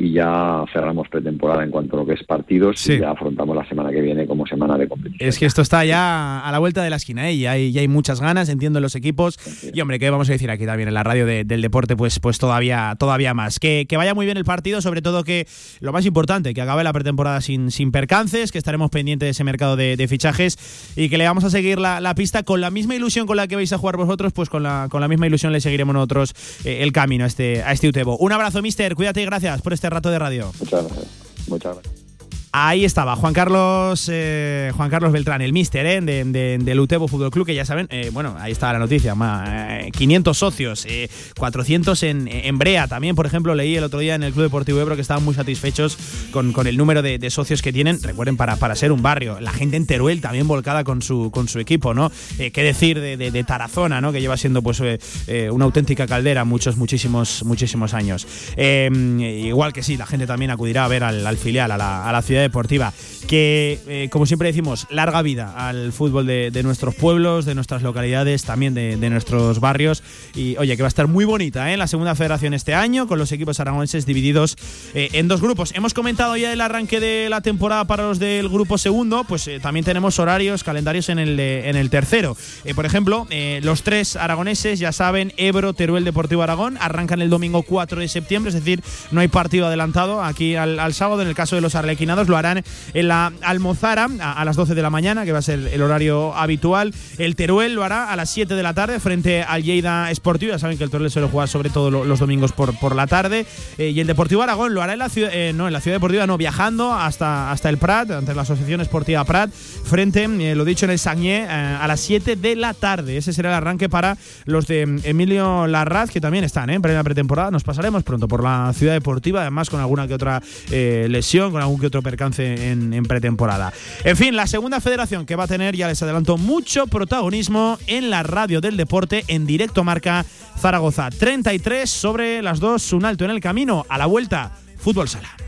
y ya cerramos pretemporada en cuanto a lo que es partidos y ya afrontamos la semana que viene como semana de competición. Es que esto está ya a la vuelta de la esquina, ¿eh? Y hay, ya hay muchas ganas, entiendo en los equipos. Y hombre, ¿qué vamos a decir aquí también en la radio de- del deporte? Pues, pues todavía, todavía más. Que, que vaya muy bien el partido, sobre todo que lo más importante, que acabe la pretemporada sin, sin percances, que estaremos pendientes de ese mercado de, de fichajes y que le vamos a seguir la, la pista con la misma ilusión con la que vais a jugar vosotros, pues con la, con la misma ilusión le seguiremos nosotros eh, el camino a este, a este Utebo. Un abrazo, mister, cuídate y gracias por este rato de radio. Muchas gracias. Muchas gracias. Ahí estaba Juan Carlos eh, Juan Carlos Beltrán, el míster ¿eh? de, de- del Utebo Fútbol Club, que ya saben, eh, bueno, ahí está la noticia, ma, eh, 500 socios, eh, 400 en, Brea también, por ejemplo, leí el otro día en el Club Deportivo Ebro que estaban muy satisfechos con, con el número de, socios que tienen, recuerden, para, para ser un barrio, la gente en Teruel también volcada con su, con su equipo, ¿no? ¿Qué decir de, Tarazona, ¿no? Que lleva siendo pues una auténtica caldera muchos, muchísimos, muchísimos años. Igual que sí, la gente también acudirá a ver al, al filial, a la, a la ciudad deportiva. Que, eh, como siempre decimos, larga vida al fútbol de, nuestros pueblos, de nuestras localidades, también de, nuestros barrios. Y oye, que va a estar muy bonita ¿eh? la segunda federación este año, con los equipos aragoneses divididos eh, en dos grupos. Hemos comentado ya el arranque de la temporada para los del grupo segundo, pues eh, también tenemos horarios, calendarios en el, en el tercero. Por ejemplo, los tres aragoneses, ya saben, Ebro, Teruel, Deportivo Aragón, arrancan el domingo 4 de septiembre, es decir, no hay partido adelantado aquí al sábado. En el caso de los arlequinados, lo harán en la Almozara a, a las 12 de la mañana, que va a ser el horario habitual. El Teruel lo hará a las 7 de la tarde frente al Lleida Sportivo. Ya saben que el Teruel suele jugar sobre todo lo- los domingos por, por la tarde. Eh, y el Deportivo Aragón lo hará en la ciudad, eh, no, en la ciudad deportiva, no, viajando hasta, hasta el Prat, ante la Asociación Esportiva Prat, frente, eh, lo dicho, en el Sagné, eh, a las 7 de la tarde. Ese será el arranque para los de mm, Emilio Larraz, que también están eh, en plena pretemporada. Nos pasaremos pronto por la ciudad deportiva, además con alguna que otra eh, lesión, con algún que otro percance en, en pretemporada. En fin, la segunda federación que va a tener, ya les adelanto, mucho protagonismo en la radio del deporte en directo marca Zaragoza. 33 sobre las dos, un alto en el camino, a la vuelta, fútbol sala.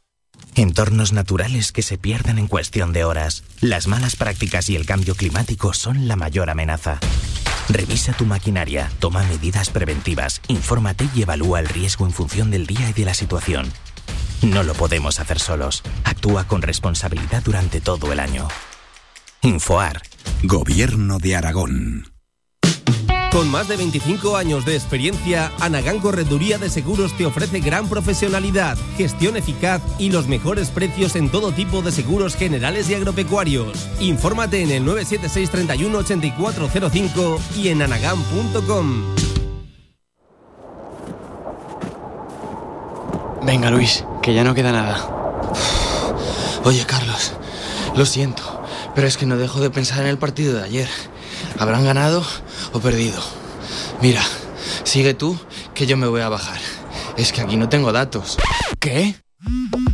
Entornos naturales que se pierden en cuestión de horas. Las malas prácticas y el cambio climático son la mayor amenaza. Revisa tu maquinaria, toma medidas preventivas, infórmate y evalúa el riesgo en función del día y de la situación. No lo podemos hacer solos. Actúa con responsabilidad durante todo el año. Infoar. Gobierno de Aragón. Con más de 25 años de experiencia, Anagán Correduría de Seguros te ofrece gran profesionalidad, gestión eficaz y los mejores precios en todo tipo de seguros generales y agropecuarios. Infórmate en el 976 31 8405 y en anagán.com. Venga, Luis, que ya no queda nada. Oye, Carlos, lo siento, pero es que no dejo de pensar en el partido de ayer. ¿Habrán ganado o perdido? Mira, sigue tú, que yo me voy a bajar. Es que aquí no tengo datos. ¿Qué?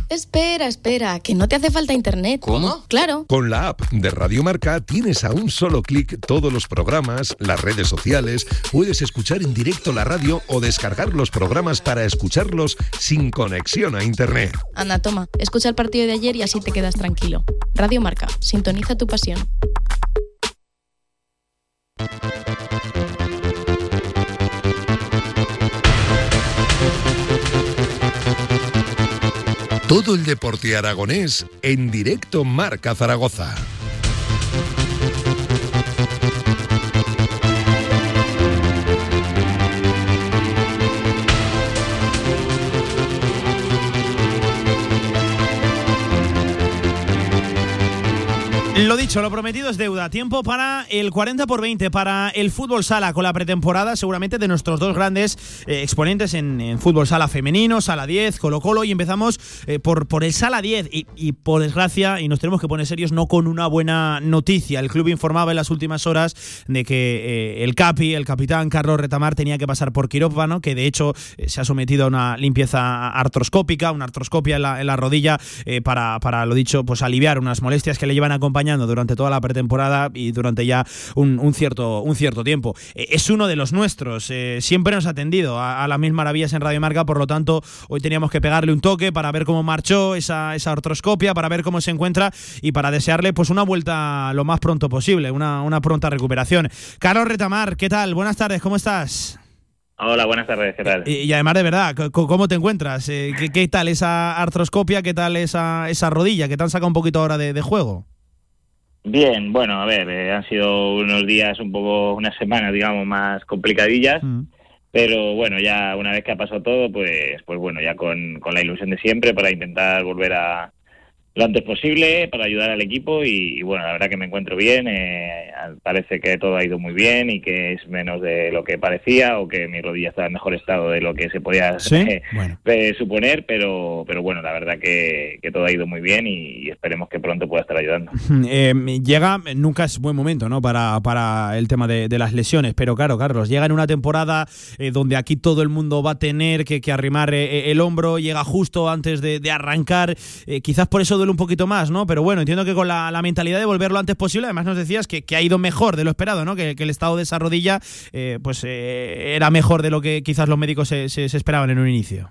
Espera, espera, que no te hace falta internet. ¿Cómo? Claro. Con la app de Radio Marca tienes a un solo clic todos los programas, las redes sociales, puedes escuchar en directo la radio o descargar los programas para escucharlos sin conexión a internet. Anda, toma, escucha el partido de ayer y así te quedas tranquilo. Radio Marca, sintoniza tu pasión. Todo el deporte aragonés en directo Marca Zaragoza. Lo dicho, lo prometido es deuda. Tiempo para el 40 por 20, para el fútbol sala con la pretemporada, seguramente de nuestros dos grandes eh, exponentes en, fútbol sala femenino, sala 10, Colo Colo, y empezamos eh, por, por el sala 10. Y, por desgracia, y nos tenemos que poner serios, no con una buena noticia. El club informaba en las últimas horas de que eh, el Capi, el capitán Carlos Retamar, tenía que pasar por quirófano, que de hecho se ha sometido a una limpieza artroscópica, una artroscopia en la, rodilla, para, para, lo dicho, pues aliviar unas molestias que le llevan acompañando durante toda la pretemporada y durante ya un, un cierto, un cierto tiempo. Eh, es uno de los nuestros, eh, siempre nos ha atendido a, a las mil maravillas en Radio Marca, por lo tanto, hoy teníamos que pegarle un toque para ver cómo marchó esa, esa artroscopia, para ver cómo se encuentra y para desearle pues una vuelta lo más pronto posible, una, una pronta recuperación. Carlos Retamar, ¿qué tal? Buenas tardes, ¿cómo estás? Hola, buenas tardes, ¿qué tal? Y, y además, de verdad, ¿cómo te encuentras? Eh, ¿qué, qué tal esa artroscopia? ¿Qué tal esa, esa rodilla? que te han sacado un poquito ahora de, de juego? Bien, bueno, a ver, eh, han sido unos días, un poco, unas semanas, digamos, más complicadillas, pero bueno, ya una vez que ha pasado todo, pues, pues bueno, ya con, con la ilusión de siempre para intentar volver a lo antes posible, para ayudar al equipo y, y bueno, la verdad que me encuentro bien, eh, parece que todo ha ido muy bien y que es menos de lo que parecía o que mi rodilla está en mejor estado de lo que se podía <laughs> ¿Sí? eh, Bueno. eh, suponer, pero, pero bueno, la verdad que, que todo ha ido muy bien y, y esperemos que pronto pueda estar ayudando. <laughs> Llega, nunca es buen momento ¿no? para, para el tema de, de las lesiones, pero claro, Carlos, llega en una temporada eh, donde aquí todo el mundo va a tener que, que arrimar el hombro, llega justo antes de, de arrancar, quizás por eso un poquito más, ¿no? Pero bueno, entiendo que con la, mentalidad de volver lo antes posible, además nos decías que, ha ido mejor de lo esperado, ¿no? Que, el estado de esa rodilla eh, pues eh, era mejor de lo que quizás los médicos se, se- esperaban en un inicio.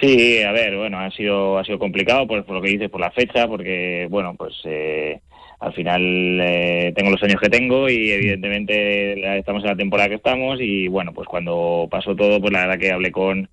Sí, a ver, bueno, ha sido ha sido complicado por, lo que dices, por la fecha, porque bueno, pues eh, al final eh, tengo los años que tengo y evidentemente estamos en la temporada que estamos y bueno, pues cuando pasó todo, pues la verdad que hablé con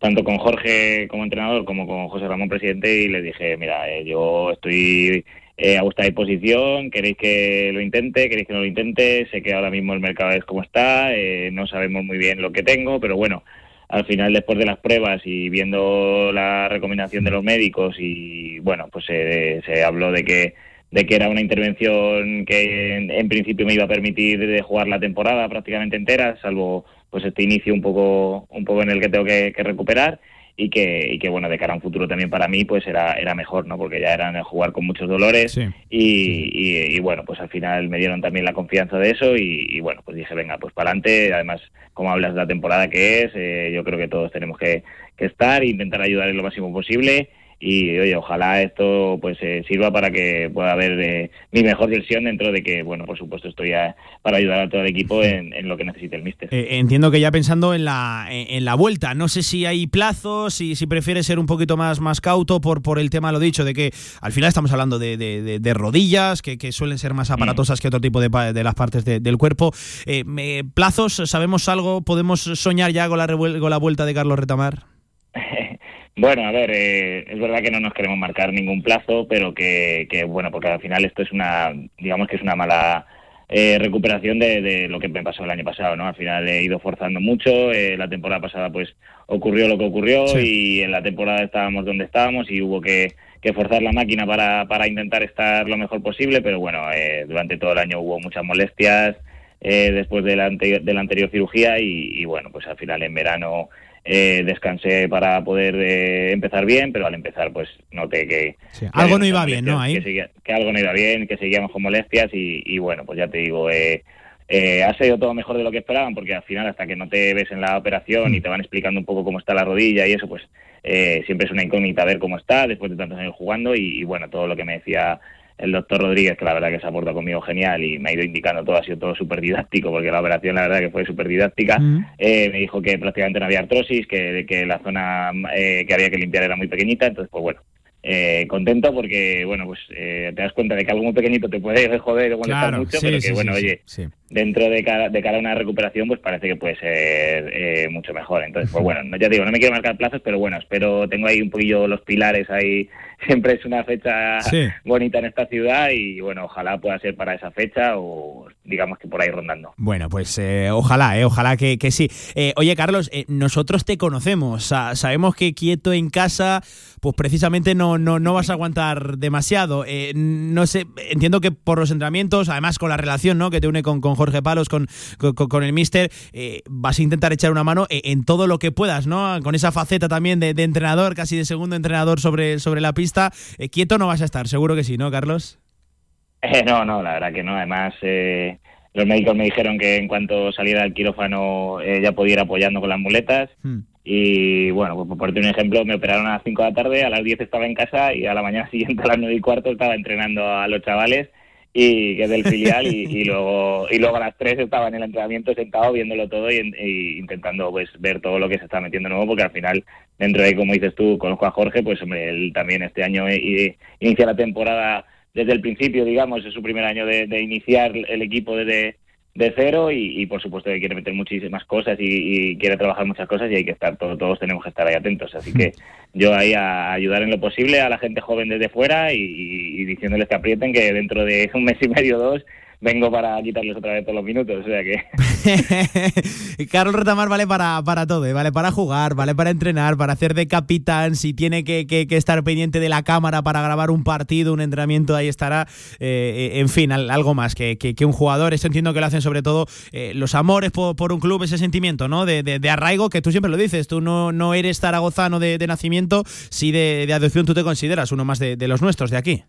tanto con Jorge como entrenador como con José Ramón presidente y les dije, mira, eh, yo estoy eh, a vuestra disposición, queréis que lo intente, queréis que no lo intente, sé que ahora mismo el mercado es como está, eh, no sabemos muy bien lo que tengo, pero bueno, al final después de las pruebas y viendo la recomendación de los médicos y bueno, pues se habló de que de que era una intervención que en, en principio me iba a permitir de jugar la temporada prácticamente entera, salvo pues este inicio un poco un poco en el que tengo que, que recuperar y que, y que bueno de cara a un futuro también para mí pues era era mejor no porque ya era jugar con muchos dolores y, y- y, bueno pues al final me dieron también la confianza de eso y, y, bueno pues dije venga pues para adelante además como hablas de la temporada que es eh, yo creo que todos tenemos que, que estar e intentar ayudar en lo máximo posible y oye ojalá esto pues eh, sirva para que pueda haber eh, mi mejor versión dentro de que bueno por supuesto estoy a- para ayudar a todo el equipo en, en lo que necesite el míster Eh, entiendo que ya pensando en la, en, la vuelta, no sé si hay plazos, si, si prefieres ser un poquito más, más cauto por, por el tema, lo dicho, de que al final estamos hablando de, de- de- de rodillas, que, que suelen ser más aparatosas que otro tipo de, de las partes de- del cuerpo. Eh, me- ¿Plazos? ¿Sabemos algo? ¿Podemos soñar ya con la, revuel- con la vuelta de Carlos Retamar? Bueno, a ver, eh, es verdad que no nos queremos marcar ningún plazo, pero que, que, bueno, porque al final esto es una, digamos que es una mala eh, recuperación de, de lo que me pasó el año pasado, ¿no? Al final he ido forzando mucho, eh, la temporada pasada pues ocurrió lo que ocurrió Sí. y en la temporada estábamos donde estábamos y hubo que, que forzar la máquina para, para intentar estar lo mejor posible, pero bueno, eh, durante todo el año hubo muchas molestias eh, después de la, ante- de la anterior cirugía y, y, bueno, pues al final en verano eh, descansé para poder eh, empezar bien, pero al empezar pues noté que... algo no iba bien, ¿no? Ahí. Que, seguía- que algo no iba bien, que seguíamos con molestias y, y bueno, pues ya te digo, eh, eh, ha sido todo mejor de lo que esperaban porque al final hasta que no te ves en la operación Mm. y te van explicando un poco cómo está la rodilla y eso, pues eh, siempre es una incógnita ver cómo está después de tantos años jugando y, y bueno, todo lo que me decía el doctor Rodríguez, que la verdad que se ha portado conmigo genial y me ha ido indicando todo, ha sido todo súper didáctico, porque la operación la verdad que fue súper didáctica. Eh, me dijo que prácticamente no había artrosis, que, que la zona eh, que había que limpiar era muy pequeñita, entonces pues bueno, eh, contento porque bueno, pues eh, te das cuenta de que algo muy pequeñito te puede <laughs> joder o molestar Claro, mucho, sí, pero que sí, bueno, sí, oye, dentro de cara, de cara a una recuperación, pues parece que puede ser eh, mucho mejor. Entonces, pues bueno, no- ya te digo, no me quiero marcar plazos, pero bueno, espero, tengo ahí un poquillo los pilares ahí. <laughs> Siempre es una fecha bonita en esta ciudad y bueno, ojalá pueda ser para esa fecha o digamos que por ahí rondando. Bueno, pues eh, ojalá, eh, ojalá que, que sí. Eh, oye, Carlos, eh, nosotros te conocemos, sa- sabemos que quieto en casa, pues precisamente no, no, no vas a aguantar demasiado. Eh, no sé, entiendo que por los entrenamientos, además con la relación ¿no? que te une con, con Jorge Palos, con, con, con el Mister, eh, vas a intentar echar una mano eh, en todo lo que puedas, ¿no? Con esa faceta también de, de entrenador, casi de segundo entrenador sobre, sobre la pista. Eh, quieto no vas a estar, seguro que sí, ¿no, Carlos? Eh, no, no, la verdad que no. Además, eh, los médicos me dijeron que en cuanto saliera del quirófano ya podía ir apoyando con las muletas. Y bueno, pues por ponerte un ejemplo, me operaron a las 5 de la tarde, a las 10 estaba en casa y a la mañana <laughs> siguiente a las 9 y cuarto estaba entrenando a los chavales y que es del filial y, luego y luego a las 3 estaba en el entrenamiento sentado viéndolo todo y, y intentando pues ver todo lo que se está metiendo nuevo porque al final dentro de como dices tú conozco a Jorge pues hombre él también este año eh, inicia la temporada desde el principio digamos es su primer año de, de iniciar el equipo desde de cero y, y, por supuesto que quiere meter muchísimas cosas y, y quiere trabajar muchas cosas y hay que estar todo- todos tenemos que estar ahí atentos. Así que <laughs> yo ahí a ayudar en lo posible a la gente joven desde fuera y, y- y diciéndoles que aprieten que dentro de un mes y medio o dos vengo para quitarles otra vez todos los minutos o sea que <laughs> Carlos Retamar vale para, para todo, ¿eh? vale para jugar, vale para entrenar, para hacer de capitán, si tiene que, que- estar pendiente de la cámara para grabar un partido, un entrenamiento, ahí estará. Eh, eh, en fin, al- algo más que, que- un jugador. Esto entiendo que lo hacen sobre todo los amores por, por un club, ese sentimiento ¿no? de, de- arraigo, que tú siempre lo dices, tú no, no eres zaragozano de, de nacimiento, si de, adopción tú te consideras uno más de los nuestros de aquí.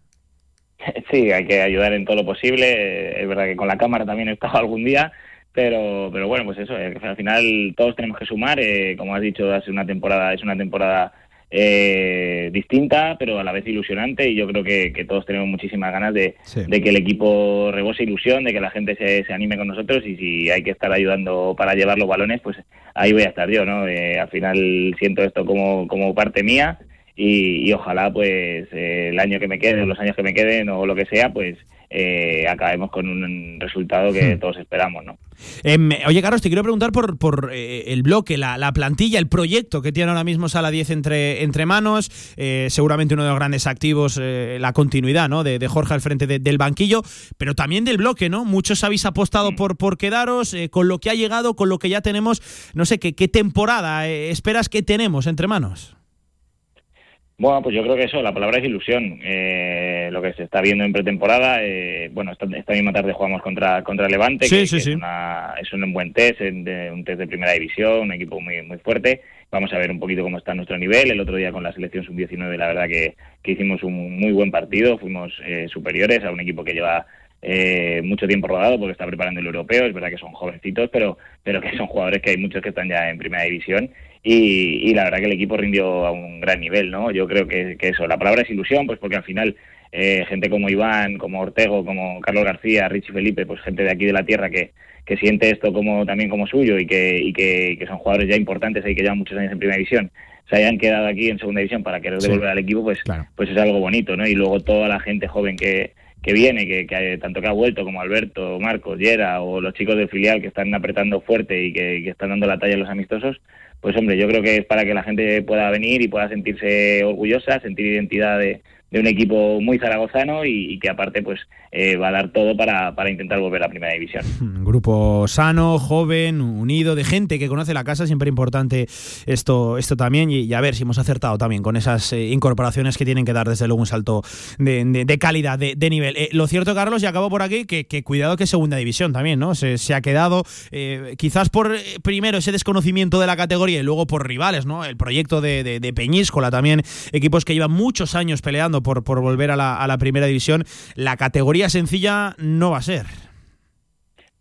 <laughs> Sí, hay que ayudar en todo lo posible. Es verdad que con la cámara también he estado algún día, pero, pero bueno, pues eso, eh, al final todos tenemos que sumar. eh, como has dicho, es una temporada, es una temporada eh, distinta, pero a la vez ilusionante y yo creo que, que todos tenemos muchísimas ganas de, de que el equipo rebose ilusión, de que la gente se, se anime con nosotros y si hay que estar ayudando para llevar los balones, pues ahí voy a estar yo, ¿no? Eh, al final siento esto como, como parte mía y, y ojalá pues eh, el año que me quede, los años que me queden o lo que sea, pues eh, acabemos con un resultado que Hmm. todos esperamos, ¿no? Em, oye, Carlos, te quiero preguntar por, por eh, el bloque, la, la plantilla, el proyecto que tiene ahora mismo Sala 10 entre, entre manos. eh, seguramente uno de los grandes activos, eh, la continuidad ¿no? de, de Jorge al frente de- del banquillo, pero también del bloque, ¿no? Muchos habéis apostado por, por quedaros eh, con lo que ha llegado, con lo que ya tenemos. No sé, ¿qué, qué temporada eh, esperas que tenemos entre manos? Bueno, pues yo creo que eso, la palabra es ilusión. Eh, lo que se está viendo en pretemporada, eh, bueno, esta, esta misma tarde jugamos contra contra Levante, Sí, que, sí, que sí. Es, una- es un buen test, en- de- un test de primera división, un equipo muy muy fuerte. Vamos a ver un poquito cómo está nuestro nivel. El otro día con la selección sub-19, la verdad que, que hicimos un muy buen partido, fuimos eh, superiores a un equipo que lleva eh, mucho tiempo rodado porque está preparando el europeo. Es verdad que son jovencitos, pero, pero que son jugadores que hay muchos que están ya en primera división. Y, y la verdad que el equipo rindió a un gran nivel, ¿no? Yo creo que, que eso, la palabra es ilusión, pues porque al final eh, gente como Iván, como Ortego, como Carlos García, Richie Felipe, pues gente de aquí de la tierra que, que siente esto como también como suyo y que, y que, que son jugadores ya importantes y que llevan muchos años en primera división, se hayan quedado aquí en segunda división para querer Sí. devolver al equipo, pues, pues es algo bonito, ¿no? Y luego toda la gente joven que, que viene, que, que tanto que ha vuelto como Alberto, Marcos, Yera o los chicos del filial que están apretando fuerte y que, que están dando la talla a los amistosos, pues hombre, yo creo que es para que la gente pueda venir y pueda sentirse orgullosa, sentir identidad de, de un equipo muy zaragozano y, que aparte pues eh, va a dar todo para, para intentar volver a primera división. <laughs> Grupo sano, joven, unido, de gente que conoce la casa, siempre importante esto, esto también. Y, a ver si hemos acertado también con esas eh, incorporaciones que tienen que dar desde luego un salto de, de- de calidad, de, de nivel. Eh, lo cierto, Carlos, y acabo por aquí, que, que cuidado que segunda división también, ¿no? Se, se ha quedado quizás por primero ese desconocimiento de la categoría y luego por rivales, ¿no? El proyecto de, de Peñíscola también, equipos que llevan muchos años peleando por, por volver a la, a la primera división. La categoría sencilla no va a ser.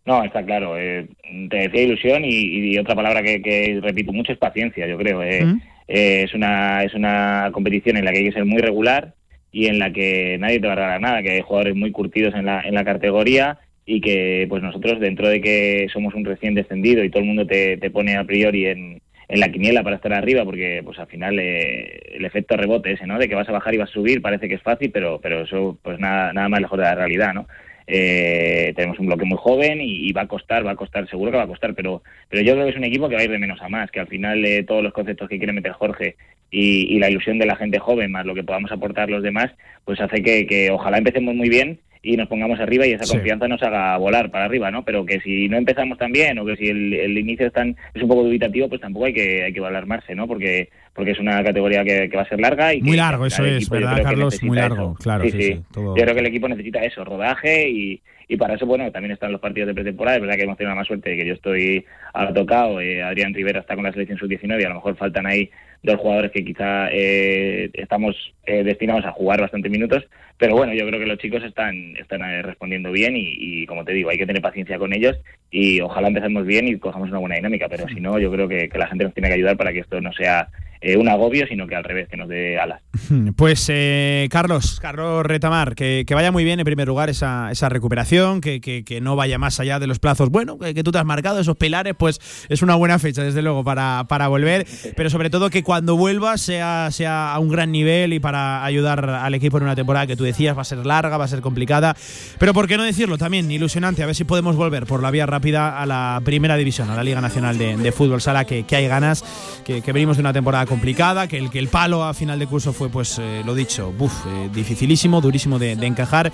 No, está claro. eh, te decía ilusión y, y otra palabra que, que repito mucho es paciencia, yo creo. eh. Eh, es, una, es una competición en la que hay que ser muy regular y en la que nadie te va a regalar nada, que hay jugadores muy curtidos en la, en la categoría y que pues nosotros dentro de que somos un recién descendido y todo el mundo te, te pone a priori en, en la quiniela para estar arriba porque pues al final eh, el efecto rebote ese no de que vas a bajar y vas a subir parece que es fácil pero pero eso pues nada nada más lejos de la realidad no Eh, tenemos un bloque muy joven y, va a costar va a costar seguro que va a costar pero pero yo creo que es un equipo que va a ir de menos a más que al final eh, todos los conceptos que quiere meter Jorge y, y la ilusión de la gente joven más lo que podamos aportar los demás pues hace que, que ojalá empecemos muy bien y nos pongamos arriba y esa Sí. confianza nos haga volar para arriba, ¿no? Pero que si no empezamos tan bien o que si el, el inicio es, tan, es un poco dubitativo, pues tampoco hay que hay que alarmarse, ¿no? Porque porque es una categoría que, que va a ser larga y Muy largo, eso es, ¿verdad, Carlos? Muy largo, eso. claro, Sí, sí, sí. sí, todo- Yo creo que el equipo necesita eso, rodaje y, y para eso, bueno, también están los partidos de pretemporada. Es verdad que hemos tenido la más suerte de que yo estoy a tocado, eh, Adrián Rivera está con la selección sub-19 y a lo mejor faltan ahí dos jugadores que quizá eh, estamos eh, destinados a jugar bastantes minutos, pero bueno, yo creo que los chicos están, están eh, respondiendo bien y, y, como te digo, hay que tener paciencia con ellos y ojalá empecemos bien y cojamos una buena dinámica, pero si no, yo creo que, que la gente nos tiene que ayudar para que esto no sea eh, un agobio, sino que al revés, que nos dé alas. <laughs> Pues eh, Carlos, Carlos Retamar, que, que vaya muy bien en primer lugar esa, esa recuperación, que, que- que no vaya más allá de los plazos, bueno, que, que tú te has marcado, esos pilares, pues es una buena fecha, desde luego, para, para volver, pero sobre todo que cuando vuelvas sea, sea a un gran nivel y para ayudar al equipo en una temporada que tú decías va a ser larga, va a ser complicada, pero por qué no decirlo también, ilusionante, a ver si podemos volver por la vía rápida a la primera división, a la Liga Nacional de, de Fútbol Sala, que, que hay ganas, que, que venimos de una temporada complicada, que el, que el palo a final de curso fue, pues eh, lo dicho, buf, eh, dificilísimo, durísimo de, de encajar,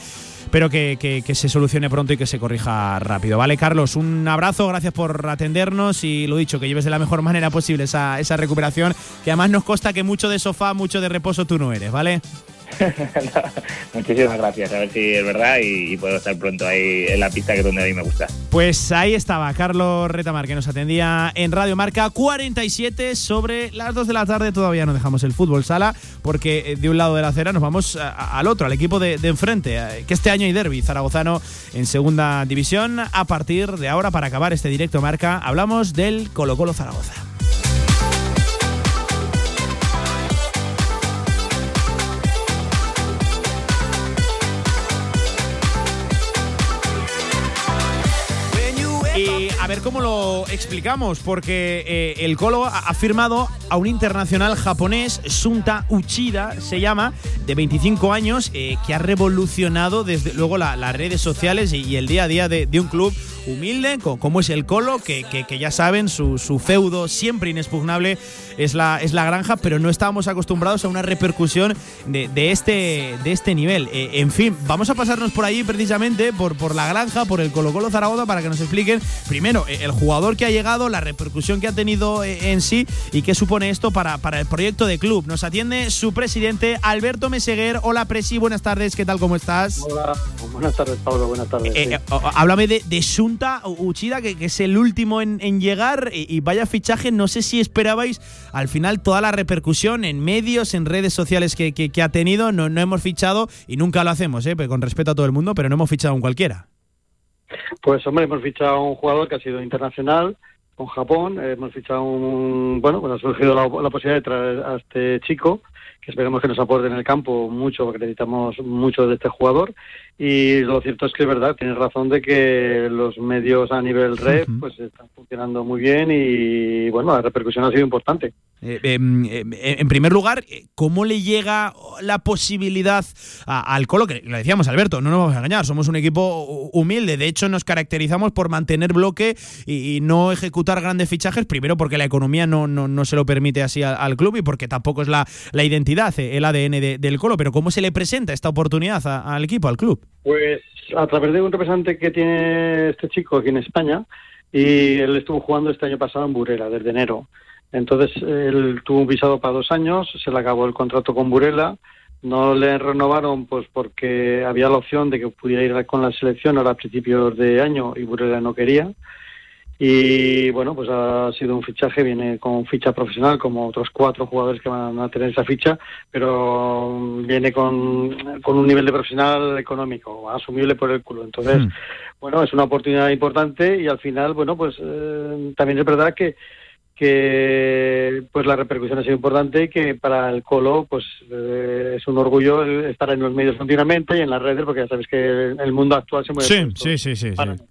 pero que, que- que se solucione pronto y que se corrija rápido. Vale, Carlos, un abrazo, gracias por atendernos y lo dicho, que lleves de la mejor manera posible esa, esa recuperación, que además nos consta que mucho de sofá, mucho de reposo tú no eres, ¿vale? <laughs> Muchísimas gracias, a ver si es verdad y, y puedo estar pronto ahí en la pista que es donde a mí me gusta. Pues ahí estaba Carlos Retamar, que nos atendía en Radio Marca 47 sobre las 2 de la tarde. Todavía no dejamos el fútbol sala, porque eh, de un lado de la acera nos vamos al otro, al equipo de, de enfrente, eh, que este año hay derby zaragozano en segunda división. A partir de ahora, para acabar este directo marca, hablamos del Colo Colo Zaragoza. Cómo lo explicamos, porque eh, el Colo ha firmado a un internacional japonés, Sunta Uchida, se llama, de 25 años, eh, que ha revolucionado desde luego la- las redes sociales y, el día a día de un club humilde, co- como es el Colo, que, que- que ya saben, su, su feudo siempre inexpugnable es la, es la granja, pero no estábamos acostumbrados a una repercusión de, de este, de este nivel. Eh, en fin, vamos a pasarnos por ahí precisamente, por, por la granja, por el Colo Colo Zaragoza, para que nos expliquen primero eh, el jugador que ha llegado, la repercusión que ha tenido eh, en sí y qué supone esto para, para el proyecto de club. Nos atiende su presidente, Alberto Meseguer. Hola, Presi, buenas tardes, ¿qué tal? ¿Cómo estás? Hola, buenas tardes, Pablo, buenas tardes. Eh, sí. háblame de, de Uchida, que, que es el último en, en llegar y, y vaya fichaje. No sé si esperabais al final toda la repercusión en medios, en redes sociales que, que- que ha tenido. No, no hemos fichado y nunca lo hacemos, eh, con respeto a todo el mundo, pero no hemos fichado a un cualquiera. Pues hombre, hemos fichado a un jugador que ha sido internacional con Japón, hemos fichado un, bueno, pues ha surgido la, la posibilidad de traer a este chico, que esperemos que nos aporte en el campo mucho, porque necesitamos mucho de este jugador. Y lo cierto es que es verdad, tienes razón de que los medios a nivel red pues están funcionando muy bien y bueno, la repercusión ha sido importante. Eh, em, em, en primer lugar, eh, ¿cómo le llega la posibilidad al Colo? Que lo decíamos, Alberto, no nos vamos a engañar, somos un equipo hu- humilde. De hecho, nos caracterizamos por mantener bloque y, no ejecutar grandes fichajes. Primero, porque la economía no, no, no se lo permite así al, club y porque tampoco es la, la identidad, eh, el ADN de- del Colo. Pero ¿cómo se le presenta esta oportunidad al equipo, al club? Pues a través de un representante que tiene este chico aquí en España y él estuvo jugando este año pasado en Burela desde enero. Entonces él tuvo un visado para dos años, se le acabó el contrato con Burela, no le renovaron pues porque había la opción de que pudiera ir con la selección ahora a principios de año y Burela no quería. Y bueno, pues ha sido un fichaje, viene con ficha profesional, como otros cuatro jugadores que van a tener esa ficha, pero mm, viene con, con un nivel de profesional económico, asumible por el culo. Entonces, bueno, es una oportunidad importante y al final, bueno, pues eh, también es verdad que que pues la repercusión ha sido importante y que para el Colo pues eh, es un orgullo estar en los medios continuamente y en las redes porque ya sabes que el, mundo actual se mueve Sí, sí, sí, sí, Para- sí.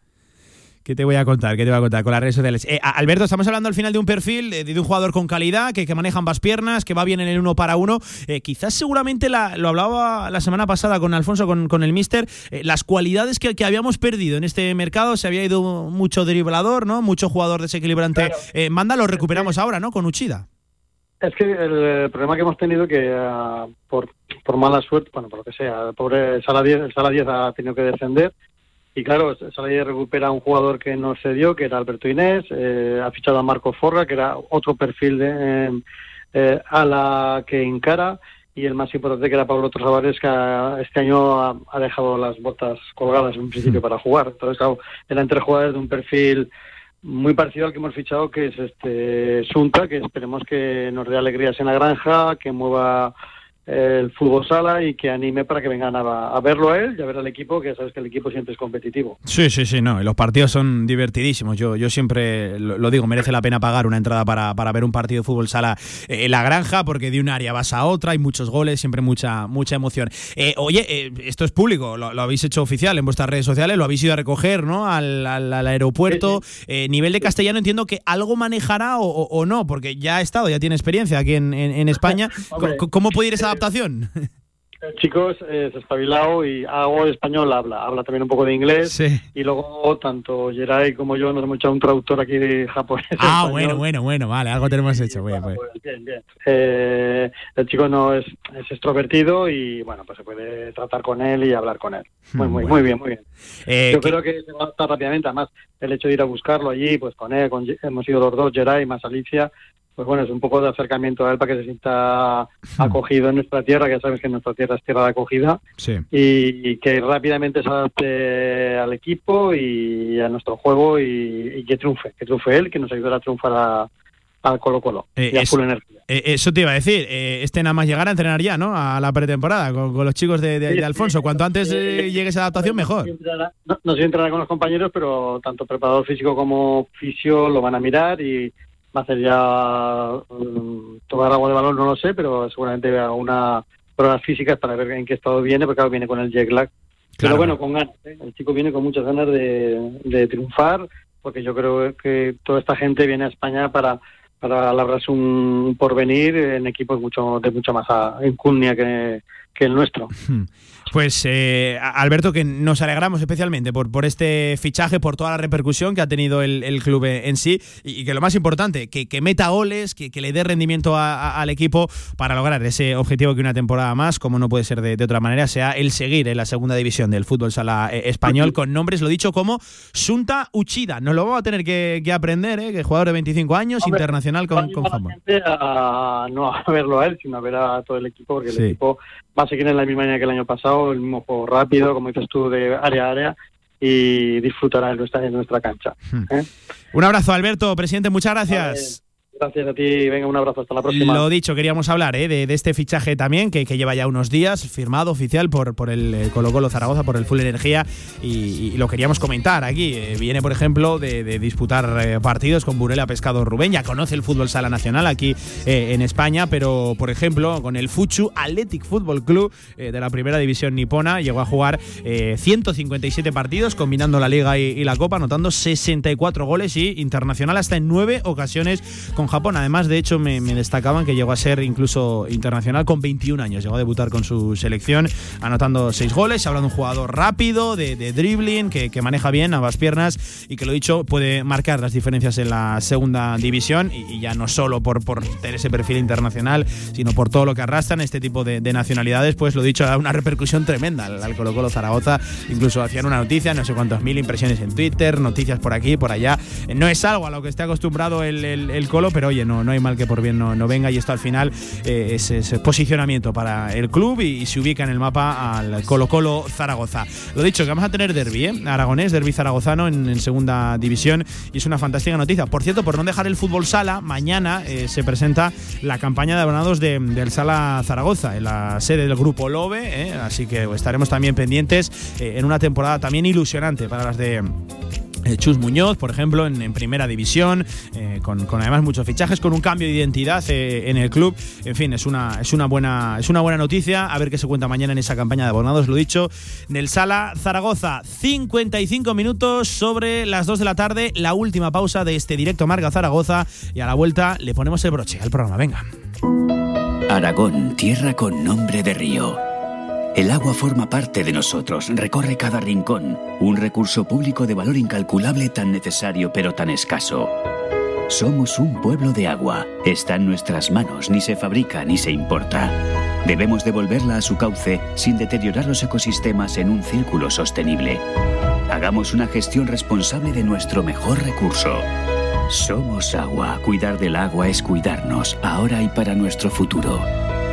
¿Qué te voy a contar? ¿Qué te voy a contar con las redes sociales? Eh, Alberto, estamos hablando al final de un perfil, eh, de, un jugador con calidad, que, que maneja ambas piernas, que va bien en el uno para uno. Eh, quizás seguramente la- lo hablaba la semana pasada con Alfonso, con, con el Mister, eh, las cualidades que, que habíamos perdido en este mercado, se había ido mucho driblador, ¿no? Mucho jugador desequilibrante. Manda, lo recuperamos ahora, ¿no? Con Uchida. Es que el, problema que hemos tenido que ah, por, por mala suerte, bueno, por lo que sea, el pobre Sala 10, el Sala 10 ha tenido que descender y claro, Sala 10 recupera a un jugador que no se dio, que era Alberto Inés, eh, ha fichado a Marco Forra, que era otro perfil de eh, eh, ala que encara y el más importante que era Pablo Trozavares, que ha- este año ha, ha dejado las botas colgadas en un principio <laughs> para jugar. Entonces, claro, eran tres jugadores de un perfil muy parecido al que hemos fichado, que es este Sunta, que esperemos que nos dé alegrías en la granja, que mueva el fútbol sala y que anime para que vengan a, a verlo a él y a ver al equipo, que ya sabes que el equipo siempre es competitivo. Sí, sí, sí, no. y Los partidos son divertidísimos. Yo, yo siempre lo, lo digo, merece la pena pagar una entrada para, para ver un partido de fútbol sala eh, en la granja, porque de un área vas a otra, hay muchos goles, siempre mucha, mucha emoción. Eh, oye, eh, esto es público, lo, lo habéis hecho oficial en vuestras redes sociales, lo habéis ido a recoger, ¿no? Al, al- al aeropuerto. Nivel de castellano entiendo que algo manejará o, no, porque ya ha estado, ya tiene experiencia aquí en, en- en España. <laughs> ¿Cómo, cómo puede ir esa adaptación? El chico es, es espabilado y de español habla, habla también un poco de inglés y luego tanto Geray como yo nos hemos echado un traductor aquí de japonés. Ah, <laughs> español. bueno, bueno, bueno, vale, algo tenemos hecho. Bien, bien. Bien, bien. Eh, el chico no es, es extrovertido y bueno, pues se puede tratar con él y hablar con él. Muy, muy, muy bien, muy bien. Eh, Yo que- creo que se va a adaptar rápidamente. Además, el hecho de ir a buscarlo allí, pues con él, con, hemos ido los dos, Geray más Alicia, pues bueno, es un poco de acercamiento a él para que se sienta <laughs> acogido en nuestra tierra, que ya sabes que nuestra tierra es tierra de acogida, Sí. y, que rápidamente se adapte al equipo y a nuestro juego y, y que triunfe, que triunfe él, que nos ayudará a triunfar a, al Colo Colo Eh, y a es- full energía. Eh, eso te iba a decir, eh, este nada más llegar a entrenar ya, ¿no? A la pretemporada con, con los chicos de, de- de Alfonso. Cuanto antes llegue esa adaptación, mejor. No, no sé entrar con los compañeros, pero tanto preparador físico como fisio lo van a mirar y va a hacer ya mm, tomar agua de balón, no lo sé, pero seguramente una pruebas físicas para ver en qué estado viene, porque claro, viene con el jet lag. Pero bueno, con ganas. ¿eh? El chico viene con muchas ganas de, de triunfar porque yo creo que toda esta gente viene a España para para labrarse un porvenir en equipos mucho de mucha más encunia que, que el nuestro. <laughs> Pues eh, Alberto, que nos alegramos especialmente por, por este fichaje, por toda la repercusión que ha tenido el, el club en sí y, y que lo más importante, que, que meta goles, que, que le dé rendimiento a- a- al equipo para lograr ese objetivo que una temporada más, como no puede ser de, de otra manera, sea el seguir en la segunda división del fútbol sala eh, español con nombres, lo dicho, como Sunta Uchida. Nos lo vamos a tener que, que aprender, ¿eh? que jugador de 25 años, Hombre, internacional con, con Japón. A, no a verlo a él, sino a ver a todo el equipo, porque Sí. el equipo va a seguir en la misma línea que el año pasado, rápido, como dices tú, de área a área, y disfrutará en nuestra, en nuestra cancha. ¿eh? Un abrazo, Alberto, presidente, muchas gracias. Gracias a ti, venga, un abrazo, hasta la próxima. Lo dicho, queríamos hablar ¿eh? de, este fichaje también, que, que lleva ya unos días, firmado oficial por, por el eh, Colo Colo Zaragoza, por el Full Energía, y, lo queríamos comentar aquí. Eh, viene, por ejemplo, de, disputar partidos con Burela Pescado Rubén, ya conoce el fútbol sala nacional aquí en España, pero, por ejemplo, con el Fuchu Athletic Football Club de la primera división nipona, llegó a jugar eh, 157 partidos, combinando la Liga y, y la Copa, anotando 64 goles y internacional hasta en nueve ocasiones con Japón. Además, de hecho, me, me destacaban que llegó a ser incluso internacional con 21 años. Llegó a debutar con su selección, anotando 6 goles. Habla de un jugador rápido, de, de dribbling, que, que maneja bien ambas piernas y que, lo dicho, puede marcar las diferencias en la segunda división. Y, y ya no solo por, por tener ese perfil internacional, sino por todo lo que arrastran este tipo de, de nacionalidades, pues lo dicho, da una repercusión tremenda al, Colo Colo Zaragoza. Incluso hacían una noticia, no sé cuántos mil impresiones en Twitter, noticias por aquí, por allá. No es algo a lo que esté acostumbrado el, el- el Colo, pero oye, no, no hay mal que por bien no, no venga y esto al final eh, es, posicionamiento para el club y, se ubica en el mapa al Colo Colo Zaragoza. Lo dicho, que vamos a tener derby, ¿eh? aragonés, derby zaragozano en, segunda división y es una fantástica noticia. Por cierto, por no dejar el fútbol sala, mañana eh, se presenta la campaña de abonados de- del Sala Zaragoza, en la sede del grupo Lobe, ¿eh? así que estaremos también pendientes en una temporada también ilusionante para las de Chus Muñoz, por ejemplo, en, primera división, eh, con, con además muchos fichajes, con un cambio de identidad eh, en el club. En fin, es una, es, una buena, es una buena noticia. A ver qué se cuenta mañana en esa campaña de abonados, lo dicho, del Sala Zaragoza. 55 minutos sobre las 2 de la tarde, la última pausa de este directo Marga Zaragoza. Y a la vuelta le ponemos el broche al programa. Venga. Aragón, tierra con nombre de río. El agua forma parte de nosotros, recorre cada rincón, un recurso público de valor incalculable tan necesario pero tan escaso. Somos un pueblo de agua, está en nuestras manos, ni se fabrica ni se importa. Debemos devolverla a su cauce sin deteriorar los ecosistemas en un círculo sostenible. Hagamos una gestión responsable de nuestro mejor recurso. Somos agua, cuidar del agua es cuidarnos, ahora y para nuestro futuro.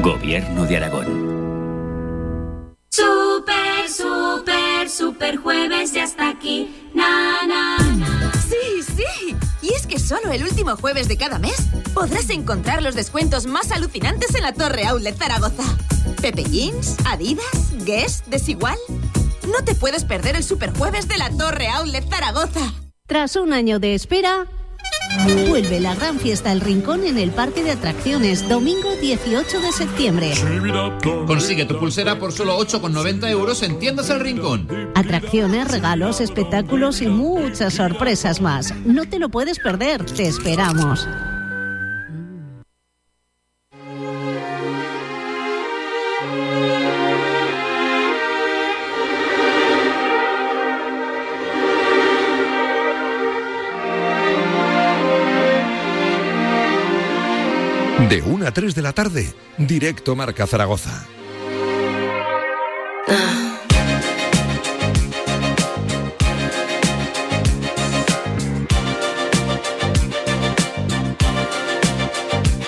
Gobierno de Aragón. Super, super jueves ya está aquí. Na, na, na. Sí, sí. Y es que solo el último jueves de cada mes podrás encontrar los descuentos más alucinantes en la Torre Outlet Zaragoza. Pepe Jeans, Adidas, Guess, Desigual. No te puedes perder el super jueves de la Torre Outlet Zaragoza. Tras un año de espera, vuelve la gran fiesta El Rincón en el Parque de Atracciones, domingo 18 de septiembre. Consigue tu pulsera por solo 8,90 euros en Tiendas El Rincón. Atracciones, regalos, espectáculos y muchas sorpresas más. No te lo puedes perder, te esperamos. De 1 a 3 de la tarde, directo Marca Zaragoza.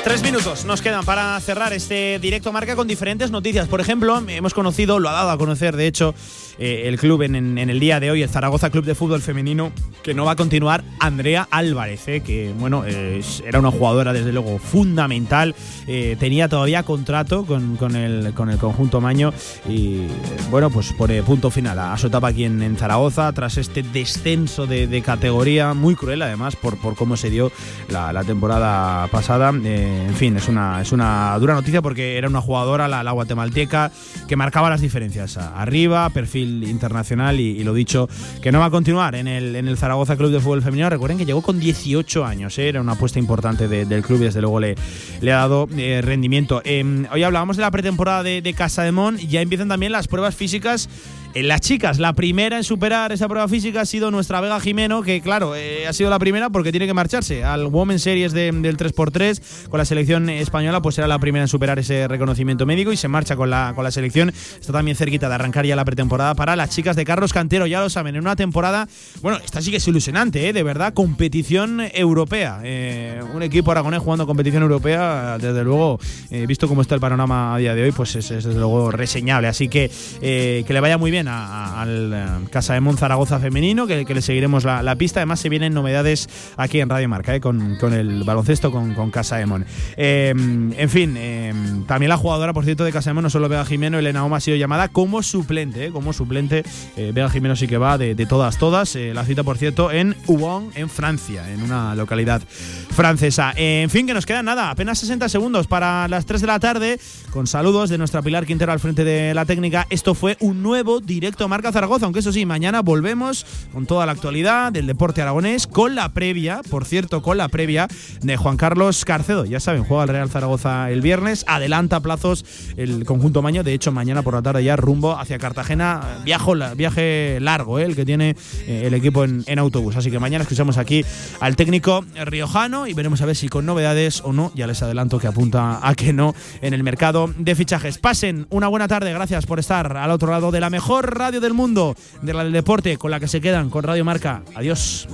Tres minutos nos quedan para cerrar este directo marca con diferentes noticias. Por ejemplo, hemos conocido, lo ha dado a conocer, de hecho, eh, el club en, en- el día de hoy, el Zaragoza Club de Fútbol Femenino, que no va a continuar Andrea Álvarez, eh, que bueno, eh, era una jugadora desde luego fundamental. eh, tenía todavía contrato con, con el, con el conjunto Maño y eh, bueno, pues pone punto final a, a su etapa aquí en, en Zaragoza tras este descenso de, de categoría muy cruel además por, por cómo se dio la, la temporada pasada. Eh, en fin, es una, es una dura noticia porque era una jugadora, la, la guatemalteca, que marcaba las diferencias. Arriba, perfil nivel internacional y, y lo dicho, que no va a continuar en el, en el Zaragoza Club de Fútbol Femenino. Recuerden que llegó con 18 años, ¿eh? era una apuesta importante de- del club y desde luego le, le ha dado eh, rendimiento. Eh, hoy hablábamos de la pretemporada de, de Casa de Mon, ya empiezan también las pruebas físicas en las chicas, la primera en superar esa prueba física ha sido nuestra Vega Jimeno, que claro, eh, ha sido la primera porque tiene que marcharse al Women's Series de- del 3x3 con la selección española, pues será la primera en superar ese reconocimiento médico y se marcha con la, con la selección. Está también cerquita de arrancar ya la pretemporada para las chicas de Carlos Cantero, ya lo saben, en una temporada, bueno, esta sí que es ilusionante, ¿eh? de verdad, competición europea. Eh, un equipo aragonés jugando competición europea, desde luego, eh, visto cómo está el panorama a día de hoy, pues es, es desde luego reseñable. Así que eh, que le vaya muy bien a- al eh, Casa de Mon Zaragoza femenino, que, le seguiremos la, pista. Además, se vienen novedades aquí en Radio Marca, eh, con, con el baloncesto, con, con Casa de Mon. Eh, en fin, eh, también la jugadora, por cierto, de Casa de Mon, no solo Vega Jimeno, Elena Oma ha sido llamada como suplente, eh, como suplente. Eh, Vega Jimeno sí que va de, todas, todas. La cita, por cierto, en Ubon, en Francia, en una localidad francesa. En fin, que nos quedan nada, apenas 60 segundos para las 3 de la tarde, con saludos de nuestra Pilar Quintero al frente de la técnica. Esto fue un nuevo directo Marca Zaragoza, aunque eso sí, mañana volvemos con toda la actualidad del deporte aragonés, con la previa, por cierto, con la previa de Juan Carlos Carcedo. Ya saben, juega el Real Zaragoza el viernes, adelanta plazos el conjunto maño. De hecho, mañana por la tarde ya rumbo hacia Cartagena, viajo, viaje largo, eh, el que tiene eh, el equipo en, en autobús. Así que mañana escuchamos aquí al técnico riojano y veremos a ver si con novedades o no. Ya les adelanto que apunta a que no en el mercado de fichajes. Pasen una buena tarde, gracias por estar al otro lado de la mejor radio del mundo, de la del deporte, con la que se quedan con Radio Marca. Adiós.